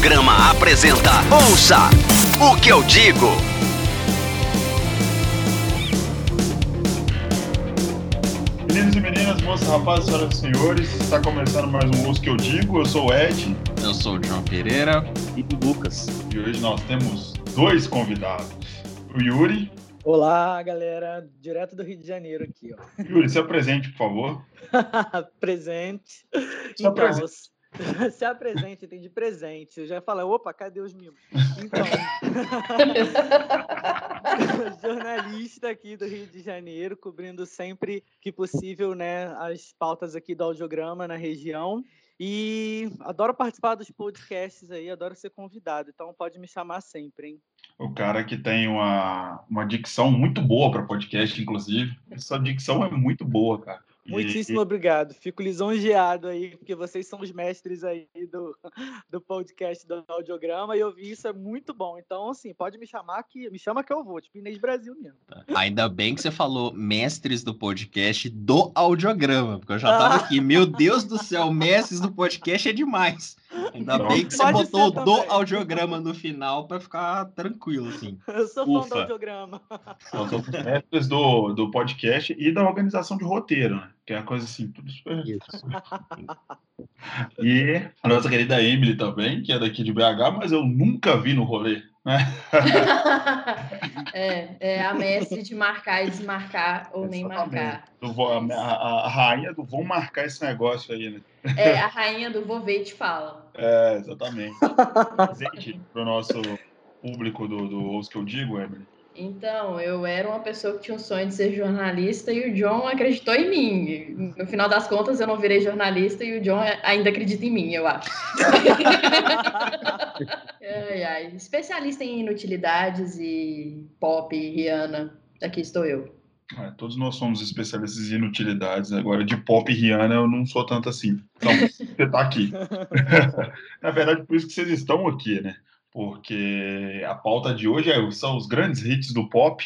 Audiograma apresenta Ouça o que eu digo. Meninos e meninas, moças, rapazes, senhoras e senhores, está começando mais um Ouça o que eu digo. Eu sou o Ed Eu sou o João Pereira e o Lucas. e hoje nós temos dois convidados. O Yuri. Olá, galera, direto do Rio de Janeiro aqui, ó. Yuri, se apresente, por favor. presente. Se Então, apresente. se apresente, tem de presente. Eu já ia falar, opa, cadê os mimos? Então, jornalista aqui do Rio de Janeiro, cobrindo sempre que possível, né, as pautas aqui do audiograma na região. E adoro participar dos podcasts aí, adoro ser convidado, então pode me chamar sempre, hein? O cara que tem uma, uma dicção muito boa para podcast, inclusive. Essa dicção é muito boa, cara. E- Muitíssimo obrigado. Fico lisonjeado aí, porque vocês são os mestres aí do, do podcast do audiograma e eu vi isso é muito bom. Então, assim, pode me chamar que me chama que eu vou, tipo Inês Brasil mesmo. Ainda bem que você falou mestres do podcast do audiograma, porque eu já tava aqui, meu Deus do céu, mestres do podcast é demais. Ainda Não. bem que você Pode botou o do audiograma no final pra ficar tranquilo, assim. Eu sou fã do audiograma. Nós somos mestres do, do podcast e da organização de roteiro, né? Que é uma coisa assim, tudo super. E a nossa querida Emily também, que é daqui de BH, mas eu nunca vi no rolê. é, é a mestre de marcar e desmarcar ou nem marcar. Do vo- a, a- a rainha do vão marcar esse negócio aí, né? É a rainha do vou ver e te fala. É, exatamente. Presente pro nosso público do, do Ouço que eu digo, Emily. Então, eu era uma pessoa que tinha um sonho de ser jornalista e o John acreditou em mim. No final das contas, eu não virei jornalista e o John ainda acredita em mim, eu acho. ai, ai. Especialista em inutilidades e pop, Rihanna. Aqui estou eu. É, todos nós somos especialistas em inutilidades. Agora, de pop e Rihanna, eu não sou tanto assim. Então, você tá aqui. Na verdade, por isso que vocês estão aqui, né? Porque a pauta de hoje é- são os grandes hits do pop.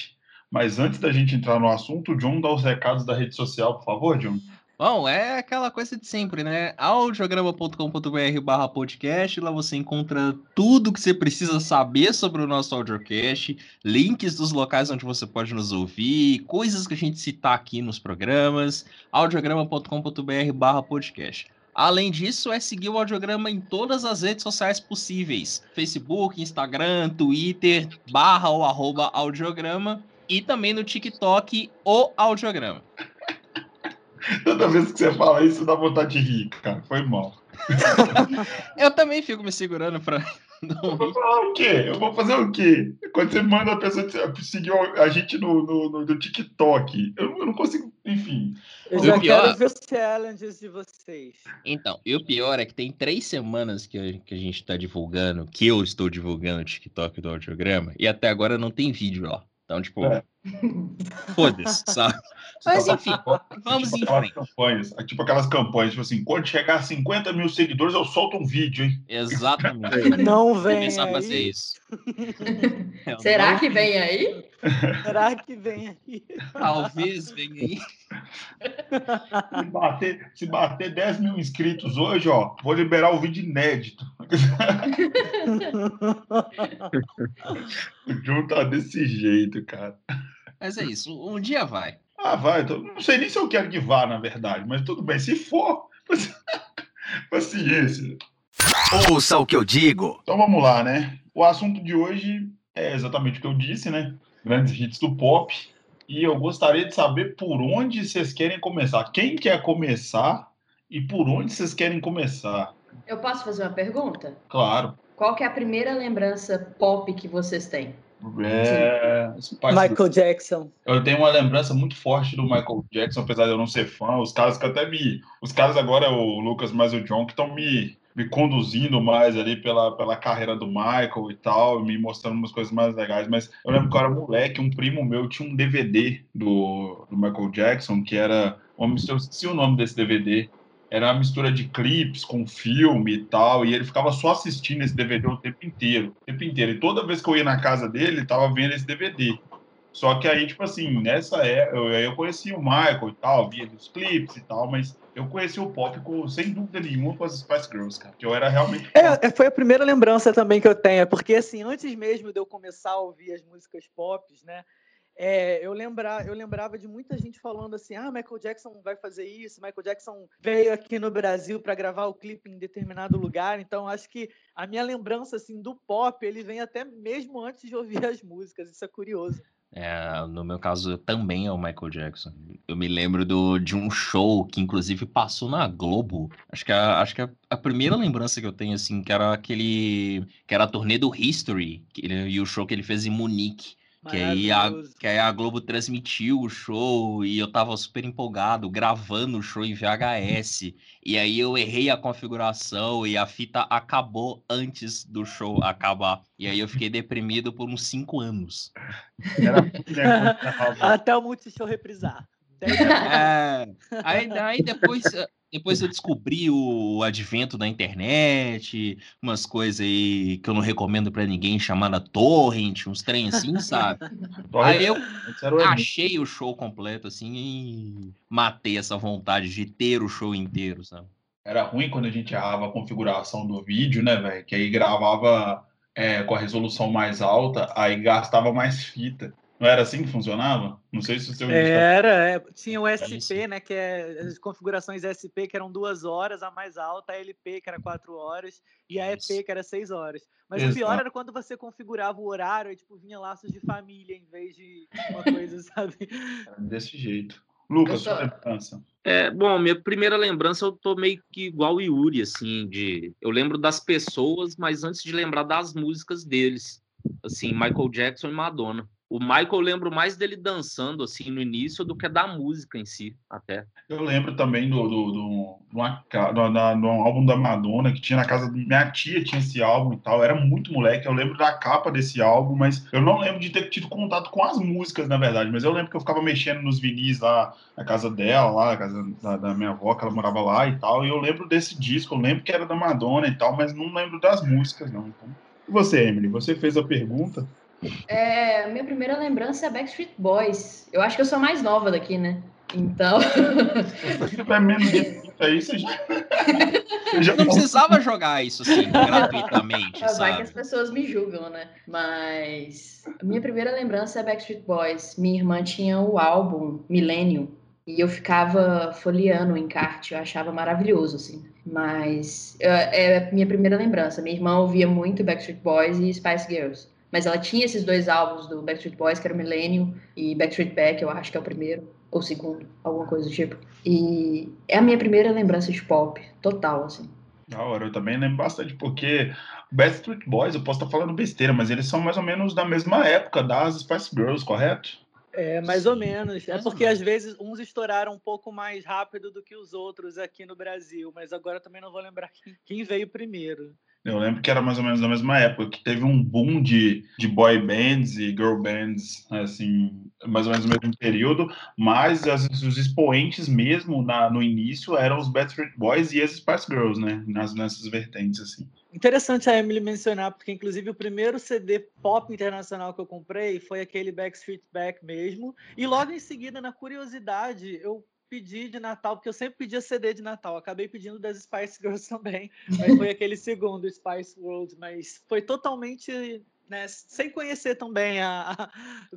Mas antes da gente entrar no assunto, o John dá os recados da rede social, por favor, John. Bom, é aquela coisa de sempre, né? audiograma.com.br barra podcast, lá você encontra tudo que você precisa saber sobre o nosso audiocast, links dos locais onde você pode nos ouvir, coisas que a gente citar aqui nos programas, audiograma.com.br barra podcast. Além disso, é seguir o Audiograma em todas as redes sociais possíveis. Facebook, Instagram, Twitter, barra ou arroba Audiograma. E também no TikTok, o Audiograma. Toda vez que você fala isso, dá vontade de rir, cara. Foi mal. Eu também fico me segurando pra Eu vou falar o quê? Eu vou fazer o quê? Quando você manda a pessoa seguir a gente no, no, no- no TikTok, eu, não- eu não consigo. Eu já pior- quero ver os challenges de vocês. Então, e o pior é que tem três semanas que a, que a gente tá divulgando, que eu estou divulgando o TikTok do audiograma, e até agora não tem vídeo lá. Então, tipo, É. foda-se, sabe? Você Mas enfim, vamos tipo em frente. campanhas, é tipo aquelas campanhas, tipo assim, quando chegar a 50 mil seguidores, eu solto um vídeo, hein? Exatamente. Não Vou vem começar a fazer isso. Eu Será não- que vem aí? Será que vem aí? Talvez venha aí. Se bater, se bater 10 mil inscritos hoje, ó, vou liberar o vídeo inédito. O John tá desse jeito, cara. Mas é isso, um dia vai. Ah, vai. não sei nem se eu quero que vá, na verdade, mas tudo bem. Se for, paciência. Ouça o que eu digo. Então vamos lá, né? O assunto de hoje é exatamente o que eu disse, né? Grandes hits do pop. E eu gostaria de saber por onde vocês querem começar. Quem quer começar e por onde vocês querem começar? Eu posso fazer uma pergunta? Claro. Qual que é a primeira lembrança pop que vocês têm? É... Michael Jackson. Eu tenho uma lembrança muito forte do Michael Jackson, apesar de eu não ser fã. Os caras que até me. Os caras agora, o Lucas mais o John, que estão me, me conduzindo mais ali pela, pela carreira do Michael e tal, me mostrando umas coisas mais legais. Mas eu lembro que eu era moleque, um primo meu tinha um DVD do, do Michael Jackson, que era. Uma mistura, eu esqueci o nome desse DVD. Era uma mistura de clipes com filme e tal, e ele ficava só assistindo esse DVD o tempo inteiro, o tempo inteiro. E toda vez que eu ia na casa dele, ele tava vendo esse DVD. Só que aí, tipo assim, nessa época, eu, eu conheci o Michael e tal, via os clipes e tal, mas eu conheci o pop com, sem dúvida nenhuma com as Spice Girls, cara. Que eu era realmente. É, foi a primeira lembrança também que eu tenho, porque assim, antes mesmo de eu começar a ouvir as músicas pop, né? É, eu, lembrar, eu lembrava de muita gente falando assim: ah, Michael Jackson vai fazer isso, Michael Jackson veio aqui no Brasil para gravar o clipe em determinado lugar. Então, acho que a minha lembrança assim do pop ele vem até mesmo antes de ouvir as músicas. Isso é curioso. É, no meu caso, também é o Michael Jackson. Eu me lembro do, de um show que, inclusive, passou na Globo. Acho que, a, acho que a, a primeira lembrança que eu tenho, assim, que era aquele. que era a turnê do History, que ele, e o show que ele fez em Munique. Que aí, a, que aí a Globo transmitiu o show e eu tava super empolgado, gravando o show em VHS. E aí eu errei a configuração e a fita acabou antes do show acabar. E aí eu fiquei deprimido por uns cinco anos. Até o Multishow reprisar. É, aí, aí depois depois eu descobri o advento da internet, umas coisas aí que eu não recomendo para ninguém, chamada torrent, uns trem assim, sabe? aí eu achei o show completo, assim, e matei essa vontade de ter o show inteiro, sabe? Era ruim quando a gente errava a configuração do vídeo, né, velho? Que aí gravava é, com a resolução mais alta, aí gastava mais fita. Não era assim que funcionava? Não sei se o seu. Era, é, tinha o SP, né? Que é as configurações SP que eram duas horas, a mais alta, a LP, que era quatro horas, e a EP, que era seis horas. Mas Exato. o pior era quando você configurava o horário e tipo, vinha laços de família em vez de uma coisa, sabe? Era desse jeito. Lucas, sua lembrança. É, bom, minha primeira lembrança eu tô meio que igual o Yuri, assim, de eu lembro das pessoas, mas antes de lembrar das músicas deles, assim, Michael Jackson e Madonna. O Michael, eu lembro mais dele dançando assim no início do que da música em si, até. Eu lembro também do, do, do, do, do, do álbum da Madonna, que tinha na casa da minha tia, tinha esse álbum e tal. Eu era muito moleque, eu lembro da capa desse álbum, mas eu não lembro de ter tido contato com as músicas, na verdade. Mas eu lembro que eu ficava mexendo nos vinis lá na casa dela, lá na casa da, da minha avó, que ela morava lá e tal. E eu lembro desse disco, eu lembro que era da Madonna e tal, mas não lembro das músicas, não. Então... E você, Emily? Você fez a pergunta? É, minha primeira lembrança é Backstreet Boys. Eu acho que eu sou a mais nova daqui, né? Então. Se tiver menos de 30 aí, você já. Você já não precisava jogar isso assim, gratuitamente. Vai sabe? que as pessoas me julgam, né? Mas. Minha primeira lembrança é Backstreet Boys. Minha irmã tinha o álbum Millennium. E eu ficava folheando o encarte, eu achava maravilhoso, assim. Mas é, é a minha primeira lembrança. Minha irmã ouvia muito Backstreet Boys e Spice Girls. Mas ela tinha esses dois álbuns do Backstreet Boys, que era o Millennium e Backstreet Back, eu acho que é o primeiro, ou segundo, alguma coisa do tipo. E é a minha primeira lembrança de pop, total, assim. Da hora, eu também lembro bastante, porque Backstreet Boys, eu posso estar falando besteira, mas eles são mais ou menos da mesma época das Spice Girls, correto? É, mais ou menos. É porque às vezes uns estouraram um pouco mais rápido do que os outros aqui no Brasil, mas agora também não vou lembrar quem, quem veio primeiro. Eu lembro que era mais ou menos na mesma época, que teve um boom de, de boy bands e girl bands, assim, mais ou menos no mesmo período, mas as, os expoentes mesmo na, no início eram os Backstreet Boys e as Spice Girls, né, nas, nessas vertentes, assim. Interessante a Emily mencionar, porque inclusive o primeiro CD pop internacional que eu comprei foi aquele Backstreet Back mesmo, e logo em seguida, na curiosidade, eu pedi de Natal, porque eu sempre pedia CD de Natal. Acabei pedindo das Spice Girls também, mas foi aquele segundo, Spice World, mas foi totalmente né, sem conhecer também a, a,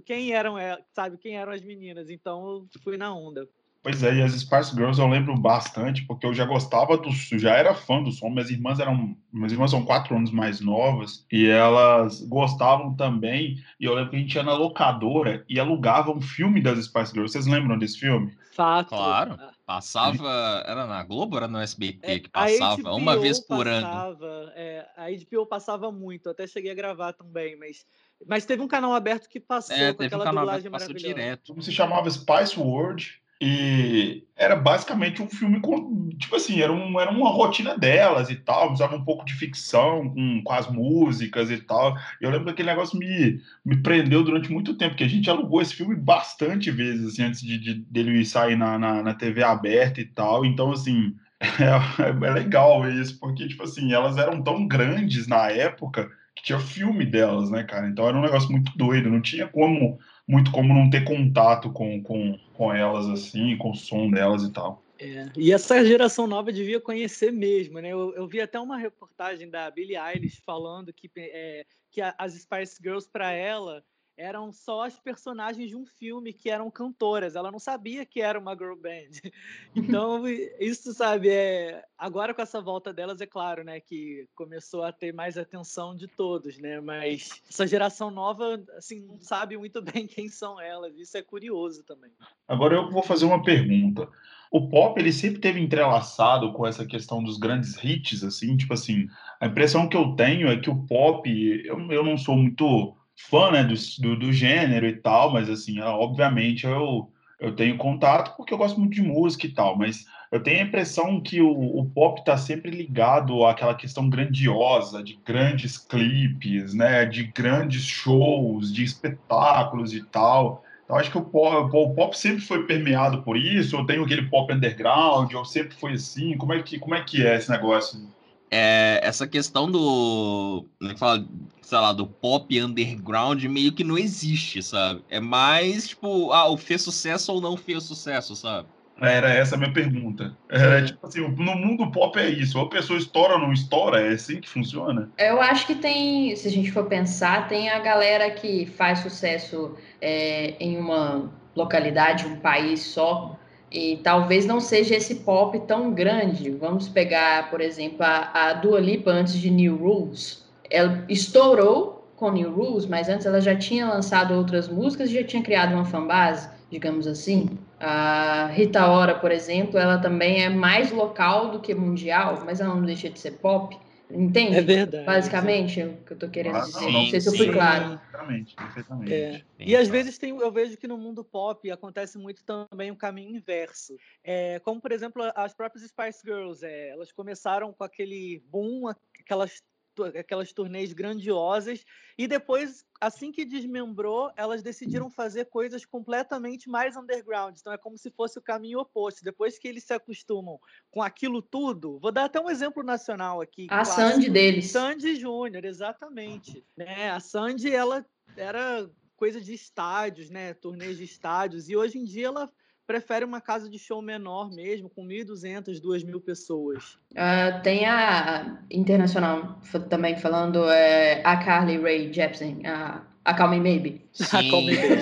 quem eram, é, sabe, quem eram as meninas. Então eu fui na onda. Pois é, e as Spice Girls eu lembro bastante, porque eu já gostava do já era fã do som, minhas irmãs eram, minhas irmãs são quatro anos mais novas, e elas gostavam também, e eu lembro que a gente ia na locadora e alugava um filme das Spice Girls, vocês lembram desse filme? Fato. Claro, passava, era na Globo ou era no SBT é, que passava, uma vez por passava, ano? É, a HBO passava muito, até cheguei a gravar também, mas mas teve um canal aberto que passou é, com aquela um dublagem maravilhosa. Direto. Se chamava Spice World, e era basicamente um filme com, tipo assim, era, um, era uma rotina delas e tal, usava um pouco de ficção com, com as músicas e tal. Eu lembro que aquele negócio me, me prendeu durante muito tempo, que a gente alugou esse filme bastante vezes, assim, antes de, de dele sair na, na, na TV aberta e tal. Então, assim, é, é legal isso, porque, tipo assim, elas eram tão grandes na época que tinha filme delas, né, cara? Então era um negócio muito doido, não tinha como muito como não ter contato com, com, com elas, assim, com o som delas e tal. É, e essa geração nova devia conhecer mesmo, né? Eu, eu vi até uma reportagem da Billie Eilish falando que, é, que as Spice Girls, para ela, eram só as personagens de um filme que eram cantoras. Ela não sabia que era uma girl band. Então, isso, sabe, é... agora com essa volta delas, é claro, né, que começou a ter mais atenção de todos, né? Mas essa geração nova, assim, não sabe muito bem quem são elas. Isso é curioso também. Agora eu vou fazer uma pergunta. O pop, ele sempre teve entrelaçado com essa questão dos grandes hits, assim, tipo assim, a impressão que eu tenho é que o pop, eu, eu não sou muito fã né, do, do, do, gênero e tal, mas assim, obviamente eu, eu tenho contato porque eu gosto muito de música e tal, mas eu tenho a impressão que o, o pop está sempre ligado àquela questão grandiosa, de grandes clipes, né, de grandes shows, de espetáculos e tal. Então, acho que o pop, o pop sempre foi permeado por isso, ou tem aquele pop underground, ou sempre foi assim. Como é que, como é, que é esse negócio? É, essa questão do. Como é que fala? Sei lá, do pop underground meio que não existe, sabe? É mais tipo, ah, o fez sucesso ou não fez sucesso, sabe? Era essa a minha pergunta. É, tipo assim, no mundo pop é isso. Ou a pessoa estoura ou não estoura, é assim que funciona? Eu acho que tem, se a gente for pensar, tem a galera que faz sucesso é, em uma localidade, um país só, e talvez não seja esse pop tão grande. Vamos pegar, por exemplo, a, a Dua Lipa antes de New Rules. Ela estourou com New Rules, mas antes ela já tinha lançado outras músicas e já tinha criado uma fanbase, digamos assim. A Rita Ora, por exemplo, ela também é mais local do que mundial, mas ela não deixa de ser pop. Entende? É verdade. Basicamente, é o que eu estou querendo dizer. Não, não, sei se eu fui claro. Perfeitamente, perfeitamente. É. E às vezes tem, eu vejo que no mundo pop acontece muito também o um caminho inverso. É, como, por exemplo, as próprias Spice Girls. É, elas começaram com aquele boom, aquelas aquelas turnês grandiosas e depois, assim que desmembrou, elas decidiram fazer coisas completamente mais underground. Então é como se fosse o caminho oposto. Depois que eles se acostumam com aquilo tudo, vou dar até um exemplo nacional aqui. A Sandy deles. Sandy Júnior, exatamente. Né? A Sandy, ela era coisa de estádios, né? Turnês de estádios. E hoje em dia ela prefere uma casa de show menor mesmo, com 1.200, 2.000 pessoas. Uh, tem a internacional também falando é, a Carly Rae Jepsen, a, a Call Me Maybe. A Call Me Maybe.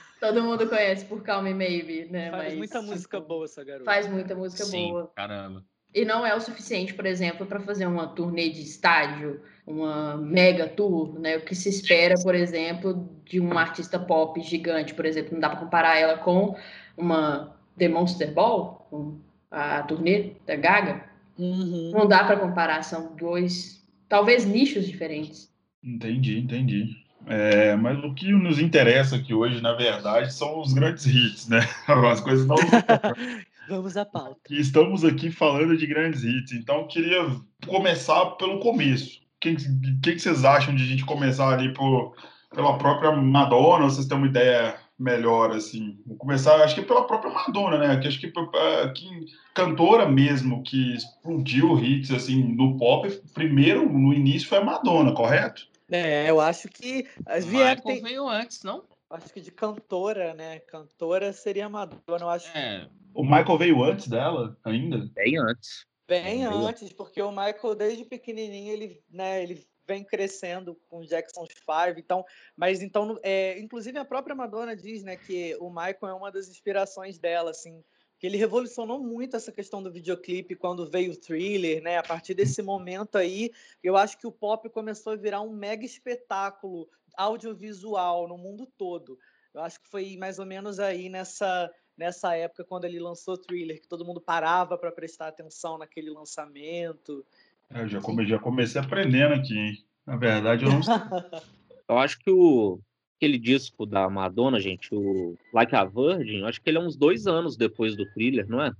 Todo mundo conhece por Call Me Maybe, né? Faz Mas, muita música boa essa garota. Faz muita música Sim, boa. Caramba. E não é o suficiente, por exemplo, para fazer uma turnê de estádio, uma mega tour, né? O que se espera, por exemplo, de uma artista pop gigante, por exemplo, não dá para comparar ela com uma The Monster Ball, a turnê da Gaga. Uhum. Não dá para comparar, são dois, talvez nichos diferentes. Entendi, entendi. É, mas o que nos interessa aqui hoje, na verdade, são os grandes hits, né? As coisas não. Vamos à pauta. E estamos aqui falando de grandes hits, então queria começar pelo começo. O que, que, vocês acham de a gente começar ali por, pela própria Madonna? Ou vocês têm uma ideia melhor, assim? Vou começar, acho que pela própria Madonna, né? Que acho que, que cantora mesmo que explodiu hits, assim, no pop, primeiro, no início, foi a Madonna, correto? É, eu acho que as vieram. Tem... veio antes, não? Acho que de cantora, né? Cantora seria a Madonna, eu acho. É, o Michael veio antes dela, ainda? Bem antes. Bem antes, porque o Michael, desde pequenininho, ele, né, ele vem crescendo com Jackson 5, então, mas então, é, inclusive a própria Madonna diz, né, que o Michael é uma das inspirações dela, assim, que ele revolucionou muito essa questão do videoclipe quando veio o thriller, né? A partir desse momento aí, eu acho que o pop começou a virar um mega espetáculo audiovisual no mundo todo. Eu acho que foi mais ou menos aí nessa nessa época, quando ele lançou Thriller, que todo mundo parava para prestar atenção naquele lançamento. É, eu já, come, já comecei aprendendo aqui, hein? Na verdade, eu não sei. eu acho que o, aquele disco da Madonna, gente, o Like a Virgin, acho que ele é uns dois anos depois do Thriller, não é?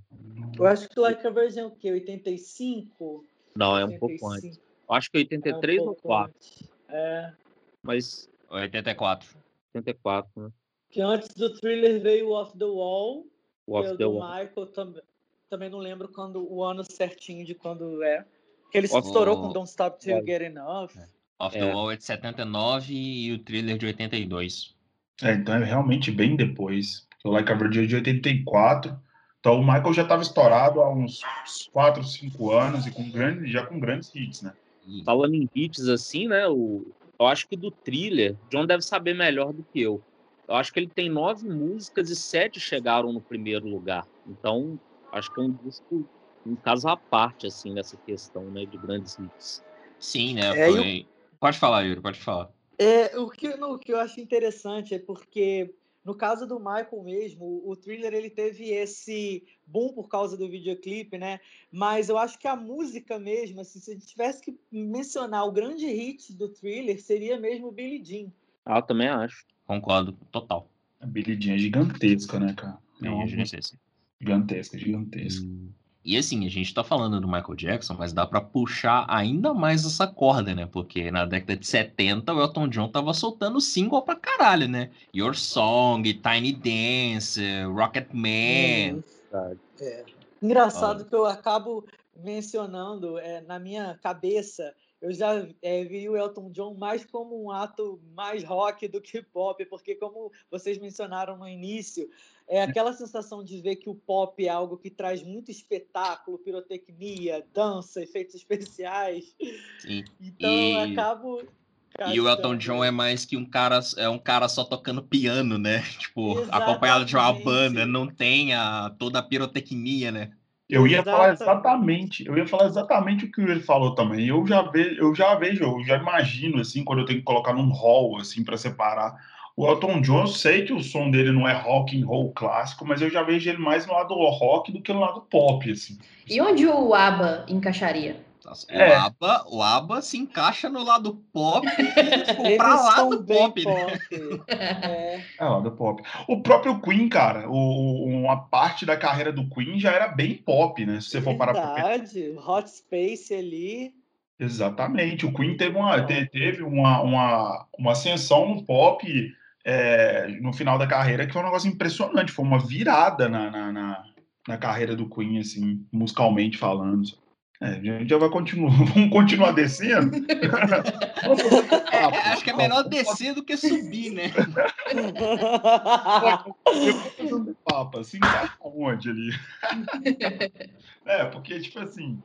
Eu acho que Like a Virgin é o quê? 85? Não, é um 85. pouco antes. Eu acho que 83 é um ou 4. Antes. É. Mas. 84. 84, né? Que antes do thriller veio o Off the Wall. O Off the do Wall. Michael também. Também não lembro quando o ano certinho de quando é. Que ele se estourou com Don't Stop Till You Get Enough. Off É. the Wall é de 79 e o Thriller de 82. É, então é realmente bem depois. O Like a Virgin é de 84. Então o Michael já estava estourado há uns 4, 5 anos e com grande, já com grandes hits, né? E- Falando em hits assim, né? O, eu acho que do thriller, John deve saber melhor do que eu. Eu acho que ele tem nove músicas e sete chegaram no primeiro lugar. Então, acho que é um disco, um caso à parte, assim, nessa questão, né? De grandes hits. Sim, né? É, e Foi... Pode falar, Yuri, pode falar. É, o, que, não, o que eu acho interessante é porque, no caso do Michael mesmo, o Thriller ele teve esse boom por causa do videoclipe, né? Mas eu acho que a música mesmo, assim, se a gente tivesse que mencionar o grande hit do Thriller, seria mesmo o Billie Jean. Ah, eu também acho. Concordo, total. A Billie Jean é gigantesca, né, cara? É É, assim. gigantesca, gigantesca. E assim, a gente tá falando do Michael Jackson, mas dá pra puxar ainda mais essa corda, né? Porque na década de 70 o Elton John tava soltando single pra caralho, né? Your Song, Tiny Dancer, Rocket Man. É. Engraçado que eu acabo mencionando é, na minha cabeça, eu já é, vi o Elton John mais como um ato mais rock do que pop, porque como vocês mencionaram no início, é aquela sensação de ver que o pop é algo que traz muito espetáculo, pirotecnia, dança, efeitos especiais. Sim. Então E- eu acabo E o Elton John é mais que um cara, é um cara só tocando piano, né? Tipo, acompanhado de uma Exatamente. banda, não tem a, toda a pirotecnia, né? Eu ia falar Exatamente. exatamente, eu ia falar exatamente o que ele falou também. Eu já vejo, eu já vejo, eu já imagino assim, quando eu tenho que colocar num hall assim para separar. O Elton John, eu sei que o som dele não é rock and roll clássico, mas eu já vejo ele mais no lado rock do que no lado pop, assim. E onde o ABBA encaixaria? Nossa, É. O, ABBA, o ABBA se encaixa no lado pop e pra lá do pop, né? pop. É. É lado pop. O próprio Queen, cara, o, uma parte da carreira do Queen já era bem pop, né? Se você for parar pra pensar. Verdade, Hot Space ali. Exatamente. O Queen teve uma, te- teve uma, uma, uma ascensão no pop é, no final da carreira que foi um negócio impressionante. Foi uma virada na, na, na, na carreira do Queen, assim, musicalmente falando. É, a gente já vai continuar. Vamos continuar descendo? É, acho que é melhor descer do que subir, né? Eu vou fazendo papo, assim, encaixa onde ali? é, porque, tipo assim,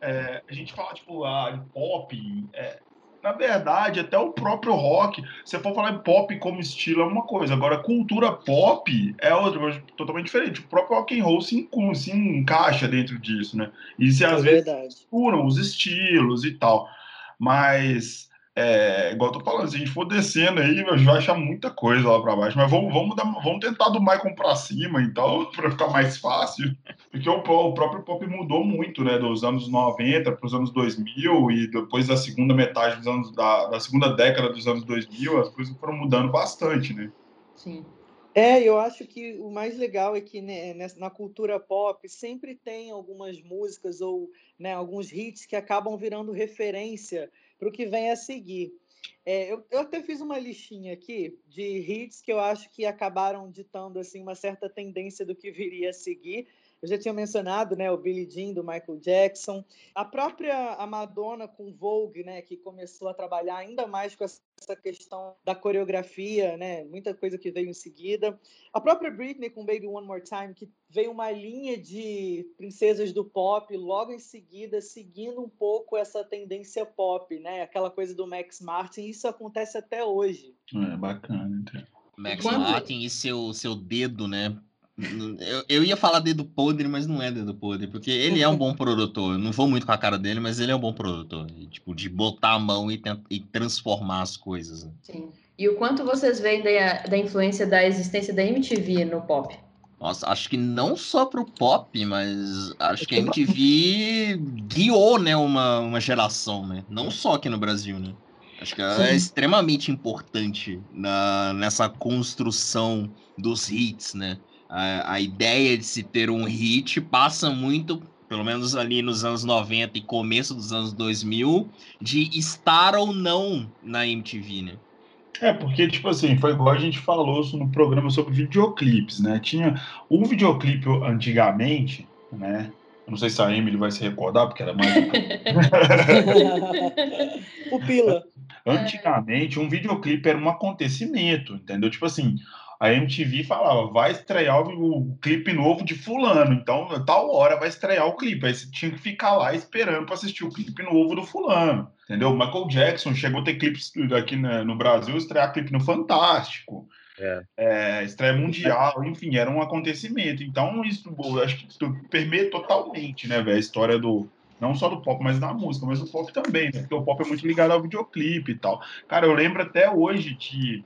é, a gente fala, tipo, em pop, é, na verdade, até o próprio rock, se for falar em pop como estilo, é uma coisa, agora cultura pop é outra, coisa totalmente diferente. O próprio rock and roll se, se encaixa dentro disso, né? E se às É vezes misturam os estilos e tal. Mas, é, igual eu tô falando, se a gente for descendo aí, a gente vai achar muita coisa lá pra baixo. Mas vamos, vamos, dar- vamos tentar do Michael pra cima, então, pra ficar mais fácil. Porque o, o próprio pop mudou muito, né? Dos anos 90 para os anos 2000 e depois da segunda metade dos anos, da, da segunda década dos anos 2000, as coisas foram mudando bastante, né? Sim. É, eu acho que o mais legal é que né, na cultura pop sempre tem algumas músicas ou né, alguns hits que acabam virando referência para o que vem a seguir. É, eu, eu até fiz uma listinha aqui de hits que eu acho que acabaram ditando assim uma certa tendência do que viria a seguir. Eu já tinha mencionado, né, o Billie Jean do Michael Jackson, a própria a Madonna com Vogue, né, que começou a trabalhar ainda mais com essa questão da coreografia, né, muita coisa que veio em seguida. A própria Britney com Baby One More Time, que veio uma linha de princesas do pop logo em seguida, seguindo um pouco essa tendência pop, né, aquela coisa do Max Martin. Isso acontece até hoje. É bacana. Então. Max Quando- Martin e seu, seu dedo, né? Eu, eu ia falar dedo podre, mas não é dedo podre, porque ele é um bom produtor. Eu não vou muito com a cara dele, mas ele é um bom produtor. E, tipo, de botar a mão e, e transformar as coisas. né? Sim. E o quanto vocês veem da, da influência da existência da MTV no pop? Nossa, acho que não só pro pop, mas acho que a MTV guiou, né, uma, uma geração, né? Não só aqui no Brasil, né? Acho que ela é extremamente importante na, nessa construção dos hits, né? A, a ideia de se ter um hit passa muito, pelo menos ali nos anos 90 e começo dos anos 2000, de estar ou não na MTV, né? É, porque, tipo assim, foi igual a gente falou no programa sobre videoclipes, né? Tinha o videoclipe antigamente, né? Eu não sei se a Emily vai se recordar, porque ela é mais. Pupila. Antigamente, um videoclipe era um acontecimento, entendeu? Tipo assim, a MTV falava, vai estrear o, o clipe novo de fulano, então tal hora vai estrear o clipe, aí você tinha que ficar lá esperando para assistir o clipe novo do fulano, entendeu? Michael Jackson chegou a ter clipes aqui no Brasil, estrear clipe no Fantástico, é. É, estreia mundial, enfim, era um acontecimento. Então, isso acho que isso permeia totalmente, né, velho, a história do. Não só do pop, mas da música, mas do pop também, né? Porque o pop é muito ligado ao videoclipe e tal. Cara, eu lembro até hoje de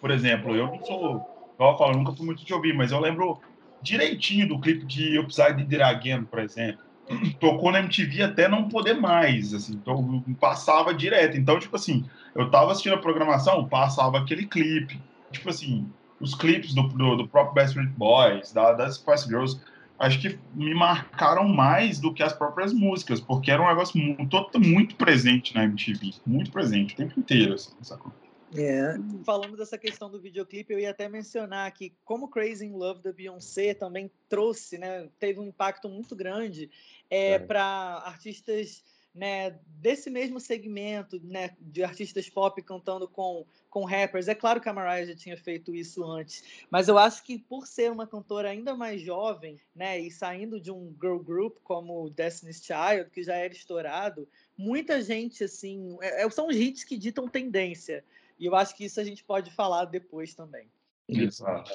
por exemplo, eu não sou, eu falo, nunca fui muito de ouvir, mas eu lembro direitinho do clipe de Upside Again, por exemplo. Tocou na MTV até não poder mais, assim, então passava direto. Então, tipo assim, eu tava assistindo a programação, passava aquele clipe. Tipo assim, os clipes do, do, do próprio Backstreet Boys, da, das Spice Girls, acho que me marcaram mais do que as próprias músicas, porque era um negócio muito, muito presente na MTV, muito presente o tempo inteiro, assim, sacou? É. Falando dessa questão do videoclipe, eu ia até mencionar que como Crazy in Love da Beyoncé também trouxe, né, teve um impacto muito grande é, é. para artistas né, desse mesmo segmento, né, de artistas pop cantando com, com rappers. É claro que a Mariah já tinha feito isso antes, mas eu acho que por ser uma cantora ainda mais jovem, né, e saindo de um girl group como Destiny's Child, que já era estourado, muita gente assim, é, é são os hits que ditam tendência. E eu acho que isso a gente pode falar depois também. Exato.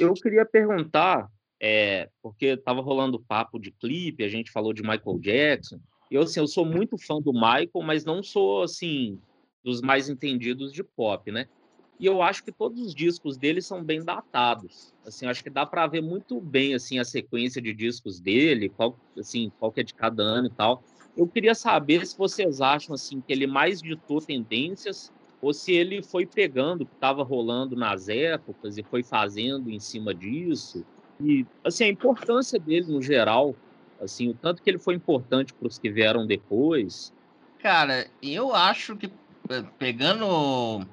Eu queria perguntar, é, porque estava rolando papo de clipe, a gente falou de Michael Jackson. Eu, assim, eu sou muito fã do Michael, mas não sou, assim, dos mais entendidos de pop, né? E eu acho que todos os discos dele são bem datados. Assim, acho que dá para ver muito bem assim a sequência de discos dele, qual assim, qual que é de cada ano e tal. Eu queria saber se vocês acham assim que ele mais ditou tendências ou se ele foi pegando o que estava rolando nas épocas e foi fazendo em cima disso. E assim a importância dele no geral, assim, o tanto que ele foi importante para os que vieram depois. Cara, eu acho que eh, pegando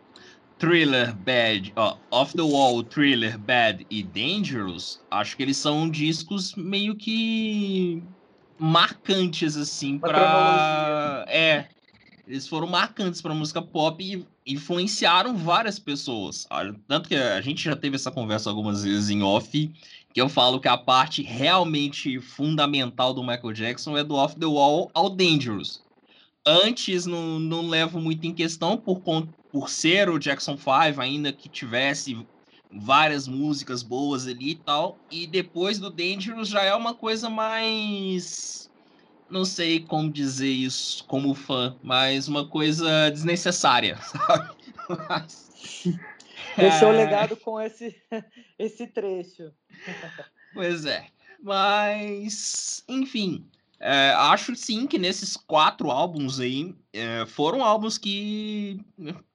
Thriller Bad, ó, Off the Wall, Thriller Bad e Dangerous, acho que eles são discos meio que marcantes assim para é eles foram marcantes para música pop e influenciaram várias pessoas. Tanto que a gente já teve essa conversa algumas vezes em off, que eu falo que a parte realmente fundamental do Michael Jackson é do Off the Wall ao Dangerous. Antes não, não levo muito em questão por, por ser o Jackson 5, ainda que tivesse várias músicas boas ali e tal. E depois do Dangerous já é uma coisa mais não sei como dizer isso como fã, mas uma coisa desnecessária, sabe? Mas, Deixou é... legado com esse, esse trecho. Pois é. Mas, enfim, é, acho sim que nesses quatro álbuns aí é, foram álbuns que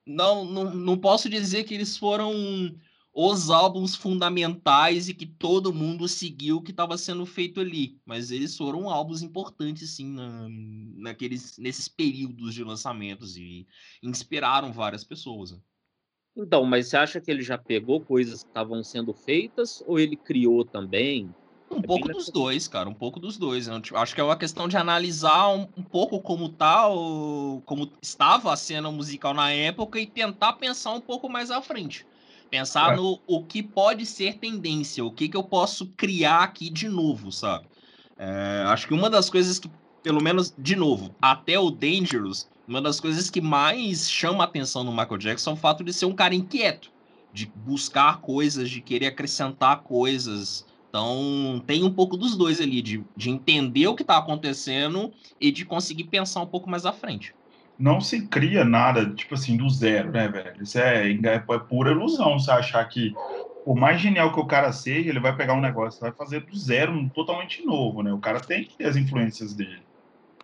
não, não, não posso dizer que eles foram os álbuns fundamentais e que todo mundo seguiu o que estava sendo feito ali. Mas eles foram álbuns importantes, sim, na, naqueles, nesses períodos de lançamentos e inspiraram várias pessoas. Né? Então, mas você acha que ele já pegou coisas que estavam sendo feitas ou ele criou também? Um é pouco dos dois, cara, um pouco dos dois. Eu acho que é uma questão de analisar um, um pouco como tá, como estava a cena musical na época e tentar pensar um pouco mais à frente. Pensar é. no o que pode ser tendência, o que, que eu posso criar aqui de novo, sabe? É, acho que uma das coisas que, pelo menos, de novo, até o Dangerous, uma das coisas que mais chama a atenção no Michael Jackson é o fato de ser um cara inquieto, de buscar coisas, de querer acrescentar coisas. Então, tem um pouco dos dois ali, de, de entender o que está acontecendo e de conseguir pensar um pouco mais à frente não se cria nada, tipo assim, do zero, né, velho? Isso é, é, é pura ilusão você achar que, por mais genial que o cara seja, ele vai pegar um negócio, vai fazer do zero, um totalmente novo, né? O cara tem que ter as influências dele.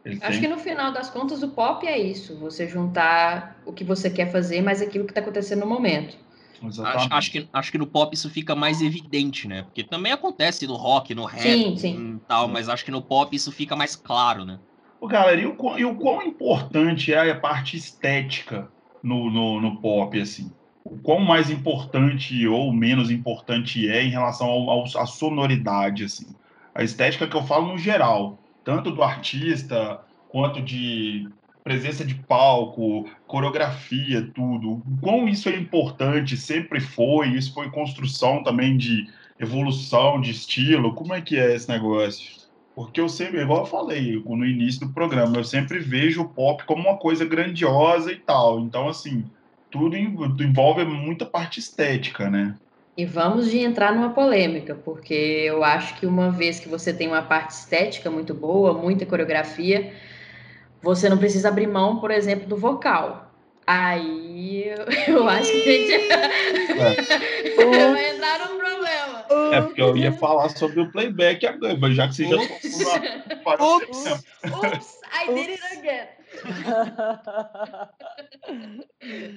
Ele Acho tem... que no final das contas o pop é isso, você juntar o que você quer fazer, mas aquilo que está acontecendo no momento. Acho, acho, que, acho que no pop isso fica mais evidente, né? Porque também acontece no rock, no rap sim, sim. e tal, mas acho que no pop isso fica mais claro, né? Galera, e o, e o quão importante é a parte estética no, no, no, pop, assim? O quão mais importante ou menos importante é em relação ao, à sonoridade, assim? A estética que eu falo no geral, tanto do artista quanto de presença de palco, coreografia, tudo. O quão isso é importante, sempre foi, isso foi construção também de evolução de estilo. Como é que é esse negócio? Porque eu sempre, igual eu falei no início do programa, eu sempre vejo o pop como uma coisa grandiosa e tal. Então, assim, tudo envolve muita parte estética, né? E vamos de entrar numa polêmica, porque eu acho que uma vez que você tem uma parte estética muito boa, muita coreografia, você não precisa abrir mão, por exemplo, do vocal. Aí eu, acho que a gente é. vai entrar num problema. É porque eu ia falar sobre o playback agora, mas já que você já falou. Ups, Ups, I did it again.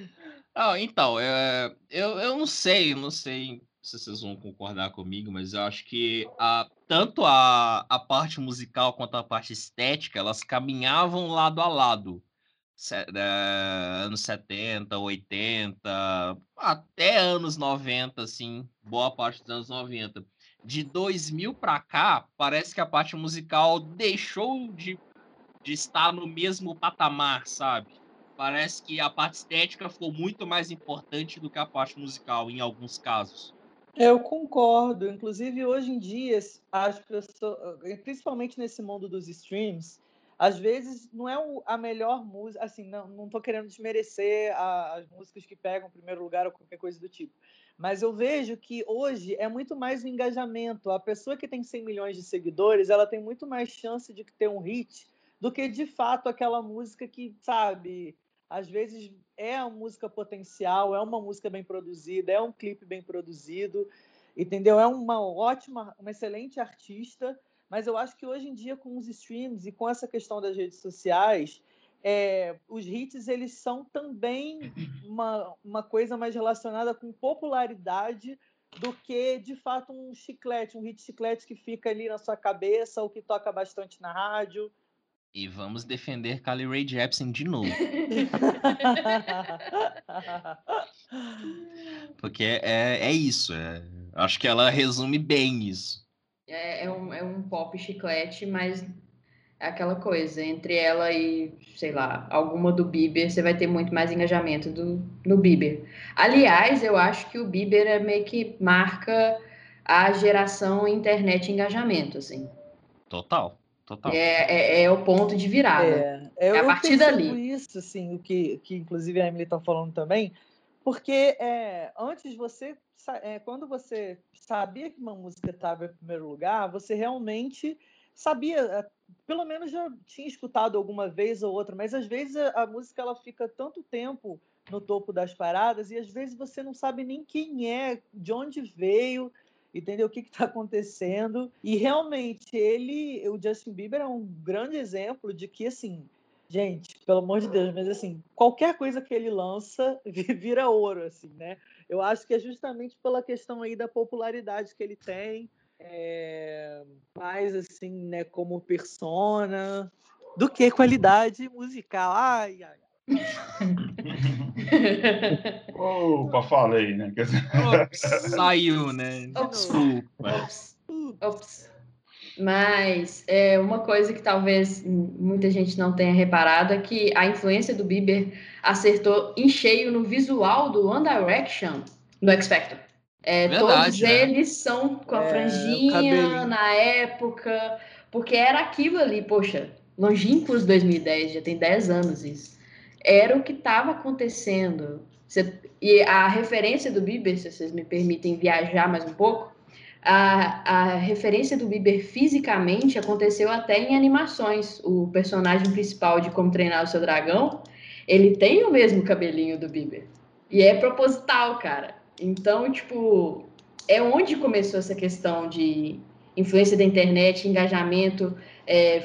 Ah, então, é, eu, eu não sei, não sei se vocês vão concordar comigo, mas eu acho que a, tanto a, a parte musical quanto a parte estética, elas caminhavam lado a lado. Se, é, anos 70, 80, até anos 90, assim, boa parte dos anos 90. De 2000 para cá, parece que a parte musical deixou de, de estar no mesmo patamar, sabe? Parece que a parte estética ficou muito mais importante do que a parte musical, em alguns casos. Eu concordo. Inclusive, hoje em dia, as pessoas, principalmente nesse mundo dos streams, às vezes não é a melhor música. Assim, não estou querendo desmerecer as músicas que pegam primeiro lugar ou qualquer coisa do tipo. Mas eu vejo que hoje é muito mais o engajamento. A pessoa que tem 100 milhões de seguidores, ela tem muito mais chance de ter um hit do que de fato aquela música que, sabe, às vezes é uma música potencial, é uma música bem produzida, é um clipe bem produzido, entendeu? É uma ótima, uma excelente artista, mas eu acho que hoje em dia com os streams e com essa questão das redes sociais, é, os hits eles são também uma, uma coisa mais relacionada com popularidade do que de fato um chiclete, um hit chiclete que fica ali na sua cabeça ou que toca bastante na rádio. E vamos defender Carly Rae Jepsen de novo. Porque é, é isso. É, acho que ela resume bem isso. É, é, um, é um pop chiclete, mas é aquela coisa. Entre ela e, sei lá, alguma do Bieber, você vai ter muito mais engajamento do, no Bieber. Aliás, eu acho que o Bieber é meio que marca a geração internet engajamento, assim. Total. Total. É, é, é, o ponto de virada. É, é, é a partir dali. isso, assim, o que, que inclusive a Emily está falando também, porque é, antes você, é, quando você sabia que uma música estava em primeiro lugar, você realmente sabia, é, pelo menos já tinha escutado alguma vez ou outra, mas às vezes a, a música ela fica tanto tempo no topo das paradas e às vezes você não sabe nem quem é, de onde veio, entendeu o que está acontecendo. E realmente ele, o Justin Bieber é um grande exemplo de que assim, gente, pelo amor de Deus, mas assim, qualquer coisa que ele lança vira ouro, assim, né? Eu acho que é justamente pela questão aí da popularidade que ele tem, é, mais assim, né, como persona, do que qualidade musical. Ai, ai, Opa, falei, né? Ops, saiu, né? Desculpa. Ops. Ops. Mas é uma coisa que talvez muita gente não tenha reparado é que a influência do Bieber acertou em cheio no visual do One Direction no X Factor. É, Verdade, todos né? eles são com a é, franjinha na época, porque era aquilo ali, poxa, longínquos 2010, já tem 10 anos isso era o que estava acontecendo. e a referência do Bieber, se vocês me permitem viajar mais um pouco, a, a referência do Bieber fisicamente aconteceu até em animações. O personagem principal de Como Treinar o Seu Dragão, ele tem o mesmo cabelinho do Bieber. E é proposital, cara. Então, tipo, é onde começou essa questão de influência da internet, engajamento, é,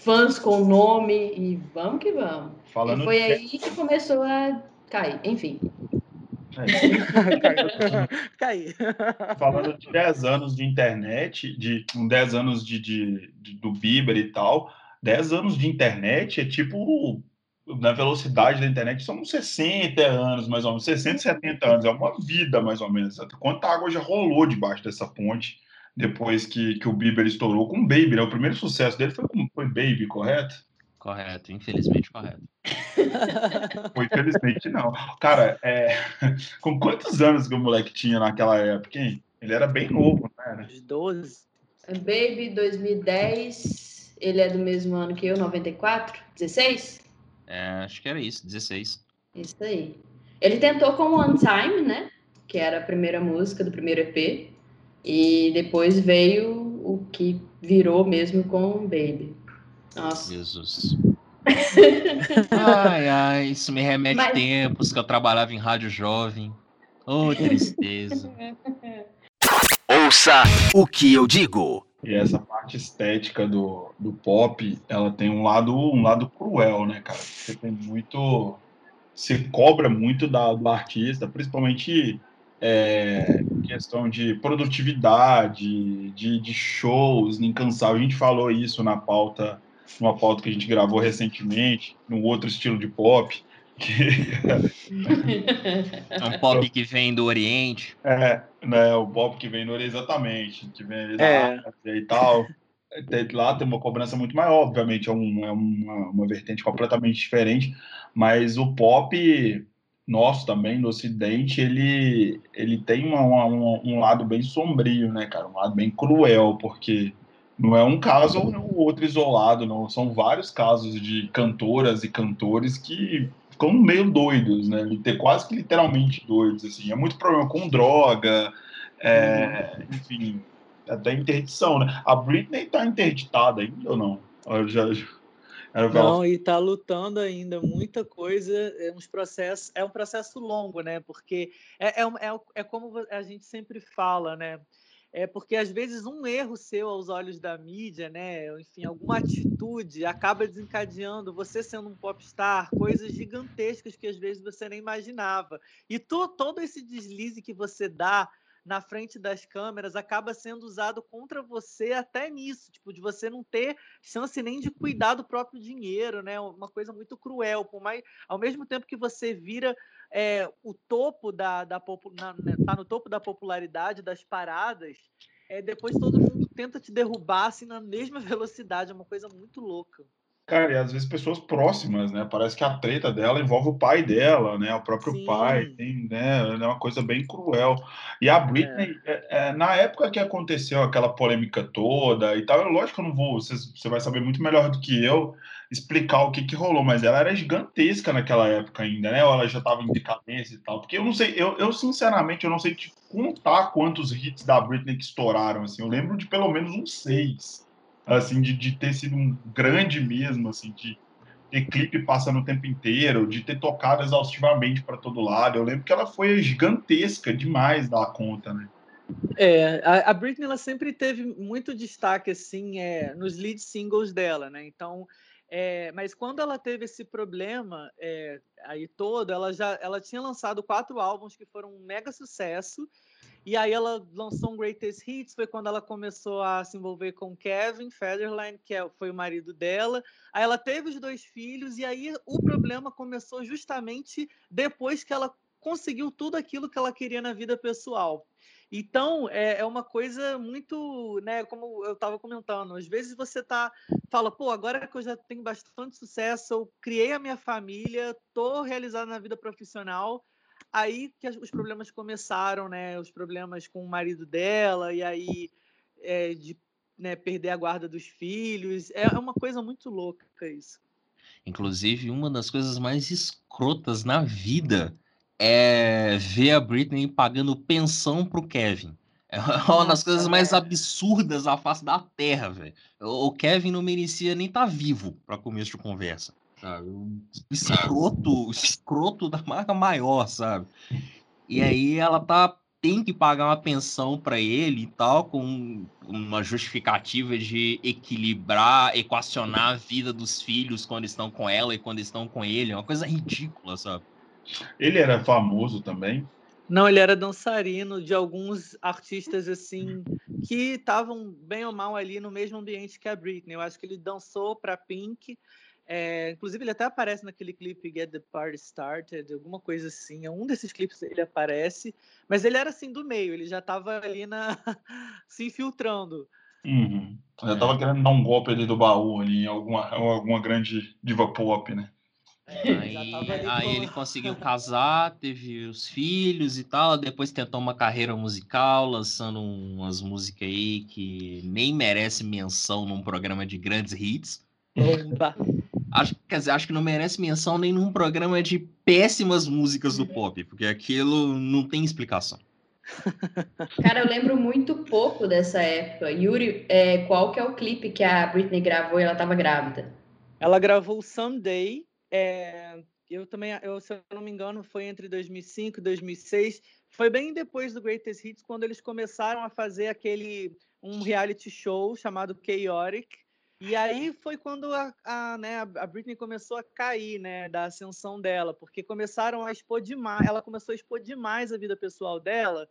fãs com nome e vamos que vamos. Falando e foi aí que começou a cair, enfim. É. Caiu. Falando de 10 anos de internet, de 10 anos de, de, de, do Bieber e tal, 10 anos de internet é tipo, na velocidade da internet, são uns 60 anos, mais ou menos, 60, 70 anos, é uma vida, mais ou menos. Quanta água já rolou debaixo dessa ponte depois que, que o Bieber estourou com o Baby, né? O primeiro sucesso dele foi, foi Baby, correto? Correto, infelizmente correto. Foi infelizmente não. Cara, é... com quantos anos que o moleque tinha naquela época, hein? Ele era bem novo, né? De 12. Baby 2010, ele é do mesmo ano que eu, 94? 16? É, acho que era isso, 16. Isso aí. Ele tentou com One Time, né? Que era a primeira música do primeiro EP. E depois veio o que virou mesmo com Baby. Nossa. Jesus. ai, ai, isso me remete Mas- tempos que eu trabalhava em rádio jovem. Oh, tristeza. Ouça o que eu digo. E essa parte estética do, do pop, ela tem um lado, um lado cruel, né, cara? Você tem muito. Se cobra muito da, do artista, principalmente é, em questão de produtividade, de, de shows, incansável. A gente falou isso na pauta, numa pauta que a gente gravou recentemente, num outro estilo de pop. Que É um pop que vem do Oriente. É, né, o pop que vem do Oriente, exatamente, que vem da É. Ásia e tal. Lá tem uma cobrança muito maior, obviamente, é, um- é uma, uma vertente completamente diferente, mas o pop nosso também, no Ocidente, ele, ele tem uma- uma- um lado bem sombrio, né, cara? Um lado bem cruel, porque não é um caso ou outro isolado, não. São vários casos de cantoras e cantores que ficam meio doidos, né? Quase que literalmente doidos, assim. É muito problema com droga, é, enfim, até interdição, né? A Britney tá interditada ainda ou não? Eu já, ela- Não, e tá lutando ainda muita coisa, é uns processos, é um processo longo, né? Porque é, é, é, é como a gente sempre fala, né? É porque às vezes um erro seu aos olhos da mídia, né? Enfim, alguma atitude acaba desencadeando você sendo um popstar, coisas gigantescas que às vezes você nem imaginava. E to- todo esse deslize que você dá na frente das câmeras acaba sendo usado contra você até nisso, tipo, de você não ter chance nem de cuidar do próprio dinheiro, né? Uma coisa muito cruel. Por mais, ao mesmo tempo que você vira é, o topo da, da né, tá no topo da popularidade das paradas, é, depois todo mundo tenta te derrubar assim na mesma velocidade. É uma coisa muito louca. Cara, e às vezes pessoas próximas, né? Parece que a treta dela envolve o pai dela, né? O próprio Sim. pai, tem, né? É uma coisa bem cruel. E a Britney, é, é, na época que aconteceu aquela polêmica toda e tal, eu, lógico que eu não vou, você, você vai saber muito melhor do que eu explicar o que que rolou, mas ela era gigantesca naquela época ainda, né? Ou ela já estava em decadência e tal. Porque eu não sei, eu, eu sinceramente eu não sei te contar quantos hits da Britney que estouraram, assim. Eu lembro de pelo menos uns seis assim, de, de ter sido um grande mesmo, assim, de ter clipe passando o tempo inteiro, de ter tocado exaustivamente para todo lado. Eu lembro que ela foi gigantesca demais da conta, né? É, a, Britney ela sempre teve muito destaque assim é, nos lead singles dela, né? Então, é, mas quando ela teve esse problema é, aí todo, ela já ela tinha lançado quatro álbuns que foram um mega sucesso. E aí ela lançou um Greatest Hits, foi quando ela começou a se envolver com Kevin Federline, que é- foi o marido dela. Aí ela teve os dois filhos, e aí o problema começou justamente depois que ela conseguiu tudo aquilo que ela queria na vida pessoal. Então, é, é uma coisa muito, né, como eu estava comentando, às vezes você tá, fala, pô, agora que eu já tenho bastante sucesso, eu criei a minha família, tô realizada na vida profissional, aí que os problemas começaram, né, os problemas com o marido dela, e aí é, de né, perder a guarda dos filhos, é é uma coisa muito louca isso. Inclusive, uma das coisas mais escrotas na vida é ver a Britney pagando pensão pro Kevin. É uma das coisas mais é. absurdas da face da Terra, velho. O o Kevin não merecia nem estar vivo para começo de conversa. Sabe? Um escroto, escroto da marca maior, sabe? E aí ela tá tem que pagar uma pensão para ele e tal, com uma justificativa de equilibrar, equacionar a vida dos filhos quando estão com ela e quando estão com ele. É uma coisa ridícula, sabe? Ele era famoso também. Não, ele era dançarino de alguns artistas assim que estavam bem ou mal ali no mesmo ambiente que a Britney. Eu acho que ele dançou para Pink. É, inclusive, ele até aparece naquele clipe Get the Party Started, alguma coisa assim. Um desses clipes ele aparece, mas ele era assim do meio, ele já estava ali na se infiltrando. Uhum. Eu tava querendo dar um golpe ali do baú ali em alguma, alguma grande diva pop, né? Aí, Já tava ali aí com- ele conseguiu casar, teve os filhos e tal, depois tentou uma carreira musical, lançando umas músicas aí que nem merece menção num programa de grandes hits. Bomba. Acho, quer dizer, acho que não merece menção nem num programa de péssimas músicas do pop, porque aquilo não tem explicação. Cara, eu lembro muito pouco dessa época. Yuri, é, qual que é o clipe que a Britney gravou e ela tava grávida? Ela gravou Someday. é, eu também, eu, se eu não me engano, foi entre 2005 e 2006. Foi bem depois do Greatest Hits, quando eles começaram a fazer aquele um reality show chamado Chaotic. E aí foi quando a, a, né, a Britney começou a cair, né, da ascensão dela, porque começaram a expor demais, ela começou a expor demais a vida pessoal dela.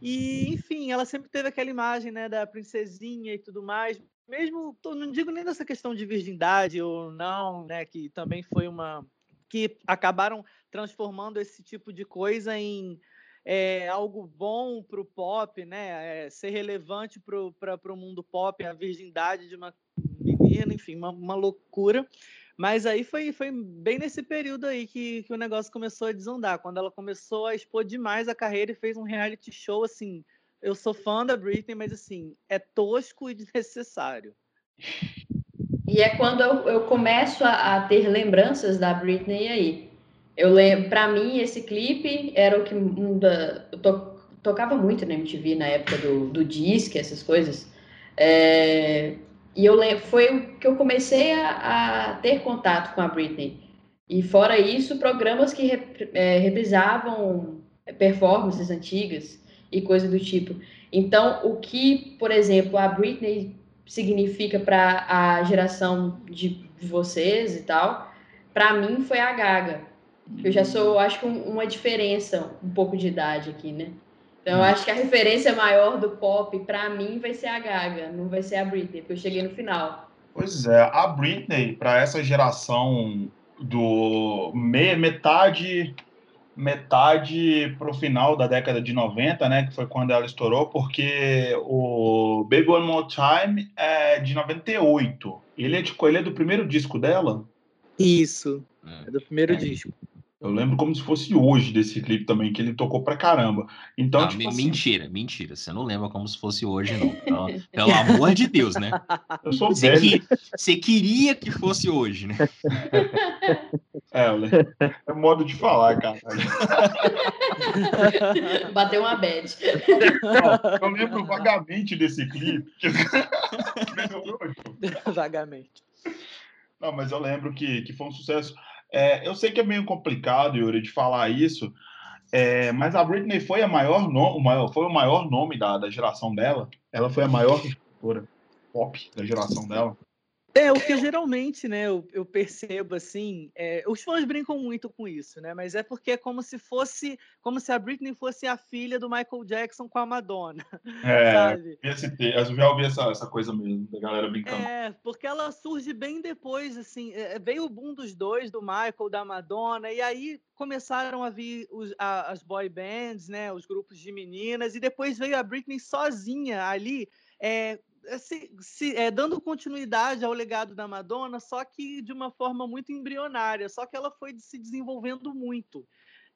E, enfim, ela sempre teve aquela imagem, né, da princesinha e tudo mais, mesmo, não digo nem dessa questão de virgindade ou não, né, que também foi uma que acabaram transformando esse tipo de coisa em é, algo bom para o pop, né, é, ser relevante para o mundo pop, a virgindade de uma enfim, uma, uma loucura. Mas aí foi, foi bem nesse período aí que, que o negócio começou a desandar, quando ela começou a expor demais a carreira e fez um reality show assim. Eu sou fã da Britney, mas assim, é tosco e desnecessário. E é quando eu, eu começo a, a ter lembranças da Britney aí. Eu lembro, para mim esse clipe era o que um da, eu to- tocava muito na MTV na época do, do disque, essas coisas. É, e eu foi o que eu comecei a, a ter contato com a Britney. E fora isso, programas que rep, é, reprisavam performances antigas e coisa do tipo. Então, o que, por exemplo, a Britney significa para a geração de vocês e tal, para mim foi a Gaga. Eu já sou, acho que um- uma diferença um pouco de idade aqui, né? Então eu acho que a referência maior do pop para mim vai ser a Gaga, não vai ser a Britney, porque eu cheguei no final. Pois é, a Britney, para essa geração do me- metade metade pro final da década de 90, né, que foi quando ela estourou, porque o Baby One More Time é de 98. Ele é, de, ele é do primeiro disco dela. Isso, Hum. é do primeiro É. disco. Eu lembro como se fosse hoje desse clipe também, que ele tocou pra caramba. Então, Não, tipo assim, mentira, mentira. Você não lembra como se fosse hoje, não. Pelo, pelo amor de Deus, né? eu sou Você, velho. que- você queria que fosse hoje, né? É, eu lembro. é modo de falar, cara. Bateu uma bad. Eu lembro vagamente desse clipe. Melhorou, então. Vagamente. Não, mas eu lembro que, que foi um sucesso. É, eu sei que é meio complicado, Yuri, de falar isso, é, mas a Britney foi a maior no, o maior, foi o maior nome da, da geração dela. Ela foi a maior cantora pop da geração dela. É, o que geralmente, né, eu, eu percebo assim, é, os fãs brincam muito com isso, né? Mas é porque é como se fosse, como se a Britney fosse a filha do Michael Jackson com a Madonna, É, sabe? esse eu já ouvi essa, essa coisa mesmo, da galera brincando. É, porque ela surge bem depois, assim, é, veio o boom dos dois, do Michael, da Madonna, e aí começaram a vir os- a- as boy bands, né, os grupos de meninas, e depois veio a Britney sozinha ali, é, se- se- é, dando continuidade ao legado da Madonna, só que de uma forma muito embrionária, só que ela foi se desenvolvendo muito,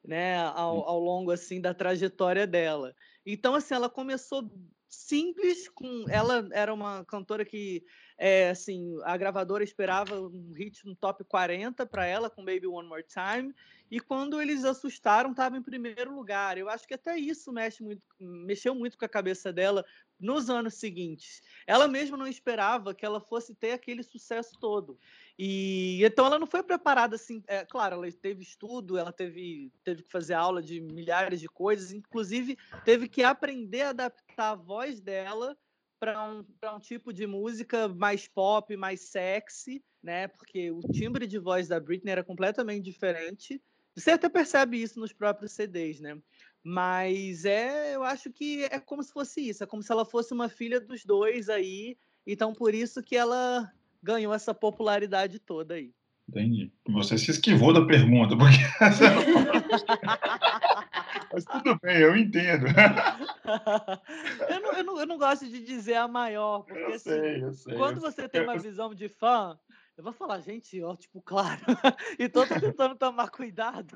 né, ao, ao longo, assim, da trajetória dela. Então, assim, ela começou simples, com ela era uma cantora que é, assim, a gravadora esperava um hit no top 40 para ela com Baby One More Time, e quando eles assustaram, estava em primeiro lugar. Eu acho que até isso mexe muito, mexeu muito com a cabeça dela nos anos seguintes. Ela mesma não esperava que ela fosse ter aquele sucesso todo. E então ela não foi preparada assim. É, claro, ela teve estudo, ela teve, teve que fazer aula de milhares de coisas, inclusive teve que aprender a adaptar a voz dela para um, um tipo de música mais pop, mais sexy, né? Porque o timbre de voz da Britney era completamente diferente. Você até percebe isso nos próprios CDs, né? Mas é, eu acho que é como se fosse isso, é como se ela fosse uma filha dos dois aí, então por isso que ela ganhou essa popularidade toda aí. Entendi. Você se esquivou da pergunta, porque Mas tudo bem, eu entendo. eu, não, eu, não, eu não gosto de dizer a maior, porque Eu assim, sei, eu sei. quando você tem uma visão de fã, eu vou falar, gente, ó, tipo, claro. então tô tentando tomar cuidado.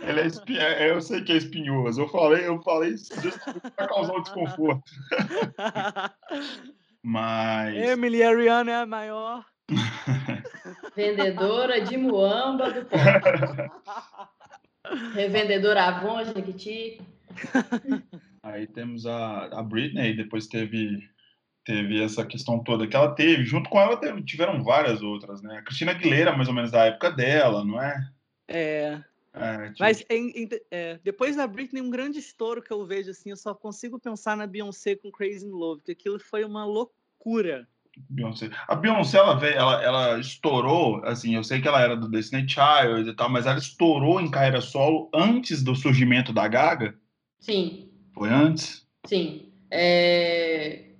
Ele é espinho, eu sei que é espinhoso. Eu falei, eu falei isso pra causar um desconforto. Mas. Emily Ariana é a maior. Vendedora de muamba do. Revendedora Avon, Jequiti. Aí temos a, a Britney, depois teve, teve essa questão toda que ela teve. Junto com ela teve- tiveram várias outras, né? A Cristina Aguilera, mais ou menos da época dela, não é? É, É, tipo, mas em- em- é, depois da Britney, um grande estouro que eu vejo, assim, eu só consigo pensar na Beyoncé com Crazy in Love, que aquilo foi uma loucura. Beyoncé. A Beyoncé, ela, veio, ela, ela estourou, assim, eu sei que ela era do Destiny Child e tal, mas ela estourou em carreira solo antes do surgimento da Gaga? Sim, Foi antes? sim. É,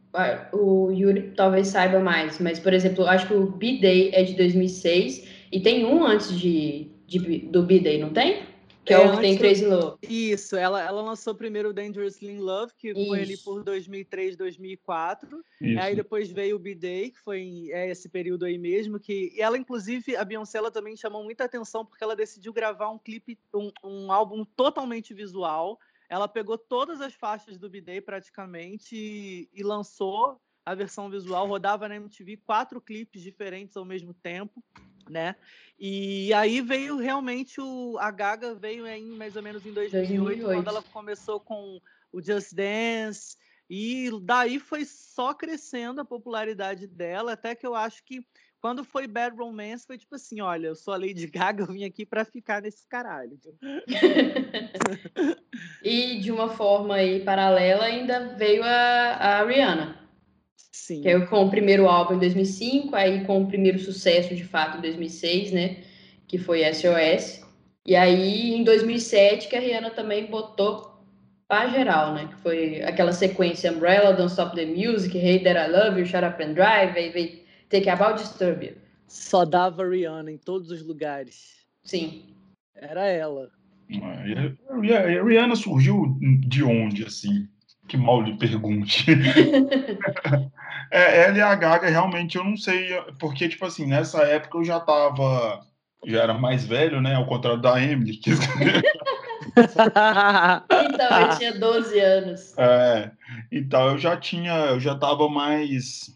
O Yuri talvez saiba mais, mas, por exemplo, eu acho que o B-Day é de 2006 e tem um antes de, de- do B-Day, não tem? Que é, É, o que tem do- Crazy Love. Isso, ela, ela lançou primeiro o Dangerously in Love, que foi ali Isso. por 2003, 2004. Isso. Aí depois veio o B-Day, que foi em- é esse período aí mesmo, que e ela, inclusive, a Beyoncé, ela também chamou muita atenção porque ela decidiu gravar um clipe, um, um álbum totalmente visual. Ela pegou todas as faixas do B-Day praticamente e, e lançou a versão visual, rodava na MTV quatro clipes diferentes ao mesmo tempo, né? E aí veio realmente o a Gaga veio em mais ou menos em 2008, 2008. quando ela começou com o Just Dance e daí foi só crescendo a popularidade dela, até que eu acho que quando foi Bad Romance foi tipo assim, olha, eu sou a Lady Gaga, eu vim aqui pra ficar nesse caralho. E de uma forma aí paralela ainda veio a, a Rihanna, Sim. que é com o primeiro álbum em 2005, aí com o primeiro sucesso de fato em 2006, né, que foi SOS. E aí em 2007 que a Rihanna também botou pra geral, né, que foi aquela sequência Umbrella, Don't Stop the Music, Hey That I Love You, Shut Up and Drive, aí veio Take About Disturb You. Só dava Rihanna em todos os lugares. Sim. Era ela. A- e a Rihanna surgiu de onde, assim? Que mal lhe pergunte. é, ela e a Gaga, realmente, eu não sei, porque, tipo assim, nessa época eu já tava, já era mais velho, né, ao contrário da Emily, que Então eu tinha 12 anos. É, então eu já tinha, eu já tava mais,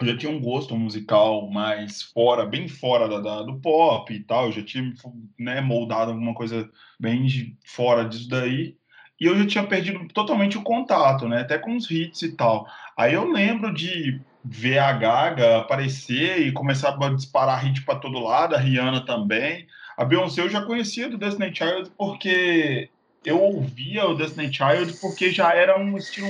eu já tinha um gosto musical mais fora, bem fora da, da- do pop e tal, eu já tinha, né, moldado alguma coisa bem fora disso daí, e eu já tinha perdido totalmente o contato, né, até com os hits e tal. Aí eu lembro de ver a Gaga aparecer e começar a disparar hit para todo lado, a Rihanna também. A Beyoncé eu já conhecia do Destiny Child porque eu ouvia o Destiny Child porque já era um estilo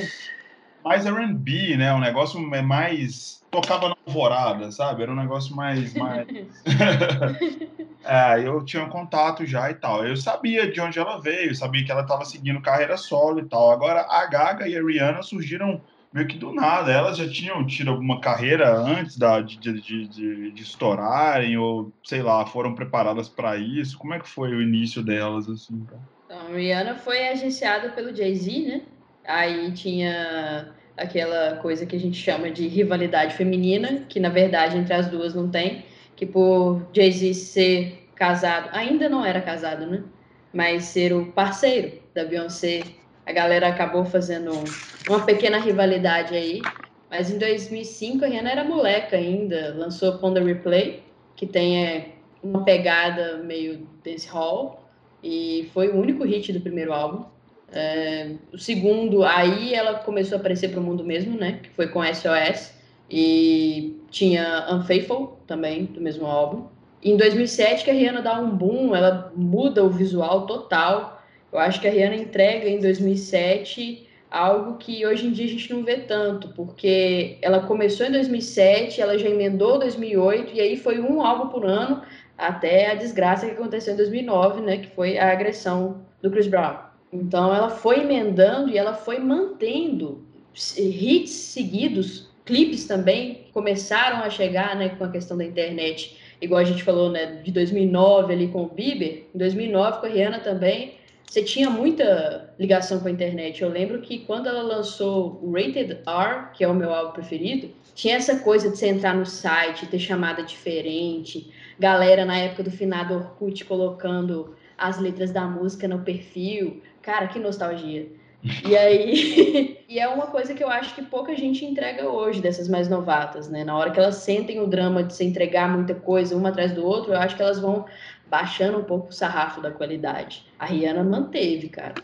mais R&B, né? Um negócio mais tocava na alvorada, sabe? Era um negócio mais mais é, eu tinha contato já e tal. Eu sabia de onde ela veio, sabia que ela estava seguindo carreira solo e tal. Agora a Gaga e a Rihanna surgiram meio que do nada. Elas já tinham tido alguma carreira antes da, de, de, de, de- estourarem ou sei lá, foram preparadas para isso. Como é que foi o início delas assim? Então, Rihanna foi agenciada pelo Jay-Z, né? Aí tinha aquela coisa que a gente chama de rivalidade feminina, que na verdade entre as duas não tem, que por Jay-Z ser casado, ainda não era casado, né? Mas ser o parceiro da Beyoncé, a galera acabou fazendo uma pequena rivalidade aí. Mas em 2005 a Rihanna era moleca ainda, lançou the Replay, que tem é, uma pegada meio dancehall, e foi o único hit do primeiro álbum. É, o segundo, aí ela começou a aparecer para o mundo mesmo, né? Que foi com SOS. E tinha Unfaithful também, do mesmo álbum. Em 2007 que a Rihanna dá um boom, ela muda o visual total. Eu acho que a Rihanna entrega em 2007 algo que hoje em dia a gente não vê tanto, porque ela começou em 2007, ela já emendou 2008 e aí foi um álbum por ano até a desgraça que aconteceu em 2009, né, que foi a agressão do Chris Brown. Então ela foi emendando e ela foi mantendo hits seguidos, clipes também começaram a chegar, né, com a questão da internet, igual a gente falou, né, de 2009 ali com o Bieber, em 2009 com a Rihanna também, você tinha muita ligação com a internet. Eu lembro que quando ela lançou o Rated R, que é o meu álbum preferido, tinha essa coisa de você entrar no site, ter chamada diferente, galera na época do finado Orkut colocando as letras da música no perfil. Cara, que nostalgia. E aí, e é uma coisa que eu acho que pouca gente entrega hoje dessas mais novatas, né? Na hora que elas sentem o drama de se entregar muita coisa uma atrás do outro, eu acho que elas vão baixando um pouco o sarrafo da qualidade. A Rihanna manteve, cara.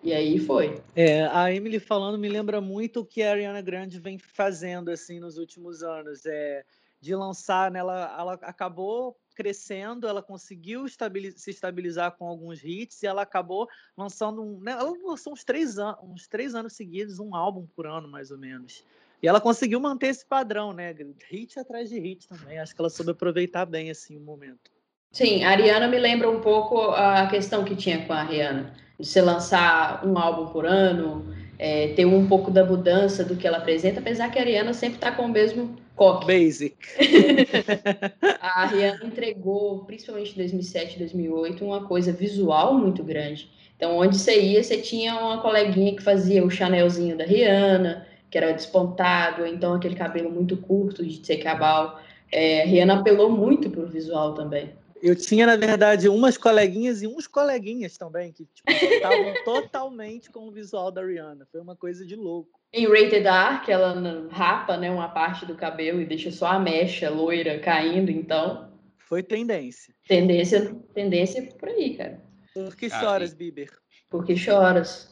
E aí foi. É, a Emily falando me lembra muito o que a Ariana Grande vem fazendo assim nos últimos anos. É, de lançar, né, ela, ela acabou crescendo, ela conseguiu se estabilizar com alguns hits e ela acabou lançando um, né, ela lançou uns três, uns três anos seguidos, um álbum por ano, mais ou menos. E ela conseguiu manter esse padrão, né? Hit atrás de hit também. Acho que ela soube aproveitar bem assim o momento. Sim, a Ariana me lembra um pouco a questão que tinha com a Rihanna, de você lançar um álbum por ano, é, ter um pouco da mudança do que ela apresenta, apesar que a Ariana sempre está com o mesmo coque. Basic. a Rihanna entregou, principalmente em 2007, 2008, uma coisa visual muito grande. Então, onde você ia, você tinha uma coleguinha que fazia o Chanelzinho da Rihanna, que era despontado, então aquele cabelo muito curto de ser cabal. É, a Rihanna apelou muito pro visual também. Eu tinha, na verdade, umas coleguinhas e uns coleguinhas também que tipo, estavam totalmente com o visual da Rihanna. Foi uma coisa de louco. Em Rated R, que ela rapa né, uma parte do cabelo e deixa só a mecha loira caindo, então. Foi tendência. Tendência, tendência por aí, cara. Por que choras, Bieber? Por que choras?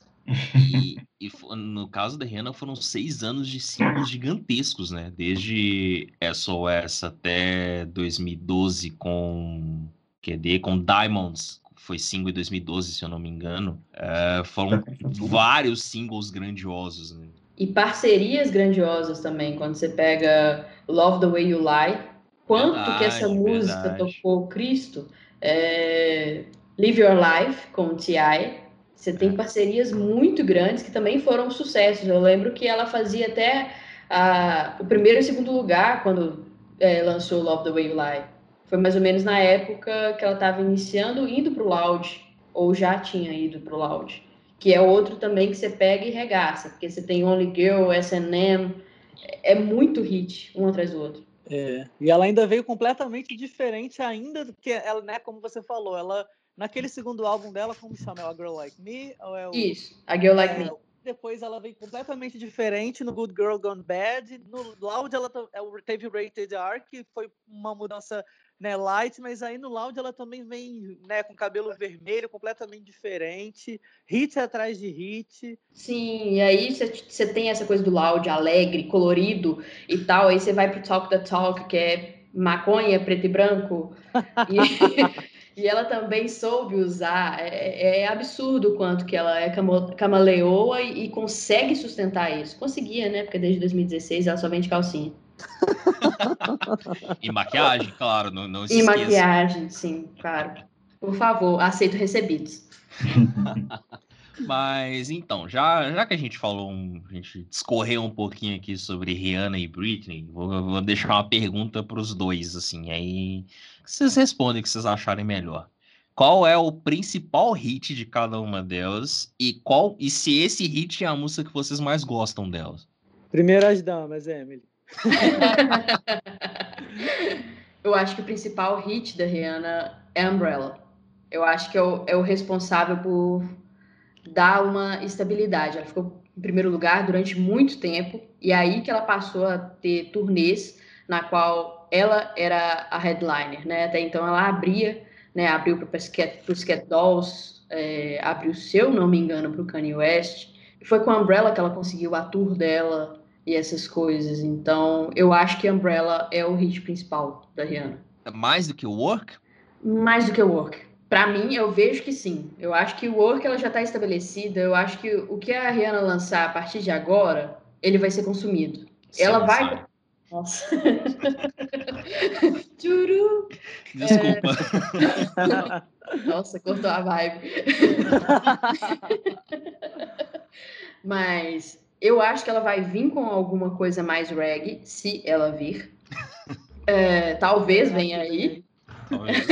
E, e, no caso da Rihanna foram seis anos de singles gigantescos, né? Desde SOS até 2012 com QD, com Diamonds, foi single em 2012, se eu não me engano. É, foram vários singles grandiosos, né? E parcerias grandiosas também, quando você pega Love the Way You Lie, quanto verdade, que essa música verdade. tocou Cristo? É... Live Your Life com T.I., você tem parcerias muito grandes que também foram sucessos. Eu lembro que ela fazia até a, o primeiro e segundo lugar quando é, lançou Love the Way You Lie. Foi mais ou menos na época que ela estava iniciando, indo para o Loud, ou já tinha ido para o Loud. Que é outro também que você pega e regaça, porque você tem Only Girl, S&M, é muito hit, um atrás do outro. É, e ela ainda veio completamente diferente ainda do que ela, né, como você falou, ela Naquele segundo álbum dela, como chama? É A Girl Like Me? Ou é o... Isso, A Girl Like é, Me. Depois ela veio completamente diferente no Good Girl Gone Bad. No Loud ela é teve Rated R, que foi uma mudança né, light, mas aí no Loud ela também vem né, com cabelo vermelho, completamente diferente, hit atrás de hit. Sim, e aí você tem essa coisa do Loud alegre, colorido e tal, aí você vai pro Talk the Talk, que é maconha, preto e branco. E, E ela também soube usar, é, é, é absurdo o quanto que ela é camaleoa e, e, consegue sustentar isso. Conseguia, né? Porque desde 2016 ela só vende calcinha. e maquiagem, claro, não, não se E esqueça. maquiagem, sim, claro. Por favor, aceito recebidos. Mas então, já, já que a gente falou, um, a gente discorreu um pouquinho aqui sobre Rihanna e Britney, vou, vou deixar uma pergunta para os dois, assim, aí vocês respondem o que vocês acharem melhor. Qual é o principal hit de cada uma delas e qual e se esse hit é a música que vocês mais gostam delas? Primeiro as damas, Emily. Eu acho que o principal hit da Rihanna é Umbrella. Eu acho que é o, é o responsável por dar uma estabilidade. Ela ficou em primeiro lugar durante muito tempo, e aí que ela passou a ter turnês na qual ela era a headliner, né? Até então ela abria, né? Abriu para os Cat Dolls, é, abriu, se eu não me engano, para o Kanye West. E foi com a Umbrella que ela conseguiu a tour dela e essas coisas. Então, eu acho que Umbrella é o hit principal da Rihanna. É mais do que o Work? Mais do que o Work. Para mim, eu vejo que sim. Eu acho que o work ela já está estabelecida. Eu acho que o que a Rihanna lançar a partir de agora, ele vai ser consumido. Sim, ela vai. Sim. Nossa. Tchuru. Desculpa. É... Nossa, cortou a vibe. Mas eu acho que ela vai vir com alguma coisa mais reggae, se ela vir. É, talvez venha aí. Talvez.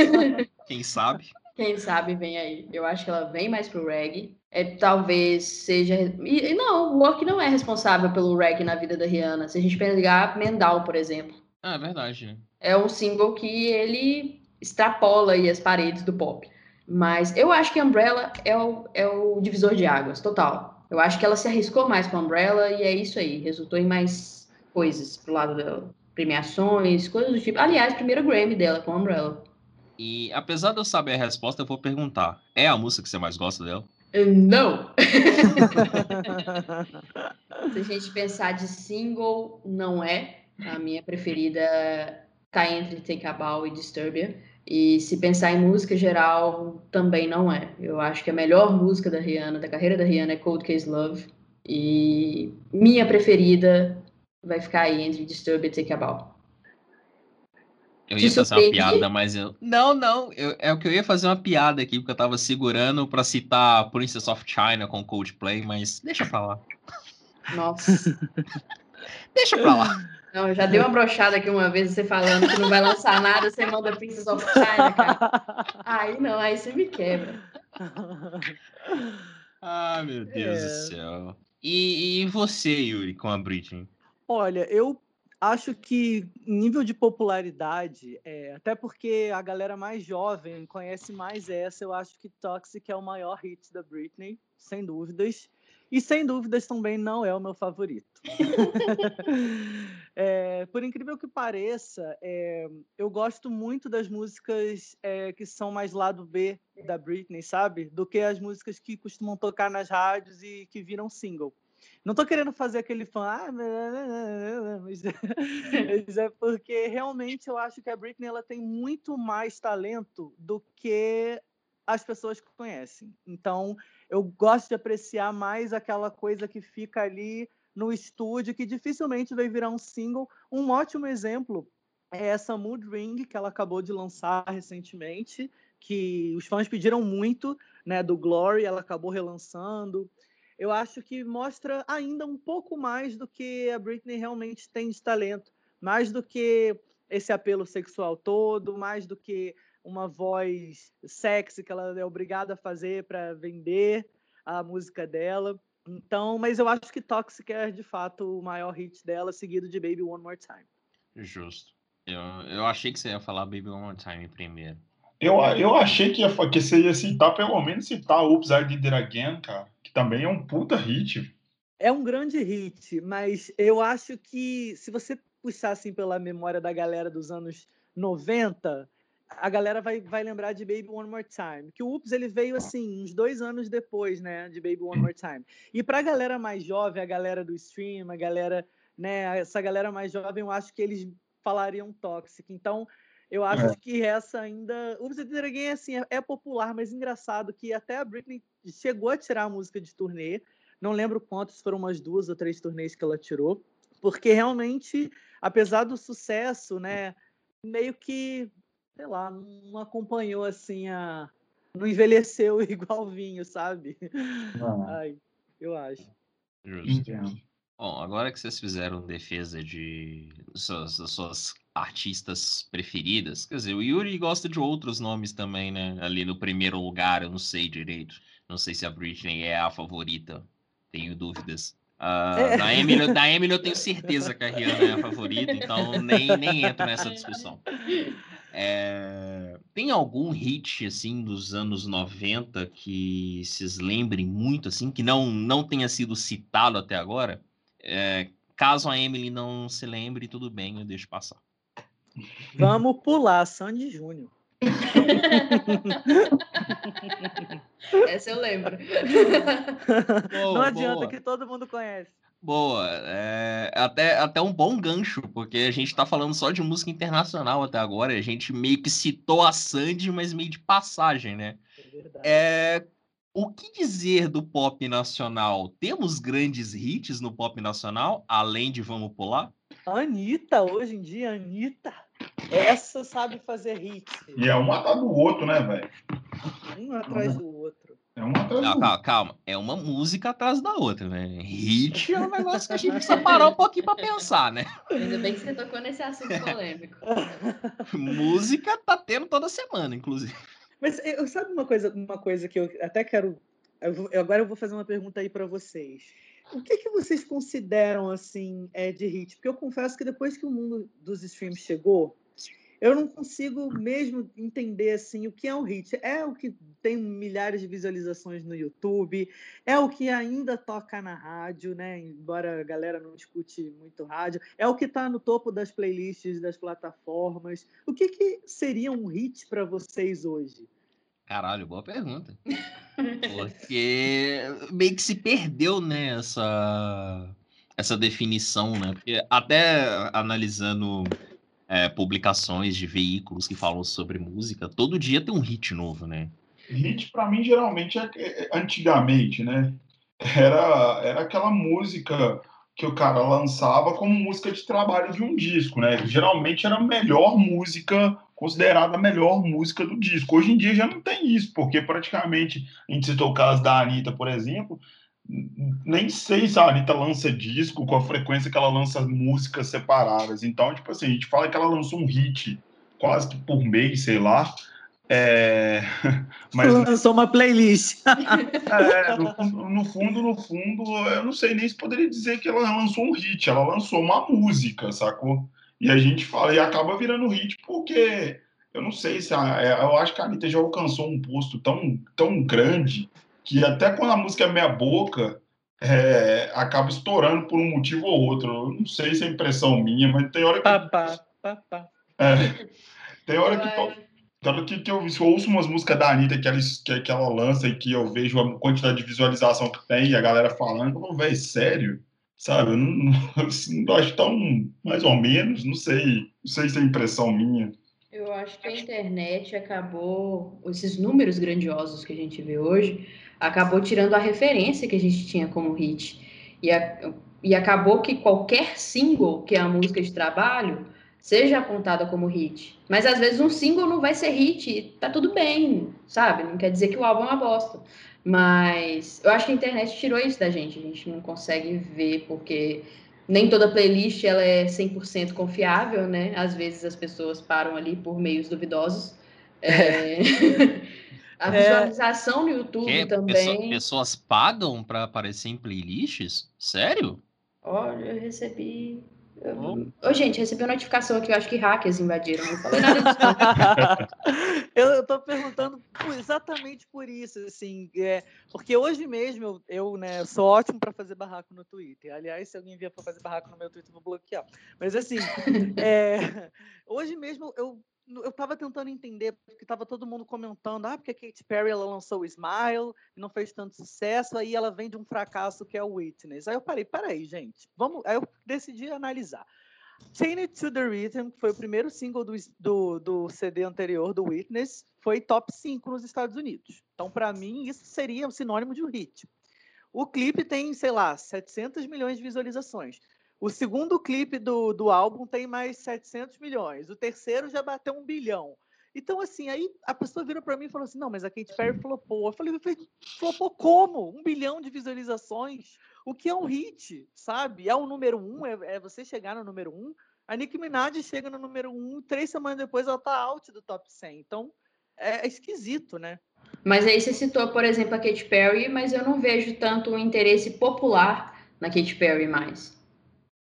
Quem sabe? Quem sabe vem aí. Eu acho que ela vem mais pro reggae. É, talvez seja. E, e não, o Work não é responsável pelo reggae na vida da Rihanna. Se a gente pegar Mendal, por exemplo. Ah, é verdade. É um single que ele extrapola aí as paredes do pop. Mas eu acho que Umbrella é o, é o divisor de águas, total. Eu acho que ela se arriscou mais com Umbrella e é isso aí. Resultou em mais coisas pro lado dela. Premiações, coisas do tipo. Aliás, primeiro Grammy dela com Umbrella. E apesar de eu saber a resposta, eu vou perguntar: é a música que você mais gosta dela? Não! Se a gente pensar de single, não é. A minha preferida tá entre Take a Bow e Disturbia. E se pensar em música geral, também não é. Eu acho que a melhor música da Rihanna, da carreira da Rihanna, é Cold Case Love. E minha preferida vai ficar aí entre Disturbia e Take a Bow. Eu ia fazer uma piada, mas eu. Não, não. eu- é o que eu ia fazer uma piada aqui, porque eu tava segurando pra citar Princess of China com Coldplay, mas deixa pra lá. Nossa. Deixa pra lá. Não, eu já dei uma brochada aqui uma vez, você falando que não vai lançar nada, você manda Princess of China, cara. Aí não, aí você me quebra. Ah, meu Deus É. do céu. E, e você, Yuri, com a Britney? Olha, eu acho que nível de popularidade, é, até porque a galera mais jovem conhece mais essa, eu acho que Toxic é o maior hit da Britney, sem dúvidas. E sem dúvidas também não é o meu favorito. É, por incrível que pareça, é, eu gosto muito das músicas é, que são mais lado B da Britney, sabe? Do que as músicas que costumam tocar nas rádios e que viram single. Não tô querendo fazer aquele fã, ah, mas, mas é porque realmente eu acho que a Britney ela tem muito mais talento do que as pessoas que conhecem. Então, eu gosto de apreciar mais aquela coisa que fica ali no estúdio, que dificilmente vai virar um single. Um ótimo exemplo é essa Mood Ring, que ela acabou de lançar recentemente, que os fãs pediram muito, né, do Glory, ela acabou relançando. Eu acho que mostra ainda um pouco mais do que a Britney realmente tem de talento, mais do que esse apelo sexual todo, mais do que uma voz sexy que ela é obrigada a fazer para vender a música dela. Então, mas eu acho que Toxic é de fato o maior hit dela, seguido de Baby One More Time. Justo. Eu, eu achei que você ia falar Baby One More Time primeiro. Eu, eu achei que, ia, que você ia citar, pelo menos citar Oops, I Did It Again, cara. Que também é um puta hit. É um grande hit, mas eu acho que se você puxar assim pela memória da galera dos anos 90, a galera vai, vai lembrar de Baby One More Time. Que o Ups ele veio assim uns dois anos depois, né, de Baby One More Time. E para a galera mais jovem, a galera do stream, a galera, né, essa galera mais jovem, eu acho que eles falariam Toxic. Então eu acho É. que essa ainda. I Did It Again, assim, é, é popular, mas engraçado que até a Britney chegou a tirar a música de turnê. Não lembro quantas, foram umas duas ou três turnês que ela tirou. Porque realmente, apesar do sucesso, né, meio que, sei lá, não acompanhou assim a. Não envelheceu igual vinho, sabe? Ai, eu acho. Justo. Entendo. Bom, agora que vocês fizeram defesa de suas, das suas artistas preferidas, quer dizer, o Yuri gosta de outros nomes também, né? Ali no primeiro lugar, eu não sei direito. Não sei se a Britney é a favorita, tenho dúvidas. Ah, É. Da, Emily, da Emily eu tenho certeza que a Rihanna é a favorita, então nem, nem entro nessa discussão. É, Tem algum hit, assim, dos anos 90 que vocês lembrem muito, assim, que não, não tenha sido citado até agora? É, caso a Emily não se lembre, tudo bem, eu deixo passar. Vamos pular, Sandy Júnior. Essa eu lembro. Não Boa, adianta boa. que todo mundo conhece. Boa, é até, até um bom gancho, porque a gente tá falando só de música internacional até agora, a gente meio que citou a Sandy, mas meio de passagem, né? É. É, o que dizer do pop nacional? Temos grandes hits no pop nacional, além de Vamos Pular? Anitta, hoje em dia, Anitta. Essa sabe fazer hit. E é um atrás do outro, né, velho? Um atrás do outro. É um atrás do Não, outro. calma, calma, é uma música atrás da outra, né? Hit é um negócio que a gente precisa parar um pouquinho pra pensar, né? Ainda bem que você tocou nesse assunto polêmico. Música tá tendo toda semana, inclusive. Mas eu, sabe uma coisa, uma coisa que eu até quero. Eu agora eu vou fazer uma pergunta aí para vocês. O que, que vocês consideram assim é, de hit? Porque eu confesso que depois que o mundo dos streams chegou, eu não consigo mesmo entender assim o que é um hit. É o que tem milhares de visualizações no YouTube, é o que ainda toca na rádio, né? Embora a galera não escute muito rádio, é o que está no topo das playlists das plataformas. O que, que seria um hit para vocês hoje? Caralho, boa pergunta. Porque meio que se perdeu, né, essa, essa definição, né? Porque até analisando é, publicações de veículos que falam sobre música, todo dia tem um hit novo, né? Hit, para mim, geralmente, é, é, antigamente, né? Era, era aquela música que o cara lançava como música de trabalho de um disco, né? Geralmente era a melhor música, considerada a melhor música do disco. Hoje em dia já não tem isso, porque praticamente, a gente citou o caso da Anitta, por exemplo, nem sei se a Anitta lança disco com a frequência que ela lança músicas separadas. Então, tipo assim, a gente fala que ela lançou um hit quase que por mês, sei lá. É... Mas lançou uma playlist. É, no, no, fundo, no fundo, eu não sei nem se poderia dizer que ela lançou um hit, ela lançou uma música, sacou? E a gente fala, e acaba virando hit porque eu não sei se a, é, eu acho que a Anitta já alcançou um posto tão, tão grande que até quando a música é meia boca, é, acaba estourando por um motivo ou outro. Eu não sei se é impressão minha, mas tem hora que. Papá, papá. É, tem hora que. Que, que eu, eu, ouço umas músicas da Anitta que ela, que, que, ela lança e que eu vejo a quantidade de visualização que tem e a galera falando, eu falo, velho, sério? Sabe? Eu não, não, não acho tão mais ou menos, não sei. Não sei se é impressão minha. Eu acho que a internet acabou, esses números grandiosos que a gente vê hoje, acabou tirando a referência que a gente tinha como hit. E, a, e acabou que qualquer single que é a música de trabalho seja apontada como hit. Mas às vezes um single não vai ser hit, tá tudo bem, sabe? Não quer dizer que o álbum é uma bosta. Mas eu acho que a internet tirou isso da gente, a gente não consegue ver porque nem toda playlist ela é 100% confiável, né? Às vezes as pessoas param ali por meios duvidosos. É... A é. visualização é... no YouTube que? também. pessoas pagam para aparecer em playlists? Sério? Olha, eu recebi. Eu... Oh. Ô, gente, recebi uma notificação aqui, eu acho que hackers invadiram. Não falei nada disso. eu, tô perguntando exatamente por isso, assim, é, porque hoje mesmo eu, eu né, sou ótimo para fazer barraco no Twitter. Aliás, se alguém vier para fazer barraco no meu Twitter, eu vou bloquear. Mas assim, é, hoje mesmo eu eu estava tentando entender, porque estava todo mundo comentando, ah, porque a Katy Perry ela lançou o Smile e não fez tanto sucesso, aí ela vem de um fracasso que é o Witness. Aí eu parei, peraí, gente, vamos. Aí eu decidi analisar. Chain It to the Rhythm, que foi o primeiro single do, do, do CD anterior do Witness, foi top 5 nos Estados Unidos. Então, para mim, isso seria o sinônimo de um hit. O clipe tem, sei lá, 700 milhões de visualizações. O segundo clipe do, do álbum tem mais 700 milhões. O terceiro já bateu um bilhão. Então, assim, aí a pessoa virou para mim e falou assim: não, mas a Katy Perry flopou. Eu falei: flopou como? Um bilhão de visualizações? O que é um hit, sabe? É o número um, é, é você chegar no número um. A Nicki Minaj chega no número um, três semanas depois ela tá out do top 100. Então, é, é esquisito, né? Mas aí você citou, por exemplo, a Katy Perry, mas eu não vejo tanto o interesse popular na Katy Perry mais.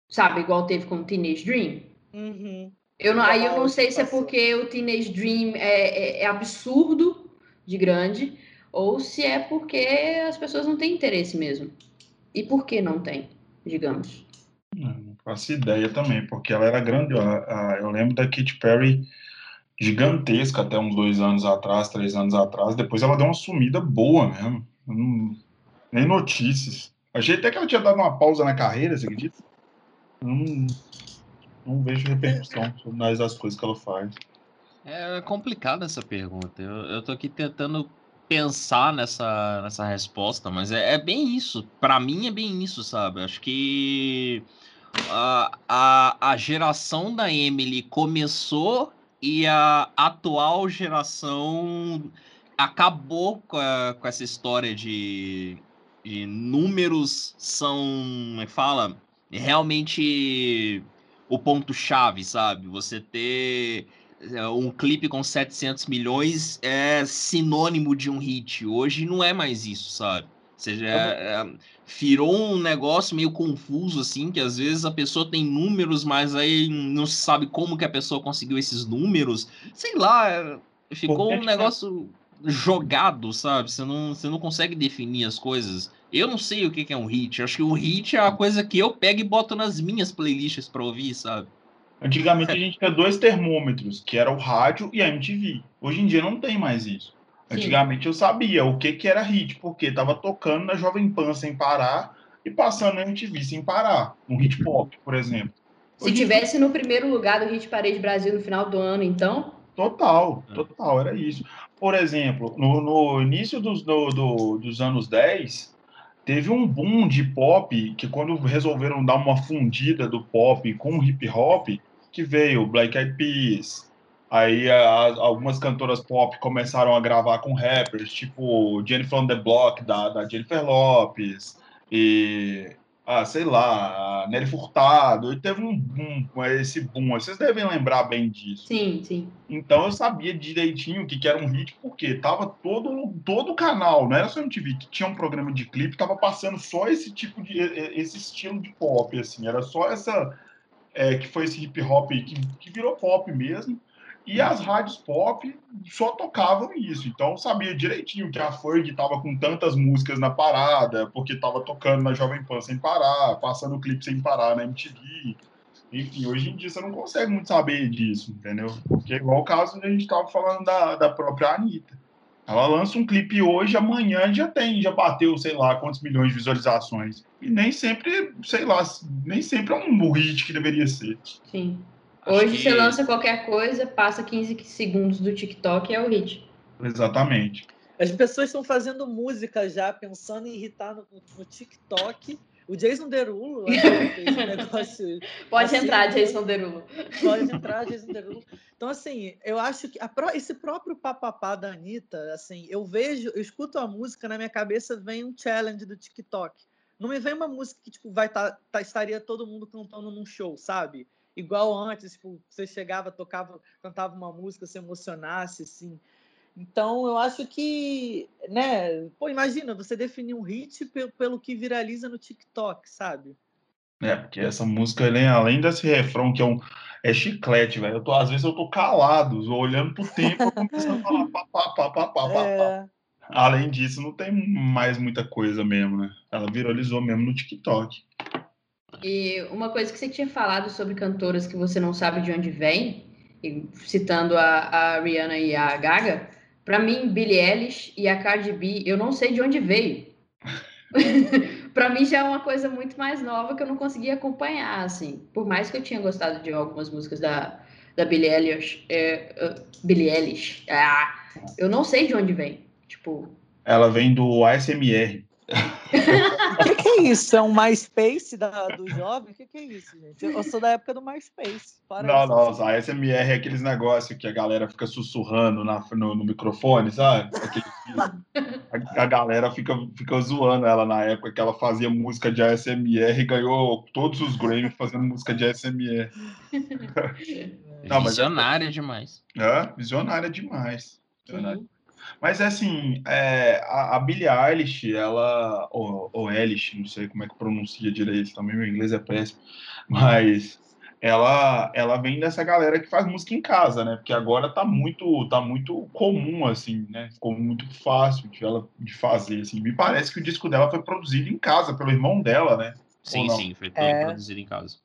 Sabe, igual teve com o Teenage Dream. Uhum. Eu não, aí eu não sei se é porque o Teenage Dream é, é, é, absurdo de grande ou se é porque as pessoas não têm interesse mesmo. E por que não tem, digamos? Não faço ideia também, porque ela era grande. Eu lembro da Katy Perry gigantesca até uns dois anos atrás, três anos atrás. Depois ela deu uma sumida boa mesmo. Não, nem notícias. Achei até que ela tinha dado uma pausa na carreira, você acredita? Não, não vejo repercussão nas as coisas que ela faz. É complicada essa pergunta. Eu, eu tô aqui tentando pensar nessa, nessa resposta, mas é, é bem isso. Para mim é bem isso, sabe? Acho que a, a, a geração da Emily começou e a atual geração acabou com, a, com essa história de, de números são, como é fala, realmente o ponto-chave, sabe? Você ter é, um clipe com 700 milhões é sinônimo de um hit. Hoje não é mais isso, sabe? Ou seja, é, é, virou um negócio meio confuso, assim, que às vezes a pessoa tem números, mas aí não se sabe como que a pessoa conseguiu esses números. Sei lá, é, ficou um negócio jogado, sabe? Você não, você não consegue definir as coisas. Eu não sei o que é um hit. Acho que o hit é a coisa que eu pego e boto nas minhas playlists para ouvir, sabe? Antigamente a gente tinha dois termômetros, que era o rádio e a MTV. Hoje em dia não tem mais isso. Antigamente Sim. eu sabia o que, que era hit, porque estava tocando na Jovem Pan sem parar e passando na MTV sem parar. Um hit pop, por exemplo. Se Hoje tivesse no primeiro lugar do Hit Parade Brasil no final do ano, então? Total, é. total, era isso. Por exemplo, no, no início dos, do, do, dos anos 10, teve um boom de pop que quando resolveram dar uma fundida do pop com hip hop, que veio Black Eyed Peas, aí a, algumas cantoras pop começaram a gravar com rappers, tipo Jennifer on the Block, da, da Jennifer Lopes, e ah, sei lá, Nelly Furtado, e teve um boom, esse boom, vocês devem lembrar bem disso. Sim, sim. Então eu sabia direitinho o que, que era um hit, porque tava todo todo o canal, não era só MTV, que tinha um programa de clipe, tava passando só esse tipo de, esse estilo de pop, assim, era só essa, é, que foi esse hip hop que, que virou pop mesmo, e as rádios pop só tocavam isso. Então sabia direitinho que a Ferg estava com tantas músicas na parada, porque estava tocando na Jovem Pan sem parar, passando clipe sem parar na MTV. Enfim, hoje em dia você não consegue muito saber disso, entendeu? Porque é igual o caso que a gente estava falando da, da própria Anitta. Ela lança um clipe hoje, amanhã já tem, já bateu, sei lá, quantos milhões de visualizações. E nem sempre, sei lá, nem sempre é um hit que deveria ser. Sim. Hoje que... você lança qualquer coisa, passa 15 segundos do TikTok e é o hit. Exatamente. As pessoas estão fazendo música já, pensando em irritar no, no TikTok. O Jason Derulo fez um negócio. Pode assim, entrar, Jason Derulo. Pode entrar, Jason Derulo. Então, assim, eu acho que a, esse próprio papapá da Anitta, assim, eu vejo, eu escuto a música, na minha cabeça vem um challenge do TikTok. Não me vem uma música que, tipo, vai tá, tá estaria todo mundo cantando num show, sabe? Igual antes, tipo, você chegava, tocava, cantava uma música, se emocionasse, assim. Então, eu acho que, né, pô, imagina, você definir um hit pelo, pelo que viraliza no TikTok, sabe? É, porque essa música, além desse refrão que é um é chiclete, velho. Eu tô, às vezes eu tô calado, olhando pro tempo, começando a falar pá, pá, pá, pá, pá, pá, é... Além disso, não tem mais muita coisa mesmo, né? Ela viralizou mesmo no TikTok. E uma coisa que você tinha falado sobre cantoras que você não sabe de onde vem, citando a, a Rihanna e a Gaga, para mim, Billie Eilish e a Cardi B, eu não sei de onde veio. para mim já é uma coisa muito mais nova que eu não conseguia acompanhar, assim. Por mais que eu tinha gostado de algumas músicas da, da Billie Eilish, é, uh, Billie Eilish, ah, eu não sei de onde vem. Tipo... Ela vem do ASMR. O que, que, é isso? É um MySpace da, do jovem? O que, que, é isso, gente? Eu sou da época do MySpace. Parece. Não, não, a SMR é aqueles negócios que a galera fica sussurrando na, no, no microfone, sabe? Aquele, a, a, galera fica, fica zoando ela na época que ela fazia música de ASMR e ganhou todos os Grammys fazendo música de ASMR. não, visionária mas, demais. É, visionária demais. Visionária. Uhum. Mas assim, é, a, a Billie Eilish, ela. Ou, ou Eilish, não sei como é que pronuncia direito, também meu inglês é péssimo. Mas ela, ela vem dessa galera que faz música em casa, né? Porque agora tá muito, tá muito comum, assim, né? Ficou muito fácil de ela de fazer, assim. Me parece que o disco dela foi produzido em casa pelo irmão dela, né? Sim, sim, foi é... produzido em casa.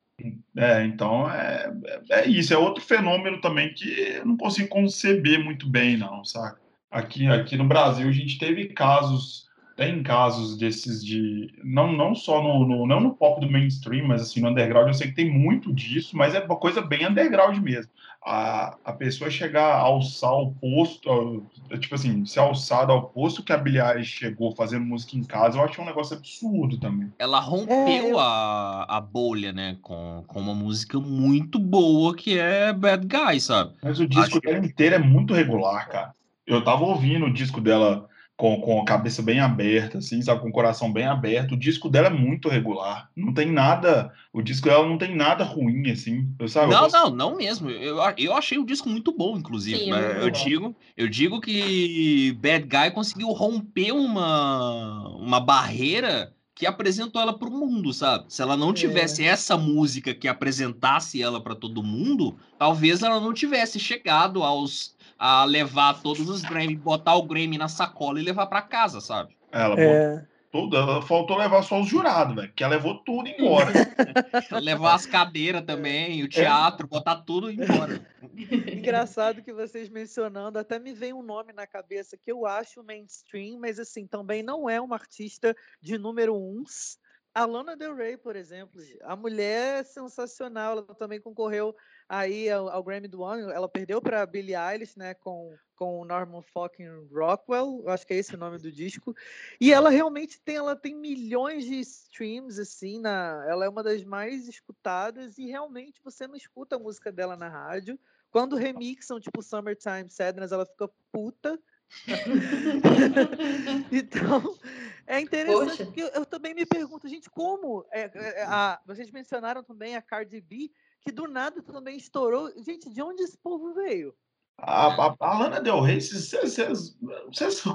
É, então é, é isso, é outro fenômeno também que eu não consigo conceber muito bem, não, saca? Aqui, aqui no Brasil a gente teve casos, tem casos desses de. Não, não só no, no, não no pop do mainstream, mas assim, no underground, eu sei que tem muito disso, mas é uma coisa bem underground mesmo. A, a pessoa chegar a alçar o posto, tipo assim, se alçada ao posto que a Billie chegou fazendo música em casa, eu achei um negócio absurdo também. Ela rompeu é, eu... a, a bolha, né, com, com uma música muito boa que é Bad Guy, sabe? Mas o disco Acho... dela inteiro é muito regular, cara eu tava ouvindo o disco dela com, com a cabeça bem aberta, assim, sabe, com o coração bem aberto. O disco dela é muito regular. Não tem nada. O disco dela não tem nada ruim, assim. Eu, sabe, não, eu não, não mesmo. Eu, eu achei o disco muito bom, inclusive. Sim, mas eu eu, gosto. digo, eu digo que Bad Guy conseguiu romper uma, uma barreira que apresentou ela para o mundo, sabe? Se ela não tivesse essa música que apresentasse ela para todo mundo, talvez ela não tivesse chegado aos a levar todos os Grammy, botar o Grammy na sacola e levar para casa, sabe? Ela É. tudo, ela faltou levar só os jurados, velho, que ela levou tudo embora. levar as cadeiras também, o teatro, botar tudo embora. Engraçado que vocês mencionando, até me vem um nome na cabeça que eu acho mainstream, mas assim, também não é uma artista de número uns. A Lana Del Rey, por exemplo, a mulher é sensacional, ela também concorreu aí ao, ao Grammy do ano, ela perdeu para Billie Eilish, né, com, com o Norman fucking Rockwell, eu acho que é esse o nome do disco, e ela realmente tem, ela tem milhões de streams, assim, na, ela é uma das mais escutadas, e realmente você não escuta a música dela na rádio, quando remixam, tipo Summertime Sadness, ela fica puta. então, é interessante Poxa. porque eu, eu também me pergunto, gente, como é, é, a- vocês mencionaram também a Cardi B, que do nada também estourou. Gente, de onde esse povo veio? A, a, a Lana Del Rey, vocês-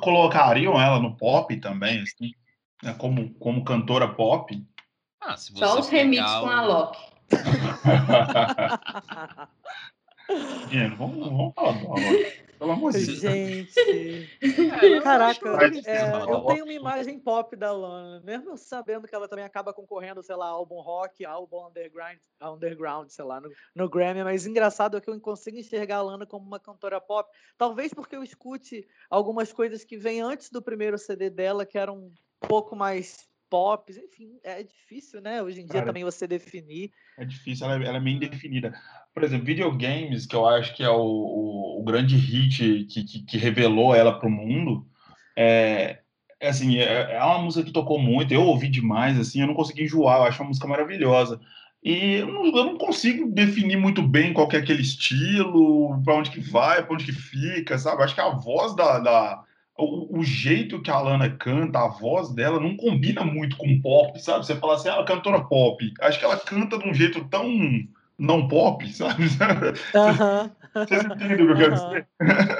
colocariam ela no pop também, assim? né, Como, como cantora pop? Ah, se Só os remixes pegar com o- a Loki. Menino, vamos, vamos falar do Alok. Pelo amor de Deus. Gente, É, eu caraca, é, eu Alok. tenho uma imagem pop da Lana, mesmo eu sabendo que ela também acaba concorrendo, sei lá, álbum rock, álbum underground, underground sei lá, no, no Grammy, mas engraçado é que eu consigo enxergar a Lana como uma cantora pop, talvez porque eu escute algumas coisas que vêm antes do primeiro CD dela, que eram um pouco mais pop, enfim, é difícil, né, hoje em dia Cara, também você definir. É difícil, ela, é- ela é meio indefinida. Por exemplo, videogames, que eu acho que é o, o, o grande hit que, que, que revelou ela para o mundo, é, é assim, é, é uma música que tocou muito, eu ouvi demais, assim, eu não consegui enjoar, eu acho uma música maravilhosa. E eu não, eu não consigo definir muito bem qual é aquele estilo, para onde que vai, para onde que fica, sabe? Acho que a voz da, da o, o jeito que a Lana canta, a voz dela não combina muito com pop, sabe? Você fala assim, ah, cantora pop. Acho que ela canta de um jeito tão não pop, sabe? Aham. Vocês entendem o que eu quero dizer?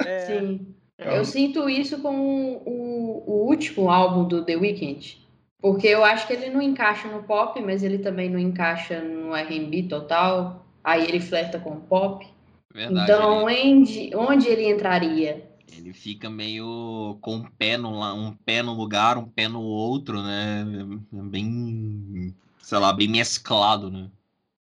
É, Sim. É, Eu sinto isso com o, o último álbum do The Weeknd. Porque eu acho que ele não encaixa no pop, mas ele também não encaixa no R&B total. Aí ele flerta com o pop. Verdade, então, ele, onde, onde ele entraria? Ele fica meio com um pé, no, um pé no lugar, um pé no outro, né? Bem, sei lá, bem mesclado, né?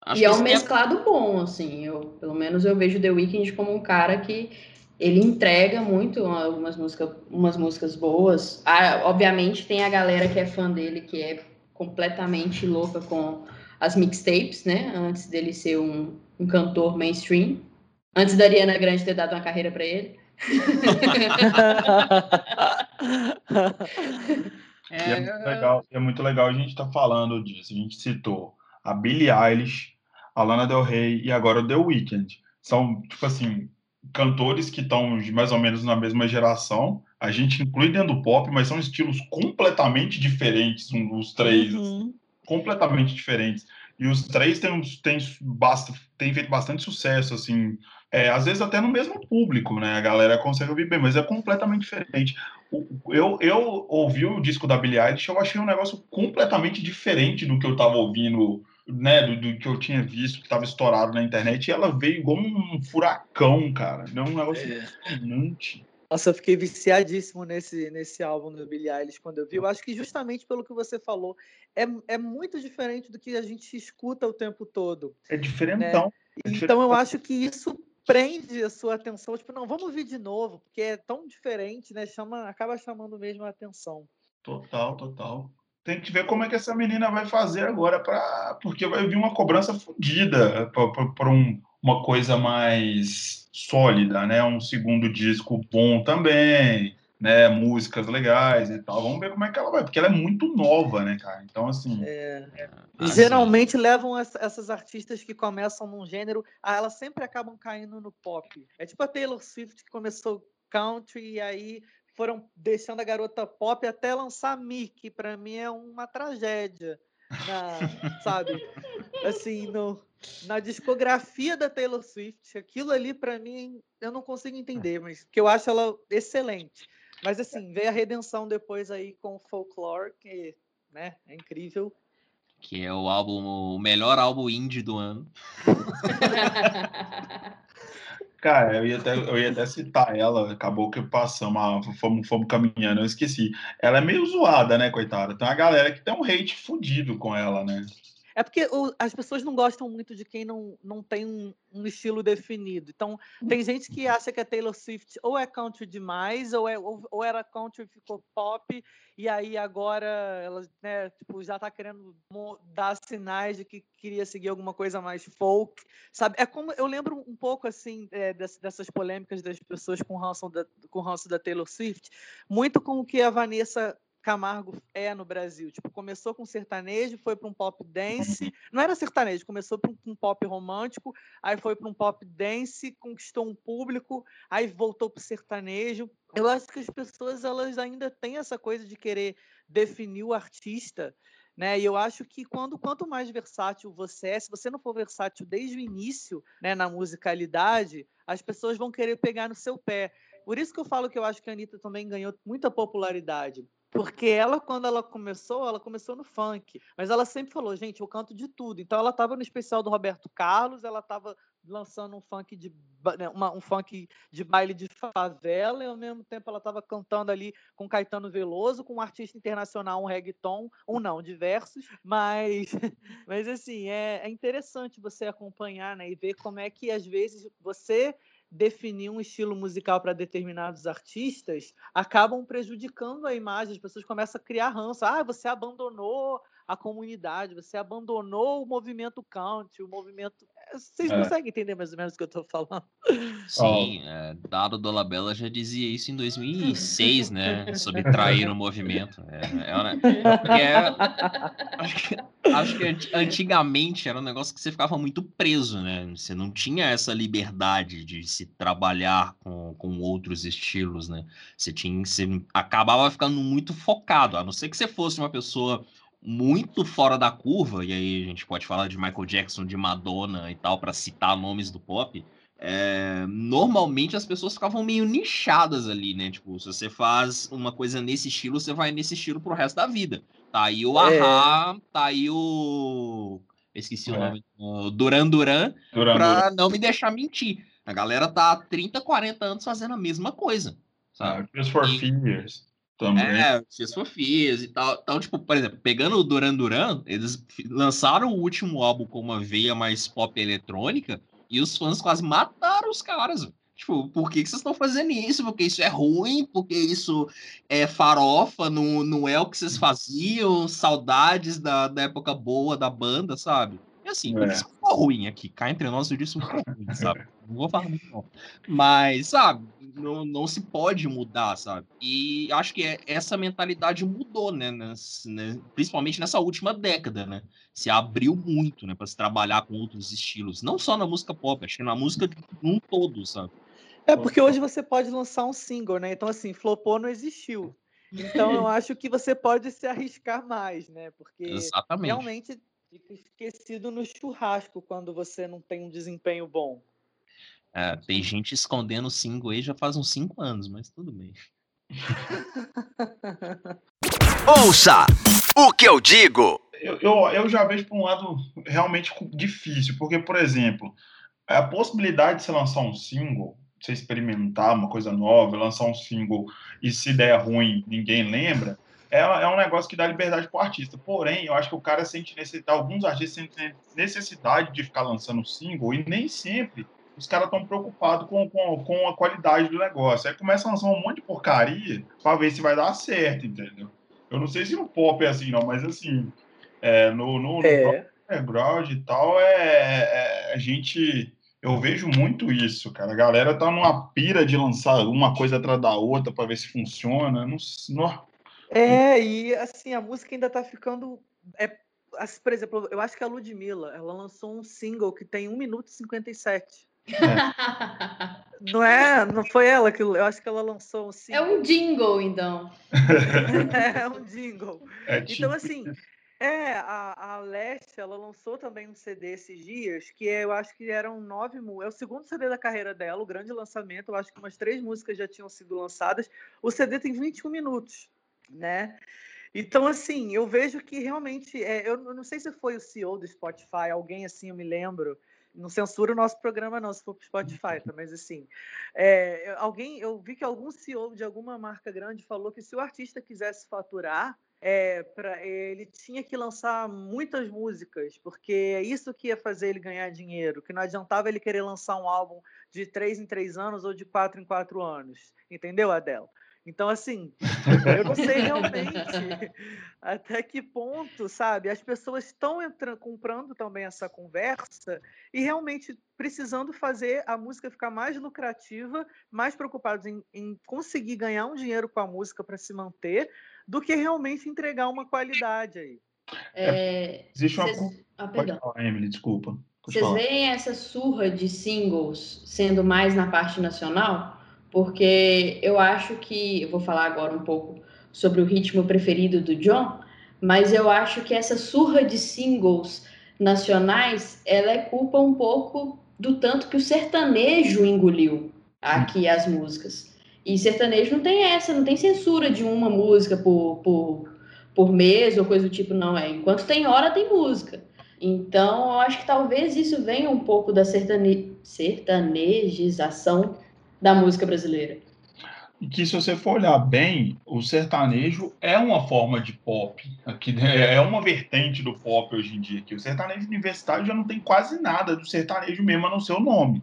Acho e é um que mesclado bom, assim. Eu, pelo menos eu vejo The Weeknd como um cara que ele entrega muito algumas músicas, umas músicas boas. Ah, obviamente tem a galera que é fã dele, que é completamente louca com as mixtapes, né? Antes dele ser um, um cantor mainstream. Antes da Ariana Grande ter dado uma carreira para ele. E é muito legal, é muito legal a gente estar falando disso. A gente citou a Billie Eilish, a Lana Del Rey e agora o The Weeknd. São, tipo assim, cantores que estão mais ou menos na mesma geração. A gente inclui dentro do pop, mas são estilos completamente diferentes, um- os três. Uhum. completamente diferentes. E os três têm, têm, têm feito bastante sucesso, assim. É, às vezes até no mesmo público, né? A galera consegue ouvir bem, mas é completamente diferente. Eu, eu ouvi o disco da Billie Eilish, eu achei um negócio completamente diferente do que eu estava ouvindo, né? Do, do que eu tinha visto, que estava estourado na internet, e ela veio igual um furacão, cara. É um negócio impressionante. Nossa, eu fiquei viciadíssimo nesse, nesse álbum do Billie Eilish quando eu vi. Eu acho que justamente pelo que você falou, é, é muito diferente do que a gente escuta o tempo todo. É diferentão. É Então eu acho que isso prende a sua atenção. Tipo, não, vamos ouvir de novo, porque é tão diferente, né? Chama, acaba chamando mesmo a atenção. Total, total. Tem que ver como é que essa menina vai fazer agora, pra... porque vai vir uma cobrança fodida para um, uma coisa mais sólida, né? Um segundo disco bom também, né? Músicas legais e tal. Vamos ver como é que ela vai, porque ela é muito nova, né, cara? Então, assim, É, sim. geralmente levam essa- essas artistas que começam num gênero, ah, elas sempre acabam caindo no pop. É tipo a Taylor Swift que começou country e aí foram deixando a garota pop até lançar que para mim é uma tragédia. Na, sabe? Assim, no, na discografia da Taylor Swift, aquilo ali para mim eu não consigo entender, mas que eu acho ela excelente. Mas assim, veio a redenção depois aí com Folklore, que né, é incrível. Que é o álbum, o melhor álbum indie do ano. Cara, eu ia, até, eu ia até citar ela, acabou que passamos, fomos, fomos caminhando, eu esqueci. Ela é meio zoada, né, coitada? Tem uma galera que tem um hate fudido com ela, né? É porque o, as pessoas não gostam muito de quem não, não tem um, um, estilo definido. Então, tem gente que acha que a Taylor Swift ou é country demais, ou, é, ou, ou era country e ficou pop, e aí agora ela né, tipo, já está querendo dar sinais de que queria seguir alguma coisa mais folk, sabe? É como eu lembro um pouco assim é, dessas polêmicas das pessoas com o ranço da, com o ranço da Taylor Swift, muito com o que a Vanessa Camargo é no Brasil. Tipo, começou com sertanejo, foi para um pop dance. Não era sertanejo, começou com um pop romântico, aí foi para um pop dance, conquistou um público, aí voltou para o sertanejo. Eu acho que as pessoas elas ainda têm essa coisa de querer definir o artista, né? E eu acho que quando quanto mais versátil você é, se você não for versátil desde o início, né, na musicalidade, as pessoas vão querer pegar no seu pé. Por isso que eu falo que eu acho que a Anitta também ganhou muita popularidade. Porque ela, quando ela começou, ela começou no funk. Mas ela sempre falou, gente, eu canto de tudo. Então ela estava no especial do Roberto Carlos, ela estava lançando um funk de né, uma, um funk de baile de favela e ao mesmo tempo ela estava cantando ali com Caetano Veloso, com um artista internacional, um reggaeton, um não, diversos, mas mas assim, é, é interessante você acompanhar, né, e ver como é que às vezes você definir um estilo musical para determinados artistas acabam prejudicando a imagem. As pessoas começam a criar ranço. Ah, você abandonou a comunidade, você abandonou o movimento country, o movimento. Vocês é. conseguem entender mais ou menos o que eu estou falando? Sim, oh. é, Dado Dolabella já dizia isso em 2006, né? Sobre trair o movimento. É, é, é, acho, que, acho que antigamente era um negócio que você ficava muito preso, né? Você não tinha essa liberdade de se trabalhar com, com outros estilos, né? Você, tinha, você acabava ficando muito focado, a não ser que você fosse uma pessoa muito fora da curva, e aí a gente pode falar de Michael Jackson, de Madonna e tal, para citar nomes do pop. É, normalmente as pessoas ficavam meio nichadas ali, né? Tipo, se você faz uma coisa nesse estilo, você vai nesse estilo pro resto da vida. Tá aí o é. Ahá, tá aí o. Esqueci é. o nome. O Duran Duran, pra não me deixar mentir. A galera tá há 30, 40 anos fazendo a mesma coisa. Sabe? Just for e... Fears. Também. É, X Fofias e tal. Então, tipo, por exemplo, pegando o Duran Duran, eles lançaram o último álbum com uma veia mais pop eletrônica e os fãs quase mataram os caras. Tipo, por que, que vocês estão fazendo isso? Porque isso é ruim, porque isso é farofa, não, não é o que vocês faziam, saudades da, da época boa da banda, sabe? Assim, é. isso ficou ruim aqui. Cá entre nós, eu disse ficou ruim, sabe? Não vou falar muito, não. Mas, sabe, não, não se pode mudar, sabe? E acho que é, essa mentalidade mudou, né, nessa, né? Principalmente nessa última década, né? Se abriu muito, né, para se trabalhar com outros estilos. Não só na música pop, acho que na música num todo, sabe? É, porque hoje você pode lançar um single, né? Então, assim, flopou não existiu. Então, eu acho que você pode se arriscar mais, né? Porque Exatamente. realmente fica esquecido no churrasco quando você não tem um desempenho bom. É, tem gente escondendo o single aí já faz uns 5 anos, mas tudo bem. Ouça o que eu digo. Eu, eu, eu já vejo por um lado realmente difícil, porque, por exemplo, a possibilidade de você lançar um single, você experimentar uma coisa nova, lançar um single e se der ruim, ninguém lembra, é, é um negócio que dá liberdade para o artista. Porém, eu acho que o cara sente necessidade, alguns artistas sentem necessidade de ficar lançando single e nem sempre os caras estão preocupados com, com, com a qualidade do negócio. Aí começa a lançar um monte de porcaria para ver se vai dar certo, entendeu? Eu não sei se no pop é assim, não, mas assim, é, no, no, no é. underground e tal, é, é, a gente. Eu vejo muito isso, cara. A galera tá numa pira de lançar uma coisa atrás da outra para ver se funciona. Não, não... É, e assim, a música ainda tá ficando. É, assim, por exemplo, eu acho que a Ludmilla, ela lançou um single que tem 1 minuto e 57 Não é? Não foi ela que eu acho que ela lançou um É um jingle, então. é um jingle. É Então, tipo assim, é, a, a Alessia, ela lançou também um CD esses dias, que é, eu acho que eram nove músicas. É o segundo CD da carreira dela, o grande lançamento. Eu acho que umas três músicas já tinham sido lançadas. O CD tem 21 minutos, né? Então, assim, eu vejo que realmente. É, eu não sei se foi o CEO do Spotify, alguém assim, eu me lembro. Não censura o nosso programa, não, se for para Spotify, tá? Mas assim, é, alguém, eu vi que algum CEO de alguma marca grande falou que se o artista quisesse faturar, é, pra, ele tinha que lançar muitas músicas, porque é isso que ia fazer ele ganhar dinheiro, que não adiantava ele querer lançar um álbum de três em três anos ou de quatro em quatro anos. Entendeu, Adele? Então, assim, eu não sei realmente até que ponto, sabe, as pessoas estão comprando também essa conversa e realmente precisando fazer a música ficar mais lucrativa, mais preocupados em, em conseguir ganhar um dinheiro com a música para se manter, do que realmente entregar uma qualidade aí. É, Existe uma. cês- Ah, perdão. falar, Emily, desculpa. Vocês veem essa surra de singles sendo mais na parte nacional? Porque eu acho que, eu vou falar agora um pouco sobre o ritmo preferido do John, mas eu acho que essa surra de singles nacionais, ela é culpa um pouco do tanto que o sertanejo engoliu aqui as músicas. E sertanejo não tem essa, não tem censura de uma música por, por, por mês ou coisa do tipo, não é. Enquanto tem hora, tem música. Então, eu acho que talvez isso venha um pouco da sertane... sertanejização da música brasileira. E que se você for olhar bem, o sertanejo é uma forma de pop. Aqui, né? é uma vertente do pop hoje em dia. Que o sertanejo universitário já não tem quase nada do sertanejo mesmo a não ser o nome.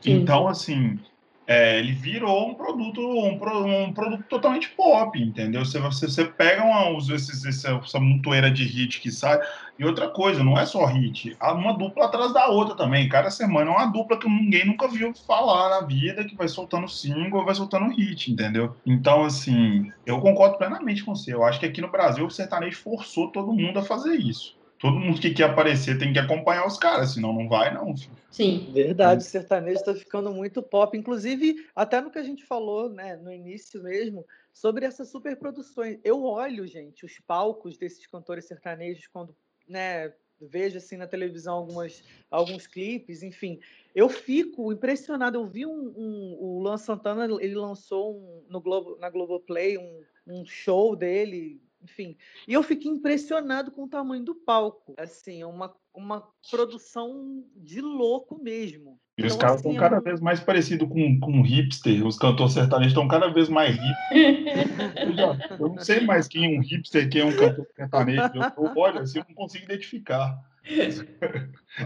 Sim. Então, assim, é, ele virou um produto, um, pro- um produto totalmente pop, entendeu? Você, você, você pega uma, esses, essa, essa montoeira de hit que sai. E outra coisa, não é só hit, há uma dupla atrás da outra também. Cada semana é uma dupla que ninguém nunca viu falar na vida, que vai soltando single, vai soltando hit, entendeu? Então, assim, eu concordo plenamente com você. Eu acho que aqui no Brasil o sertanejo forçou todo mundo a fazer isso. Todo mundo que quer aparecer tem que acompanhar os caras, senão não vai, não. Sim, Verdade, o sertanejo está ficando muito pop. Inclusive, até no que a gente falou né, no início mesmo, sobre essas superproduções. Eu olho, gente, os palcos desses cantores sertanejos quando né, vejo assim na televisão algumas, alguns clipes, enfim. Eu fico impressionado. Eu vi um, um- o Luan Santana, ele lançou um- no Globo, na Globoplay um, um show dele, enfim. E eu fiquei impressionado com o tamanho do palco. Assim, uma, uma produção de louco mesmo. E os Então, caras assim, estão é cada um- vez mais parecidos com, com hipster. Os cantores sertanejos estão cada vez mais hipster. Eu, já- eu não sei mais quem é um hipster, quem é um cantor sertanejo. Eu, eu olho assim, eu não consigo identificar.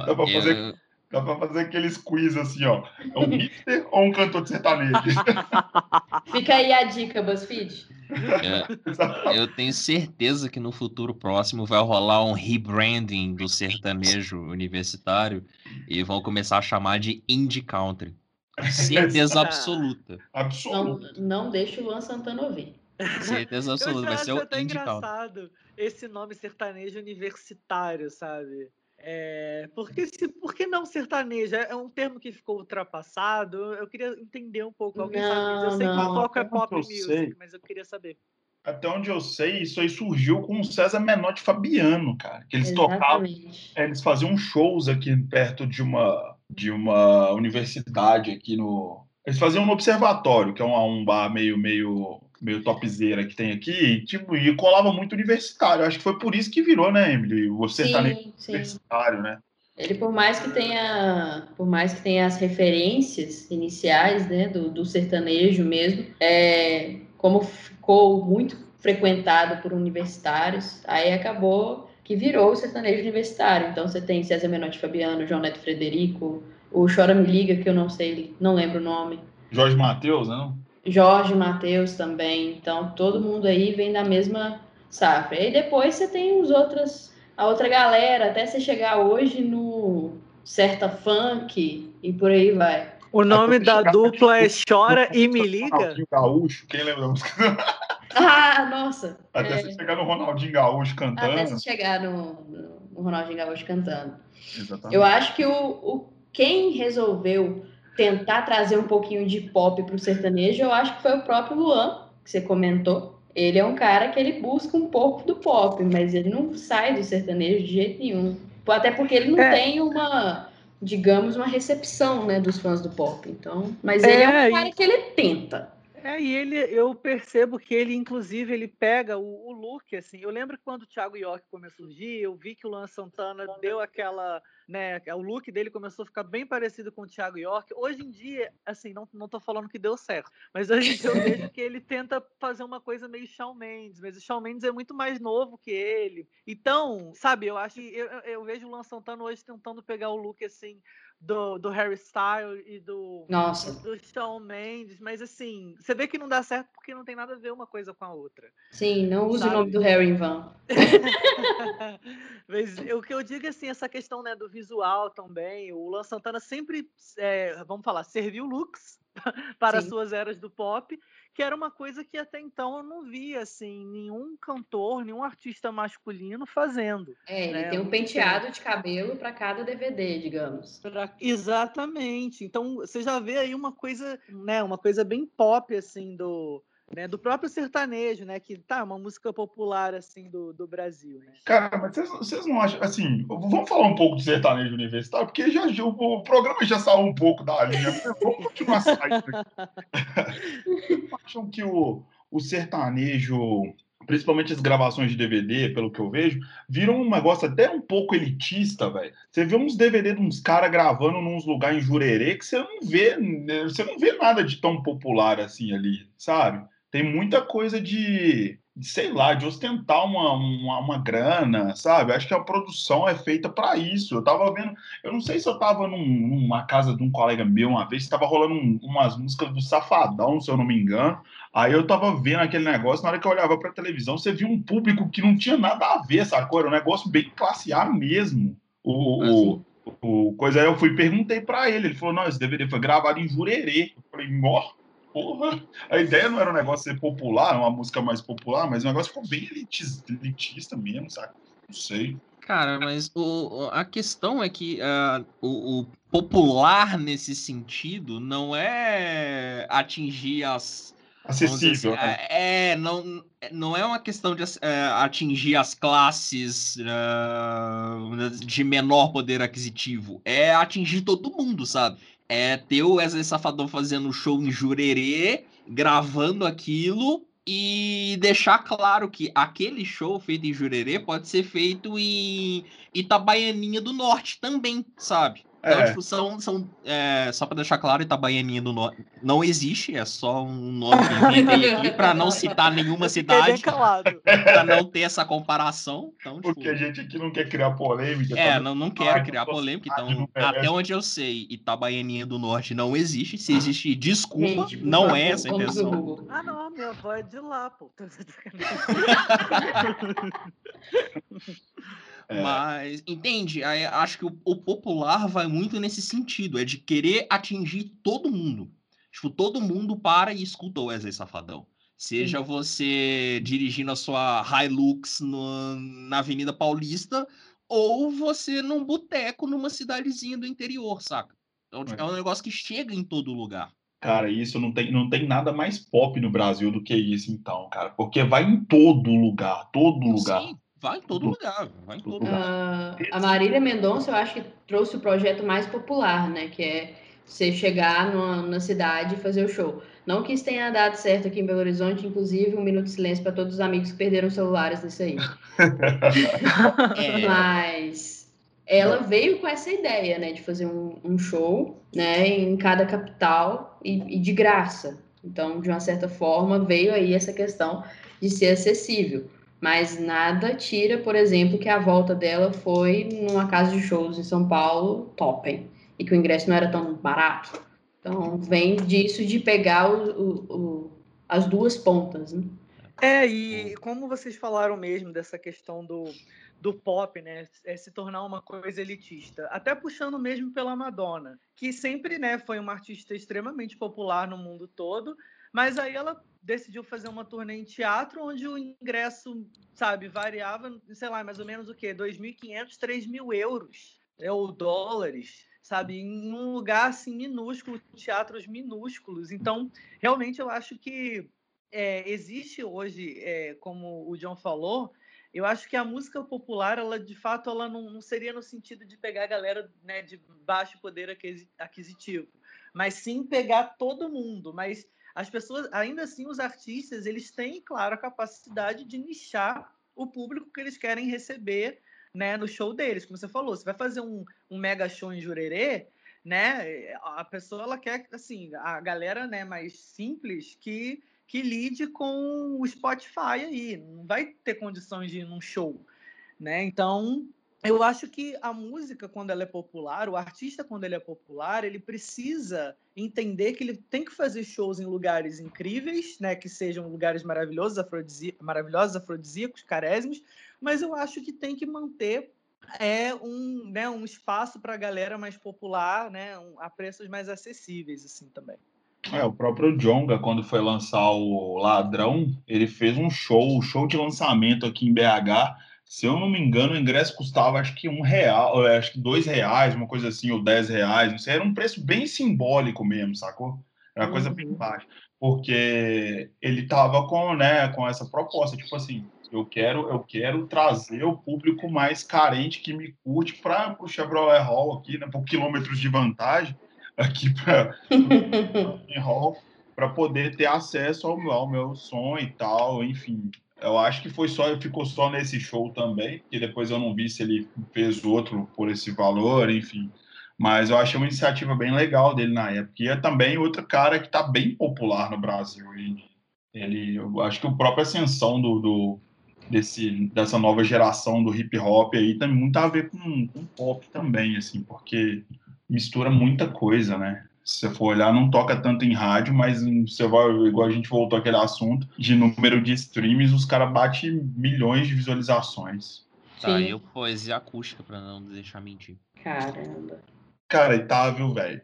Dá pra fazer- Dá pra fazer aqueles quiz assim, ó. É um hipster ou um cantor de sertanejo? fica aí a dica, BuzzFeed. É, eu tenho certeza que no futuro próximo vai rolar um rebranding do sertanejo universitário e vão começar a chamar de indie country. Certeza absoluta. Não, Absoluto. não deixa o Luan Santana ouvir. Certeza absoluta. Vai ser o indie country. engraçado esse nome sertanejo universitário, sabe? É, porque se, por que não sertanejo? É um termo que ficou ultrapassado. Eu queria entender um pouco. Alguém sabe disso? Eu sei que Não, o foco é não. pop music, sei. mas eu queria saber. Até onde eu sei, isso aí surgiu com o César Menotti Fabiano, cara. Que eles tocavam Exatamente. É, eles faziam shows aqui perto de uma de uma universidade aqui no eles faziam no observatório que é um, um bar meio meio meio topzera que tem aqui e, tipo e colava muito universitário acho que foi por isso que virou né Emily o sertanejo Sim, sim. universitário né Ele, por mais que tenha, por mais que tenha as referências iniciais, né, do, do sertanejo mesmo, é, como ficou muito frequentado por universitários, aí acabou que virou o sertanejo universitário. Então você tem César Menotti Fabiano, João Neto Frederico, o Chora Me Liga, que eu não sei, não lembro o nome. Jorge Matheus né não? Jorge Matheus também. Então, todo mundo aí vem da mesma safra. E depois você tem os outros, a outra galera, até você chegar hoje no Certa Funk e por aí vai. O nome Até da dupla é Chora e Me Liga? Ronaldinho Gaúcho quem lembra da música Ah, nossa! até É, você chegar no Ronaldinho Gaúcho até cantando você chegar no, no Ronaldinho Gaúcho cantando. Exatamente. Eu acho que o, o- quem resolveu tentar trazer um pouquinho de pop para o sertanejo, eu acho que foi o próprio Luan, que você comentou. Ele é um cara que ele busca um pouco do pop, mas ele não sai do sertanejo de jeito nenhum. Até porque ele não é. tem uma, digamos, uma recepção né, dos fãs do pop. Então, mas ele é, é um cara que ele tenta. É, e ele, eu percebo que ele, inclusive, ele pega o, o look, assim. Eu lembro quando o Thiago York começou a surgir, eu vi que o Luan Santana deu aquela, né, o look dele começou a ficar bem parecido com o Thiago York. Hoje em dia, assim, não, não tô falando que deu certo, mas hoje em dia eu vejo que ele tenta fazer uma coisa meio Shawn Mendes, mas o Shawn Mendes é muito mais novo que ele. Então, sabe, eu acho que eu, eu vejo o Luan Santana hoje tentando pegar o look, assim, do, do Harry Styles e do, Nossa. do Shawn Mendes, mas assim, você vê que não dá certo porque não tem nada a ver uma coisa com a outra. Sim, não use o nome do Harry em vão. mas o que eu digo assim, essa questão né, do visual também, o Luan Santana sempre, é, vamos falar, serviu looks para Sim. suas eras do pop, que era uma coisa que até então eu não via assim nenhum cantor, nenhum artista masculino fazendo. É, né? ele tem um penteado de cabelo para cada DVD, digamos. Pra... Exatamente. Então você já vê aí uma coisa, né, uma coisa bem pop assim do né, do próprio sertanejo, né, que tá uma música popular assim do, do Brasil. Né? Cara, mas vocês, não acham assim? Vamos falar um pouco do sertanejo universitário, porque já o, programa já saiu um pouco da linha. Vamos continuar saindo. acham que o, o sertanejo principalmente as gravações de DVD, pelo que eu vejo, viram um negócio até um pouco elitista, velho. Você vê uns DVD de uns caras gravando nos lugares em Jurerê que você não vê, você não vê nada de tão popular assim ali, sabe? Tem muita coisa de, de, sei lá, de ostentar uma, uma, uma, grana, sabe? Acho que a produção é feita para isso. Eu tava vendo, eu não sei se eu tava num, numa casa de um colega meu uma vez, estava rolando um, umas músicas do Safadão, se eu não me engano. Aí eu tava vendo aquele negócio, na hora que eu olhava pra televisão, você viu um público que não tinha nada a ver, sacou? Era um negócio bem classe A mesmo. O, o, o, coisa aí eu fui perguntei para ele, ele falou: não, esse DVD foi gravado em Jurerê. Eu falei, morre porra, a ideia não era um negócio ser popular, uma música mais popular, mas o negócio ficou bem elitista mesmo, sabe? Não sei. Cara, mas o, a questão é que uh, o, o, popular nesse sentido não é atingir as. Acessível. Assim, né? É, não, não é uma questão de é, atingir as classes uh, de menor poder aquisitivo. É atingir todo mundo, sabe? É ter o Wesley Safadão fazendo show em Jurerê, gravando aquilo e deixar claro que aquele show feito em Jurerê pode ser feito em Itabaianinha do Norte também, sabe? Então, é. tipo, são, são é, só para deixar claro, Itabaianinha do Norte não existe, é só um nome que inventei aqui para não citar nenhuma cidade, para não ter essa comparação. Então, tipo, Porque a gente aqui não quer criar polêmica. É, tá não, não quero criar polêmica, então, até onde eu sei, Itabaianinha do Norte não existe. Se existe, desculpa, gente, não é essa a intenção. Ah, não, minha avó é de lá, pô. É. Mas, entende? Aí, acho que o, o, popular vai muito nesse sentido, é de querer atingir todo mundo. Tipo, todo mundo para e escuta o Wesley Safadão. Seja Sim. você dirigindo a sua Hilux no, na Avenida Paulista ou você num boteco numa cidadezinha do interior, saca? Então, é. é um negócio que chega em todo lugar. Cara, isso não tem, não tem nada mais pop no Brasil do que isso, então, cara. Porque vai em todo lugar, todo lugar. Sim. Vai em todo lugar, vai em todo lugar. Uh, a Marília Mendonça, eu acho que trouxe o projeto mais popular, né? Que é você chegar numa, na cidade e fazer o show. Não que isso tenha dado certo aqui em Belo Horizonte, inclusive um minuto de silêncio para todos os amigos que perderam celulares nisso aí. é. Mas ela veio com essa ideia, né, de fazer um, um show, né, em cada capital e, e, de graça. Então, de uma certa forma, veio aí essa questão de ser acessível. Mas nada tira, por exemplo, que a volta dela foi numa casa de shows em São Paulo, topem, e que o ingresso não era tão barato. Então, vem disso de pegar o, o, o, as duas pontas, né? É, e como vocês falaram mesmo dessa questão do, do pop, né, é se tornar uma coisa elitista, até puxando mesmo pela Madonna, que sempre, né, foi uma artista extremamente popular no mundo todo, mas aí ela decidiu fazer uma turnê em teatro, onde o ingresso, sabe, variava, sei lá, mais ou menos o quê? 2.500, 3.000 euros, né, ou dólares. sabe? Em um lugar assim minúsculo, teatros minúsculos. Então, realmente eu acho que é, existe hoje, é, como o John falou, eu acho que a música popular, ela de fato, ela não, não seria no sentido de pegar a galera né, de baixo poder aquisitivo, mas sim pegar todo mundo. Mas as pessoas, ainda assim, os artistas, eles têm, claro, a capacidade de nichar o público que eles querem receber né, no show deles. Como você falou, você vai fazer um, um mega show em Jurerê, né? A pessoa ela quer assim, a galera né, mais simples que que lide com o Spotify aí, não vai ter condições de ir num show, né? Então, eu acho que a música, quando ela é popular, o artista, quando ele é popular, ele precisa entender que ele tem que fazer shows em lugares incríveis, né? Que sejam lugares maravilhosos, maravilhosos, afrodisíacos, carésimos, mas eu acho que tem que manter é um, né, um espaço para a galera mais popular, né, um, a preços mais acessíveis, assim, também. É, o próprio Jonga, quando foi lançar o Ladrão, ele fez um show, um show de lançamento aqui em BH. Se eu não me engano, o ingresso custava acho que um real, acho que dois reais, uma coisa assim, ou dez reais, não sei, era um preço bem simbólico mesmo, sacou? Era coisa bem uhum. baixa. Porque ele tava com, né, com essa proposta, tipo assim, eu quero, eu quero trazer o público mais carente que me curte para o Chevrolet Hall aqui, né, por quilômetros de vantagem aqui para hall para poder ter acesso ao, ao meu som e tal, enfim. Eu acho que foi só, ficou só nesse show também, que depois eu não vi se ele fez outro por esse valor, enfim. Mas eu achei uma iniciativa bem legal dele na época. E é também outro cara que está bem popular no Brasil. Ele, ele, eu acho que o próprio ascensão do, do desse, dessa nova geração do hip hop aí tem muito a ver com, com pop também, assim, porque mistura muita coisa, né? Se você for olhar, não toca tanto em rádio, mas você vai, igual a gente voltou àquele assunto, de número de streams, os caras batem milhões de visualizações. Tá, eu poesia acústica pra não deixar mentir. Caramba. Cara, e tá, viu, velho?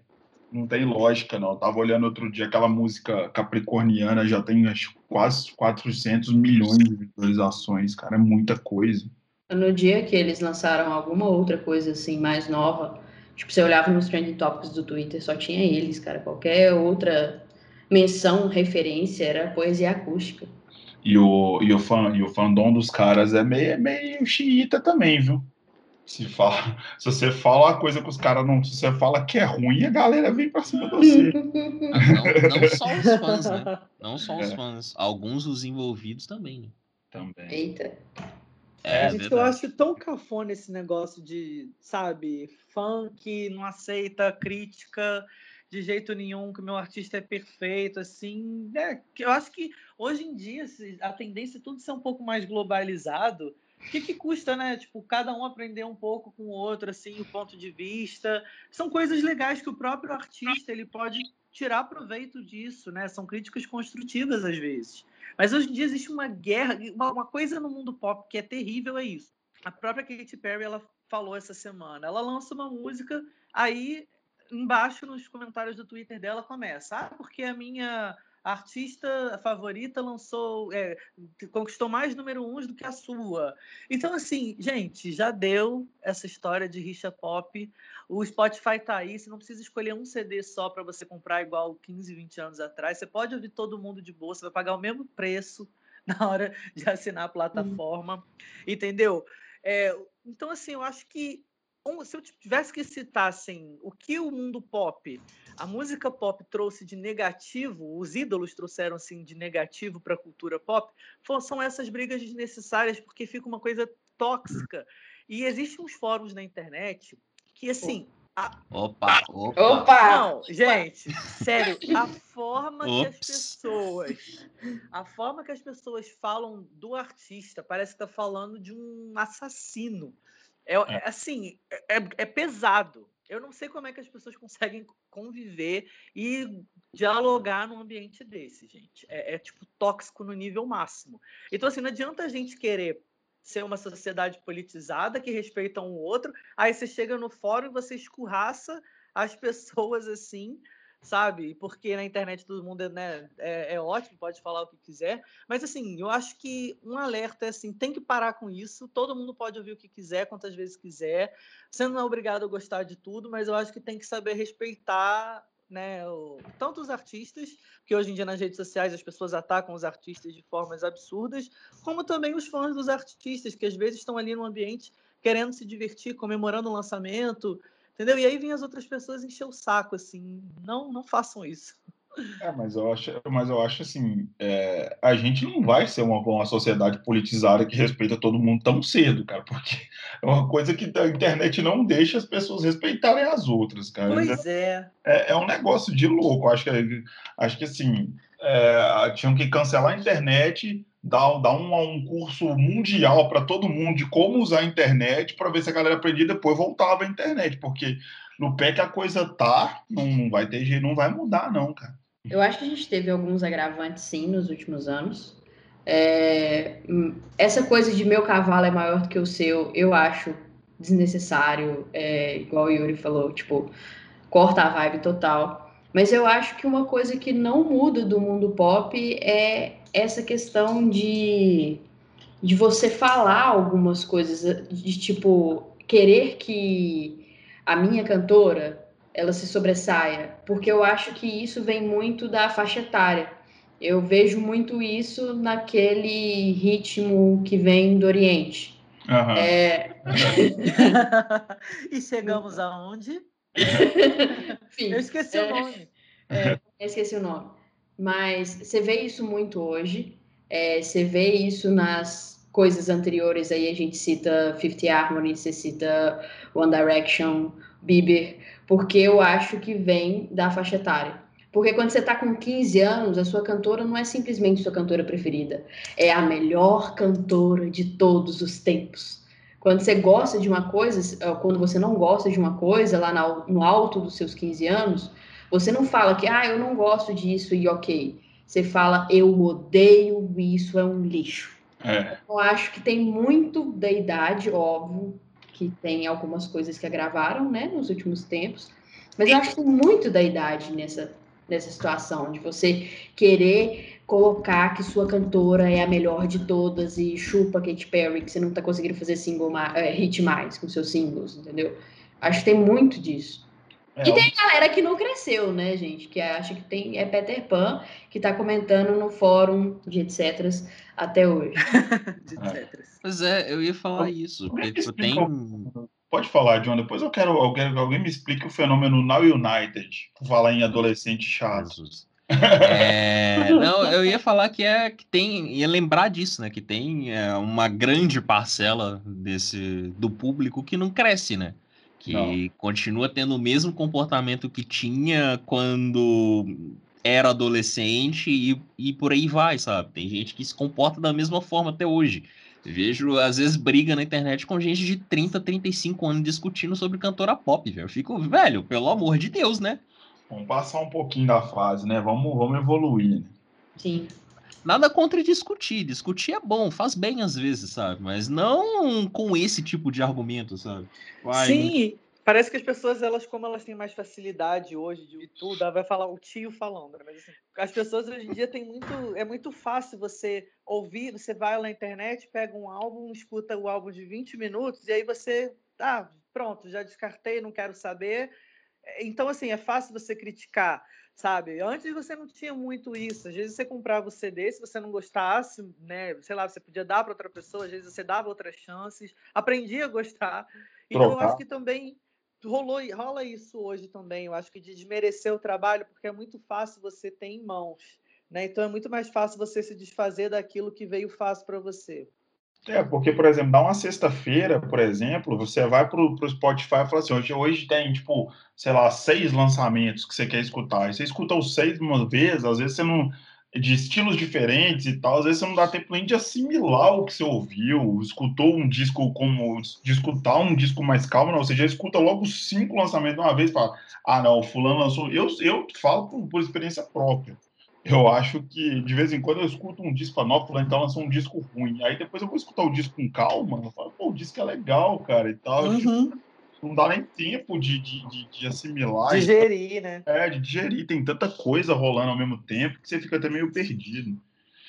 Não tem lógica, não. Eu tava olhando outro dia aquela música capricorniana, já tem acho, quase 400 milhões de visualizações, cara, é muita coisa. No dia que eles lançaram alguma outra coisa assim mais nova, Tipo, você olhava nos trending topics do Twitter, só tinha eles, cara. Qualquer outra menção, referência, era poesia acústica. E o, e o, fã, e o fandom dos caras é meio, meio xiita também, viu? Se, fala, se você fala uma coisa que os caras não. Se você fala que é ruim, a galera vem pra cima de você. Não, não só os fãs, né? Não só os é. fãs. Alguns dos envolvidos também, né? Também. Eita. É, gente, eu acho tão cafona esse negócio de, sabe, que não aceita crítica de jeito nenhum, que o meu artista é perfeito, assim, né? Eu acho que hoje em dia a tendência é tudo ser um pouco mais globalizado. O que, que custa, né? Tipo, cada um aprender um pouco com o outro, assim, o ponto de vista. São coisas legais que o próprio artista ele pode tirar proveito disso, né? São críticas construtivas às vezes. Mas hoje em dia existe uma guerra, uma, coisa no mundo pop que é terrível é isso. A própria Katy Perry ela falou essa semana. Ela lança uma música, aí embaixo nos comentários do Twitter dela começa: "Ah, porque a minha a artista favorita lançou, é, conquistou mais número uns do que a sua. Então, assim, gente, já deu essa história de rixa pop. O Spotify tá aí, você não precisa escolher um CD só para você comprar igual 15, 20 anos atrás. Você pode ouvir todo mundo de boa, você vai pagar o mesmo preço na hora de assinar a plataforma, uhum. entendeu? É, então, assim, eu acho que se eu tivesse que citar assim, o que o mundo pop, a música pop trouxe de negativo, os ídolos trouxeram assim de negativo para a cultura pop, são essas brigas desnecessárias porque fica uma coisa tóxica. E existem uns fóruns na internet que assim, a... Opa, opa. Opa! Não, gente, sério, a forma Ops. que as pessoas, a forma que as pessoas falam do artista parece que está falando de um assassino. É, é. é assim, é, é, pesado. Eu não sei como é que as pessoas conseguem conviver e dialogar num ambiente desse, gente. É, é, tipo tóxico no nível máximo. Então, assim, não adianta a gente querer ser uma sociedade politizada que respeita um outro, aí você chega no fórum e você escurraça as pessoas assim sabe? Porque na internet todo mundo né, é, é, ótimo, pode falar o que quiser. Mas assim, eu acho que um alerta é assim, tem que parar com isso. Todo mundo pode ouvir o que quiser, quantas vezes quiser. Você não é obrigado a gostar de tudo, mas eu acho que tem que saber respeitar né, o, tanto os artistas, que hoje em dia nas redes sociais as pessoas atacam os artistas de formas absurdas, como também os fãs dos artistas, que às vezes estão ali no ambiente querendo se divertir, comemorando o lançamento, entendeu? E aí vem as outras pessoas encher o saco, assim, não, não façam isso. É, mas eu acho, mas eu acho assim, é, a gente não vai ser uma, uma sociedade politizada que respeita todo mundo tão cedo, cara, porque é uma coisa que a internet não deixa as pessoas respeitarem as outras, cara. Pois é. É, é um negócio de louco. Acho que, acho que assim, é, tinham que cancelar a internet, dar, dar um, um curso mundial para todo mundo de como usar a internet para ver se a galera aprendia e depois voltava à internet, porque no pé que a coisa tá, não vai ter jeito, não vai mudar, não, cara. Eu acho que a gente teve alguns agravantes, sim, nos últimos anos. É, essa coisa de meu cavalo é maior do que o seu, eu acho desnecessário, é, igual o Yuri falou, tipo, corta a vibe total. Mas eu acho que uma coisa que não muda do mundo pop é essa questão de, de você falar algumas coisas, de tipo, querer que a minha cantora ela se sobressaia, porque eu acho que isso vem muito da faixa etária. Eu vejo muito isso naquele ritmo que vem do Oriente. Uhum. É... e chegamos aonde? Enfim, eu esqueci é... o nome. É, eu esqueci o nome. Mas você vê isso muito hoje. É, você vê isso nas coisas anteriores. Aí a gente cita Fifty Harmony, você cita One Direction, Bieber porque eu acho que vem da faixa etária. Porque quando você está com 15 anos, a sua cantora não é simplesmente sua cantora preferida, é a melhor cantora de todos os tempos. Quando você gosta de uma coisa, quando você não gosta de uma coisa, lá no alto dos seus 15 anos, você não fala que, ah, eu não gosto disso e ok. Você fala, eu odeio isso, é um lixo. É. Eu acho que tem muito da idade, óbvio, que tem algumas coisas que agravaram, né, nos últimos tempos. Mas eu acho que tem muito da idade nessa, nessa situação, de você querer colocar que sua cantora é a melhor de todas e chupa Katy Perry, que você não tá conseguindo fazer single é, hit mais com seus singles, entendeu? Acho que tem muito disso. É, e tem galera que não cresceu, né, gente? Que acha que tem é Peter Pan, que tá comentando no fórum de etc. até hoje. de etc. Pois é, eu ia falar isso. Porque, tipo, tem. Pode falar, John. Depois eu quero, eu quero que alguém me explique o fenômeno Now United. Falar em adolescente chato. É, não, eu ia falar que é que tem, ia lembrar disso, né? Que tem é, uma grande parcela desse do público que não cresce, né? que Não. continua tendo o mesmo comportamento que tinha quando era adolescente e, e por aí vai, sabe? Tem gente que se comporta da mesma forma até hoje. Vejo, às vezes, briga na internet com gente de 30, 35 anos discutindo sobre cantora pop, velho. Eu fico, velho, pelo amor de Deus, né? Vamos passar um pouquinho da fase, né? Vamos, vamos evoluir. Né? Sim. Nada contra discutir. Discutir é bom, faz bem às vezes, sabe? Mas não com esse tipo de argumento, sabe? Vai, Sim, parece que as pessoas, elas, como elas têm mais facilidade hoje de tudo, vai falar o tio falando, né? Mas assim, as pessoas hoje em dia têm muito. É muito fácil você ouvir, você vai na internet, pega um álbum, escuta o álbum de 20 minutos, e aí você. Ah, pronto, já descartei, não quero saber. Então, assim, é fácil você criticar sabe? Antes você não tinha muito isso. Às vezes você comprava o CD, se você não gostasse, né? Sei lá, você podia dar para outra pessoa, às vezes você dava outras chances, aprendia a gostar. Então Trocar. eu acho que também rolou, rola isso hoje também. Eu acho que de desmerecer o trabalho, porque é muito fácil você ter em mãos. Né? Então é muito mais fácil você se desfazer daquilo que veio fácil para você. É, porque, por exemplo, dá uma sexta-feira, por exemplo, você vai para o Spotify e fala assim, hoje, hoje tem, tipo, sei lá, seis lançamentos que você quer escutar. E você escuta os seis uma vez, às vezes você não. de estilos diferentes e tal, às vezes você não dá tempo nem de assimilar o que você ouviu, escutou um disco como. de escutar um disco mais calmo, não, você já escuta logo cinco lançamentos de uma vez e fala, ah, não, o fulano lançou. Eu, eu falo por, por experiência própria eu acho que de vez em quando eu escuto um disco novo, então lançou um disco ruim. Aí depois eu vou escutar o disco com calma, eu falo, pô, o disco é legal, cara, e tal. Uhum. não dá nem tempo de, de, de, de assimilar. Digerir, né? É, de digerir. Tem tanta coisa rolando ao mesmo tempo que você fica até meio perdido.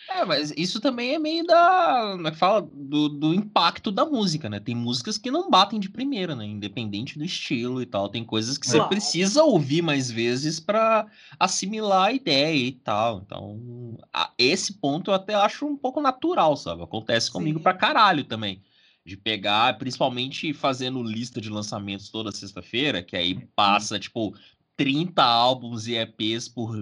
É, mas isso também é meio da. Como é que fala? Do, do impacto da música, né? Tem músicas que não batem de primeira, né? Independente do estilo e tal. Tem coisas que Claro. você precisa ouvir mais vezes pra assimilar a ideia e tal. Então, a- esse ponto eu até acho um pouco natural, sabe? Acontece comigo Sim. pra caralho também. De pegar, principalmente fazendo lista de lançamentos toda sexta-feira, que aí passa, tipo, 30 álbuns e EPs por,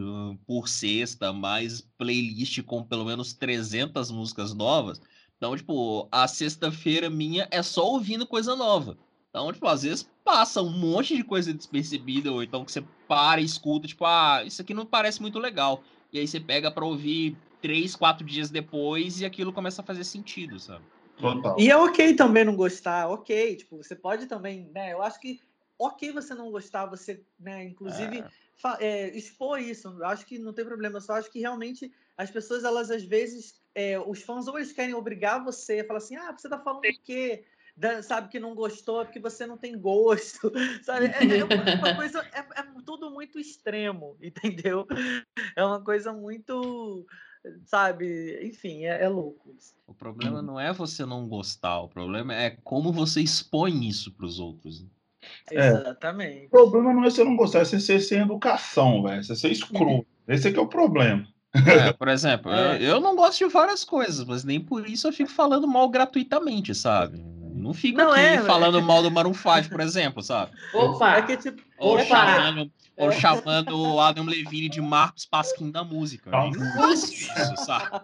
por sexta, mais playlist com pelo menos 300 músicas novas. Então, tipo, a sexta-feira minha é só ouvindo coisa nova. Então, tipo, às vezes passa um monte de coisa despercebida, ou então que você para e escuta, tipo, ah, isso aqui não parece muito legal. E aí você pega pra ouvir três, quatro dias depois e aquilo começa a fazer sentido, sabe? Total. E é ok também não gostar, ok. Tipo, você pode também, né? Eu acho que ok você não gostar, você, né, inclusive, fa- é, expor isso. Eu acho que não tem problema. Eu só acho que realmente as pessoas, elas às vezes, é, os fãs ou eles querem obrigar você a falar assim, ah, você tá falando o quê? Da- sabe que não gostou é porque você não tem gosto, sabe? É, é uma, é uma coisa, é, é tudo muito extremo, entendeu? É uma coisa muito, sabe? Enfim, é, é louco. O problema não é você não gostar, o problema é como você expõe isso pros outros. É. Exatamente. O problema não é você não gostar, é você ser sem educação, velho. Você ser escroto. Esse é que é o problema. É, por exemplo, É. eu, eu não gosto de várias coisas, mas nem por isso eu fico falando mal gratuitamente, sabe? Não fico Não, aqui é, falando mal do Maroon 5, por exemplo, sabe? Opa! É que, tipo, Ou Opa! chamando, ou É. chamando o Adam Levine de Marcos Pasquim da música. Não. Eu não faço isso, sabe?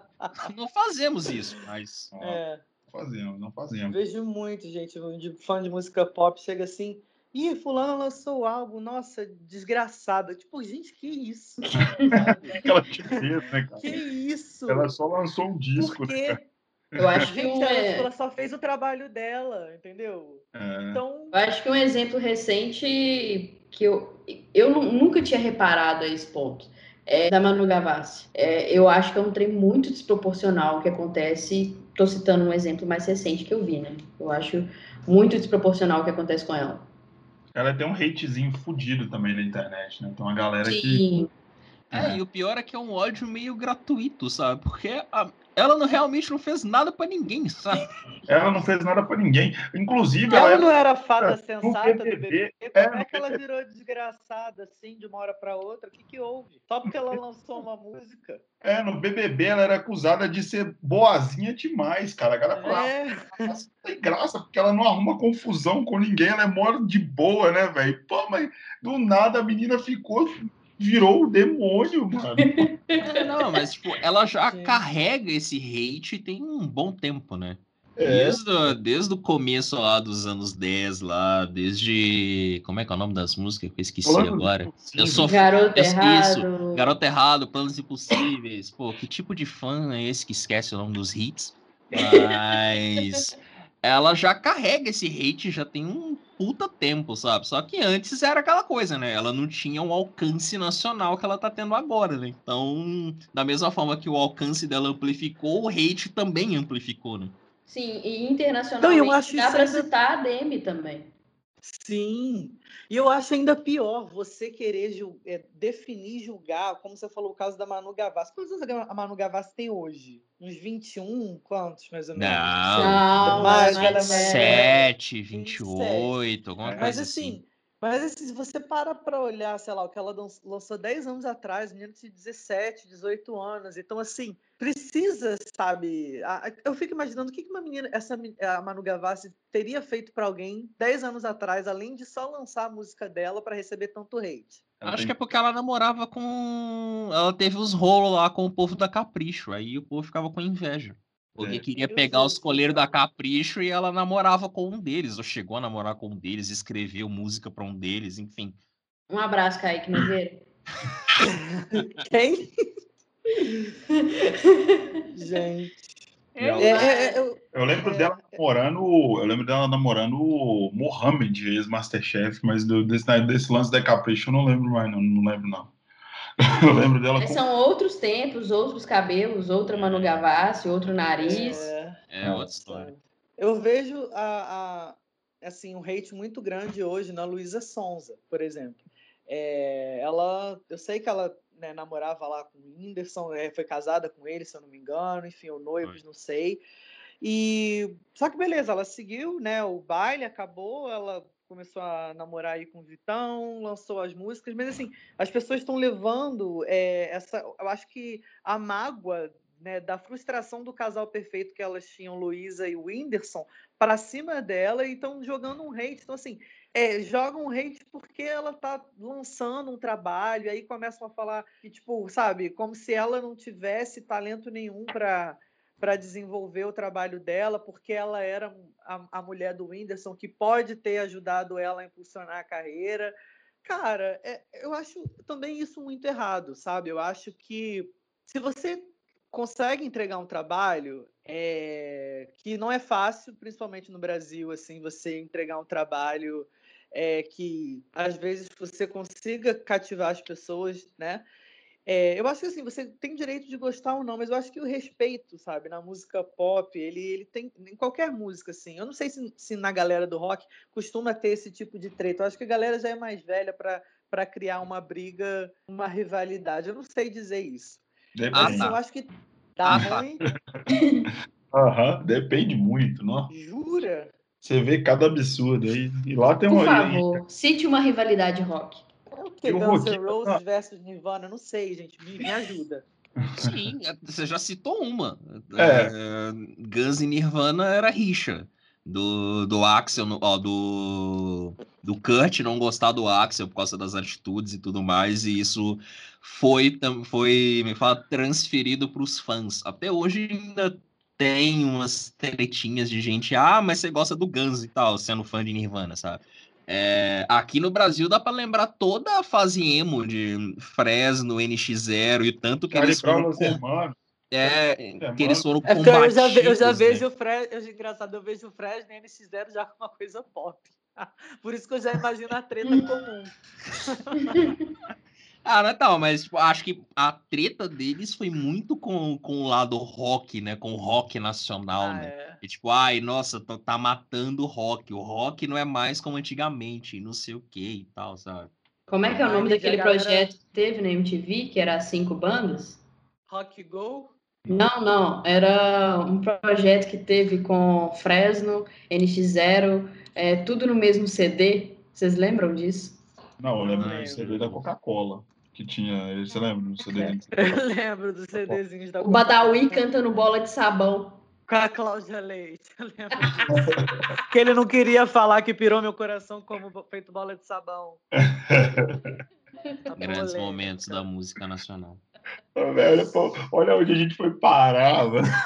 Não fazemos isso, mas. É, Não fazemos, não fazemos. vejo muito, gente, de fã de música pop chega assim. Ih, fulano lançou o álbum, nossa, desgraçada. Tipo, gente, que isso? Aquela tipeza, né, cara? que isso? Ela só lançou um disco, Por né? quê? Eu acho que Gente, um, ela, é- ela só fez o trabalho dela, entendeu? É. Então, eu acho que um exemplo recente que eu, eu nu- nunca tinha reparado a esse ponto é da Manu Gavassi. É, eu acho que é um trem muito desproporcional que acontece. Tô citando um exemplo mais recente que eu vi, né? Eu acho muito desproporcional o que acontece com ela. Ela tem um hatezinho fudido também na internet, né? Tem uma galera que. Sim, É, e o pior é que é um ódio meio gratuito, sabe? Porque a- ela não, realmente não fez nada pra ninguém, sabe? Ela não fez nada pra ninguém. Inclusive, ela ela não era fada sensata do BBB, é, Como é que ela virou desgraçada assim, de uma hora pra outra? O que que houve? Só porque ela lançou uma música? É, no BBB ela era acusada de ser boazinha demais, cara. A galera falava, É. "Ah, tem graça, porque ela não arruma confusão com ninguém, ela é mó de boa, né, velho? Pô, mas do nada a menina ficou, virou o demônio, mano. É, não, mas tipo, ela já Sim. carrega esse hate tem um bom tempo, né? É, Desde, o- desde o começo lá dos anos 10, lá, desde. Como é que é o nome das músicas que eu esqueci Planos agora? Eu sou Garoto Isso, Errado. Garoto Errado, Planos Impossíveis. Pô, que tipo de fã é esse que esquece o nome dos hits? Mas ela já carrega esse hate já tem um puta tempo, sabe? Só que antes era aquela coisa, né? Ela não tinha o alcance nacional que ela tá tendo agora, né? Então, da mesma forma que o alcance dela amplificou, o hate também amplificou, né? Sim, e internacionalmente Então, eu acho dá isso pra citar a Demi também. Sim. E eu acho ainda pior você querer jul- é, definir, julgar, como você falou, o caso da Manu Gavassi. Quantos anos a Manu Gavassi tem hoje? Uns 21? Quantos, mais ou menos? Não. Não, mais, ela é- 27, 28, alguma É. coisa Mas assim. assim, mas assim, se você para pra olhar, sei lá, o que ela lançou 10 anos atrás, menino de 17, 18 anos. Então, assim, precisa, sabe? Eu fico imaginando o que uma menina, essa a Manu Gavassi teria feito pra alguém 10 anos atrás, além de só lançar a música dela pra receber tanto hate. ela Acho tem- que é porque ela namorava com. Ela teve os rolos lá com o povo da Capricho. Aí o povo ficava com inveja. Porque É. queria pegar os coleiros da. Capricho e ela namorava com um deles. Ou chegou a namorar com um deles, escreveu música pra um deles, enfim. Um abraço, Kaique Nogueira. Quem? Gente. E ela- É, é, é, eu- Eu lembro É, dela namorando. Eu lembro dela namorando o Mohamed, ex-Masterchef, mas do- desse, desse lance da Capricho eu não lembro mais, não, não lembro, não. Eu lembro dela com. são outros tempos, outros cabelos, outra Manu Gavassi, outro nariz. é, É outra história. Eu vejo a, a- assim um hate muito grande hoje na Luísa Sonza, por exemplo. É, ela, eu sei que ela né, namorava lá com o Whindersson, é, foi casada com ele, se eu não me engano, enfim, o noivos, não sei. E só que beleza, ela seguiu, né? O baile acabou, ela começou a namorar aí com o Vitão, lançou as músicas, mas assim, as pessoas estão levando é, essa. Eu acho que a mágoa né, da frustração do casal perfeito que elas tinham, Luísa e o Whindersson, para cima dela e estão jogando um hate. Então, assim, é, jogam um hate porque ela tá lançando um trabalho, aí começam a falar tipo, sabe, como se ela não tivesse talento nenhum para para desenvolver o trabalho dela, porque ela era a, a, mulher do Whindersson, que pode ter ajudado ela a impulsionar a carreira. Cara, é, eu acho também isso muito errado, sabe? Eu acho que se você consegue entregar um trabalho é, que não é fácil, principalmente no Brasil, assim, você entregar um trabalho é, que às vezes você consiga cativar as pessoas, né? É, eu acho que assim, você tem direito de gostar ou não, mas eu acho que o respeito, sabe, na música pop, ele, ele tem em qualquer música, assim. Eu não sei se, se na galera do rock costuma ter esse tipo de treta. Eu acho que a galera já é mais velha para criar uma briga, uma rivalidade. Eu não sei dizer isso. Depende. Mas assim, eu acho que dá Ah, tá. ruim. Aham, depende muito, não? Jura? Você vê cada absurdo aí. E lá tem Por uma. favor, cite uma rivalidade rock. É que? Guns N' Roses versus Nirvana? Não sei, gente. Me, me ajuda. Sim, é, você já citou uma. É. É, Guns e Nirvana era rixa. Do, do Axel, no- ó, do, do Kurt não gostar do Axel por causa das atitudes e tudo mais, e isso foi, foi me fala, transferido para os fãs. Até hoje ainda tem umas tretinhas de gente, ah, mas você gosta do Guns e tal, sendo fã de Nirvana, sabe? É, aqui no Brasil dá para lembrar toda a fase emo de Fresno, NX0 e tanto que Charlie eles foram com- é, que eles foram É porque eu já, ve- eu já né? vejo o Fred. Eu, engraçado, eu vejo o Fred e NX0 já com uma coisa pop. Por isso que eu já imagino a treta comum. Ah, não é tal, mas tipo, acho que a treta deles foi muito com, com o lado rock, né? Com o rock nacional, Ah, né? é. E tipo, ai, nossa, tá, tá matando o rock. O rock não é mais como antigamente, não sei o que e tal, sabe? Como é que é o nome gente, daquele galera- projeto que teve na MTV, que era cinco bandas? Rock Go? Não, não. Era um projeto que teve com Fresno, NX0, é, tudo no mesmo CD. Vocês lembram disso? Não, eu lembro do CD da Coca-Cola. Que tinha. Você lembra do CD? Eu lembro dos CDzinhos da O Badawi cantando bola de sabão. Com a Cláudia Leite. Eu lembro disso. que ele não queria falar que pirou meu coração como feito bola de sabão. Grandes polêmica. momentos da música nacional. Velho, pô, olha onde a gente foi parar, mano.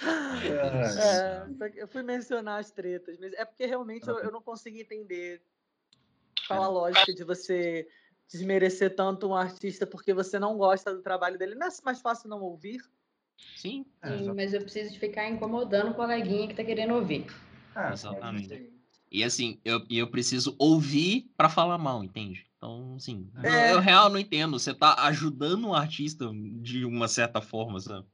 É, eu fui mencionar as tretas, mas é porque realmente eu, eu não consegui entender qual a lógica de você desmerecer tanto um artista porque você não gosta do trabalho dele. Não é mais fácil não ouvir? Sim, Sim, mas eu preciso de ficar incomodando o coleguinha que tá querendo ouvir. exatamente. E assim, eu, e eu preciso ouvir pra falar mal, entende? Então, assim, eu- É. eu, real não entendo. Você tá ajudando um artista de uma certa forma, sabe?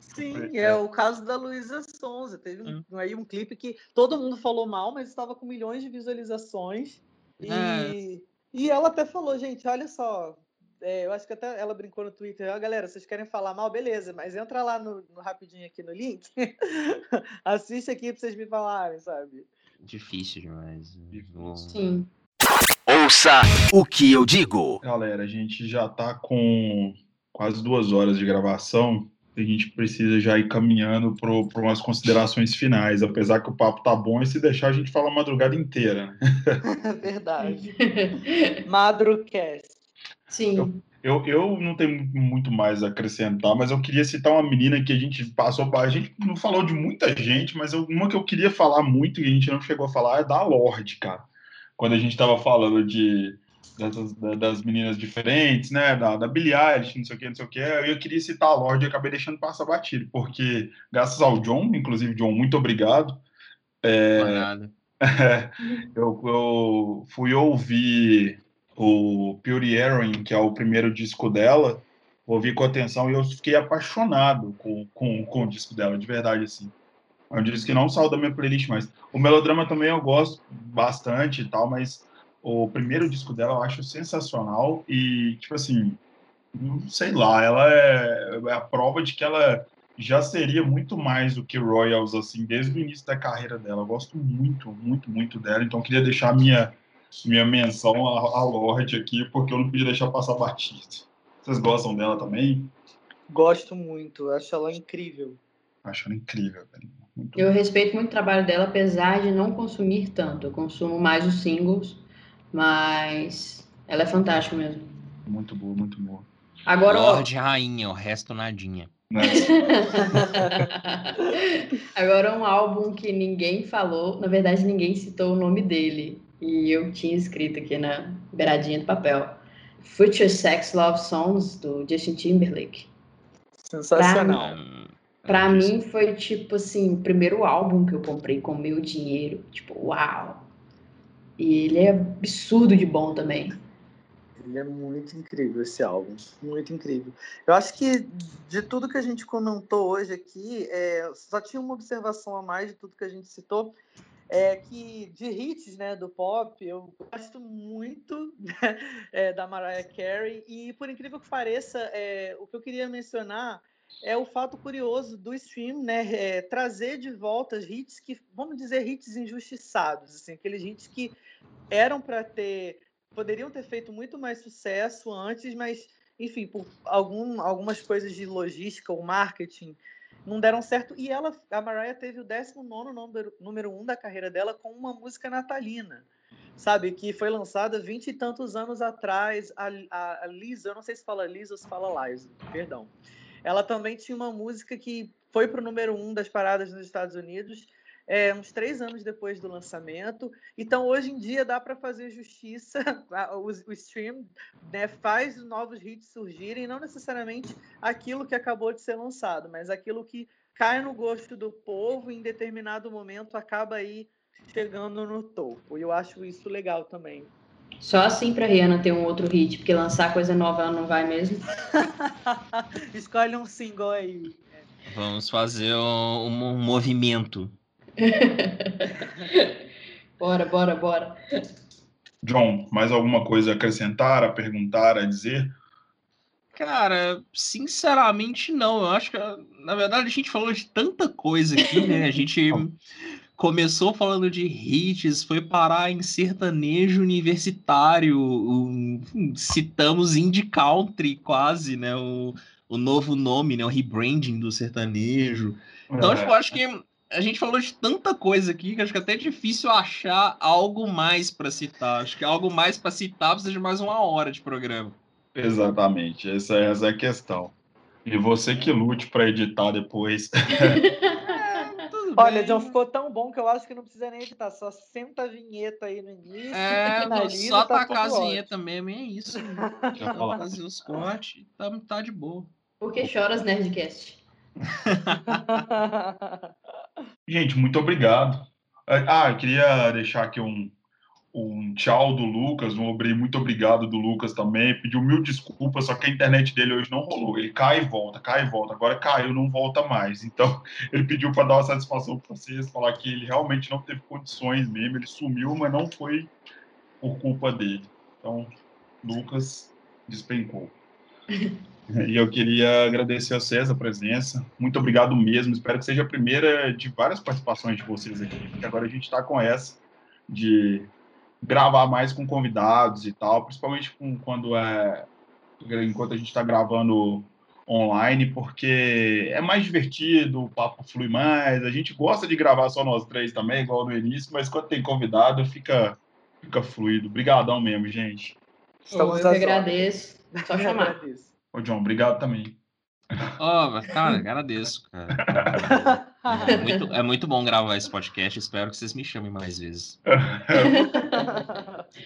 Sim, é o caso da Luísa Sonza. Teve um, aí um clipe que todo mundo falou mal, mas estava com milhões de visualizações. E, É. e ela até falou, gente, olha só. é, eu acho que até ela brincou no Twitter, ó, galera, vocês querem falar mal, beleza, mas entra lá no, no rapidinho aqui no link, assiste aqui para vocês me falarem, sabe? Difícil demais. Vou- Sim. Ouça o que eu digo. Galera, a gente já tá com quase duas horas de gravação. A gente precisa já ir caminhando para umas considerações finais, apesar que o papo tá bom e se deixar a gente fala a madrugada inteira. né? Verdade. Madrucast. Sim. Eu, eu não tenho muito mais a acrescentar, mas eu queria citar uma menina que a gente passou. A gente não falou de muita gente, mas eu- uma que eu queria falar muito e a gente não chegou a falar é da Lorde, cara. Quando a gente estava falando de dessas- da- das meninas diferentes, né? Da, da Billie Eilish, não sei o que, não sei o que. Eu queria citar a Lorde e acabei deixando passar batido, porque graças ao John, inclusive, John, muito obrigado. É nada. eu, eu fui ouvir o Pure Heroine, que é o primeiro disco dela, ouvi com atenção e eu fiquei apaixonado com, com, com o disco dela, de verdade, assim. É um disco que não saiu da minha playlist mais. O Melodrama também eu gosto bastante e tal, mas o primeiro disco dela eu acho sensacional e, tipo assim, sei lá, ela é, é a prova de que ela já seria muito mais do que Royals, assim, desde o início da carreira dela. Eu gosto muito, muito, muito dela, então queria deixar minha, minha menção a, a Lorde aqui, porque eu não podia deixar passar batido. Vocês gostam dela também? Gosto muito, acho ela incrível. Acho ela incrível, velho. Muito eu respeito muito o trabalho dela, apesar de não consumir tanto. Eu consumo mais os singles, mas ela é fantástica mesmo. Muito boa, muito boa. Agora, Lorde Rainha, o resto nadinha. Né? Agora um álbum que ninguém falou, na verdade ninguém citou o nome dele. E eu tinha escrito aqui na beiradinha do papel. Future Sex Love Songs, do Justin Timberlake. Sensacional. Pra, pra mim foi tipo assim, o primeiro álbum que eu comprei com meu dinheiro. Tipo, uau! E ele é absurdo de bom também. Ele é muito incrível esse álbum, muito incrível. Eu acho que de tudo que a gente comentou hoje aqui, é, só tinha uma observação a mais de tudo que a gente citou, é que de hits né, do pop, eu gosto muito né, é, da Mariah Carey, e por incrível que pareça, é, o que eu queria mencionar é o fato curioso do stream, né, é, trazer de volta hits que, vamos dizer, hits injustiçados, assim, aqueles hits que eram para ter poderiam ter feito muito mais sucesso antes, mas, enfim, por algum, algumas coisas de logística ou marketing não deram certo. E ela, a Mariah teve o 19 número, número um da carreira dela com uma música natalina, sabe? Que foi lançada vinte e tantos anos atrás. A, a, a Lisa, eu não sei se fala Lisa ou se fala Liza, perdão. Ela também tinha uma música que foi para o número um das paradas nos Estados Unidos é, uns três anos depois do lançamento. Então, hoje em dia, dá para fazer justiça, o, o stream né, faz novos hits surgirem, não necessariamente aquilo que acabou de ser lançado, mas aquilo que cai no gosto do povo e em determinado momento acaba aí chegando no topo. E eu acho isso legal também. Só assim para Rihanna ter um outro hit, porque lançar coisa nova ela não vai mesmo. Escolhe um single aí. Vamos fazer um, um movimento. bora, bora, bora. John, mais alguma coisa a acrescentar, a perguntar, a dizer? Cara, sinceramente não. Eu acho que, na verdade, a gente falou de tanta coisa aqui, né? A gente começou falando de hits, foi parar em sertanejo universitário, um, citamos indie country quase, né? O, o novo nome, né? O rebranding do sertanejo. Então, é. tipo, acho que a gente falou de tanta coisa aqui que acho que é até é difícil achar algo mais para citar. Acho que algo mais para citar precisa de mais uma hora de programa. Exatamente, essa, essa é a questão. E você que lute para editar depois. É, Olha, John, ficou tão bom que eu acho que não precisa nem editar, só senta a vinheta aí no início. É, finaliza, só tá tacar a vinheta mesmo, é isso. fazer os cortes, tá, tá de boa. Por que choras, Nerdcast? Gente, muito obrigado. Ah, eu queria deixar aqui um, um tchau do Lucas, um muito obrigado do Lucas também. Pediu mil desculpas, só que a internet dele hoje não rolou. Ele cai e volta, cai e volta. Agora caiu, não volta mais. Então, ele pediu para dar uma satisfação para vocês, falar que ele realmente não teve condições mesmo. Ele sumiu, mas não foi por culpa dele. Então, Lucas despencou. E eu queria agradecer a vocês a presença. Muito obrigado mesmo. Espero que seja a primeira de várias participações de vocês aqui, porque agora a gente está com essa de gravar mais com convidados e tal, principalmente com, quando é enquanto a gente está gravando online, porque é mais divertido, o papo flui mais. A gente gosta de gravar só nós três também, igual no início, mas quando tem convidado fica fica fluido. Obrigadão mesmo, gente. Estamos eu agradeço. Só chamar. Ô, John, obrigado também. Oh, cara, agradeço, cara. É muito, é muito bom gravar esse podcast. Espero que vocês me chamem mais vezes.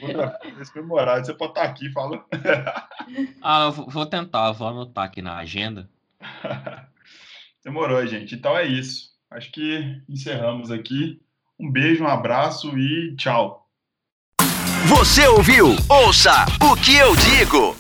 Outra vez você pode estar aqui falando. ah, eu vou tentar, vou anotar aqui na agenda. Demorou, gente. Então é isso. Acho que encerramos aqui. Um beijo, um abraço e tchau. Você ouviu? Ouça o que eu digo.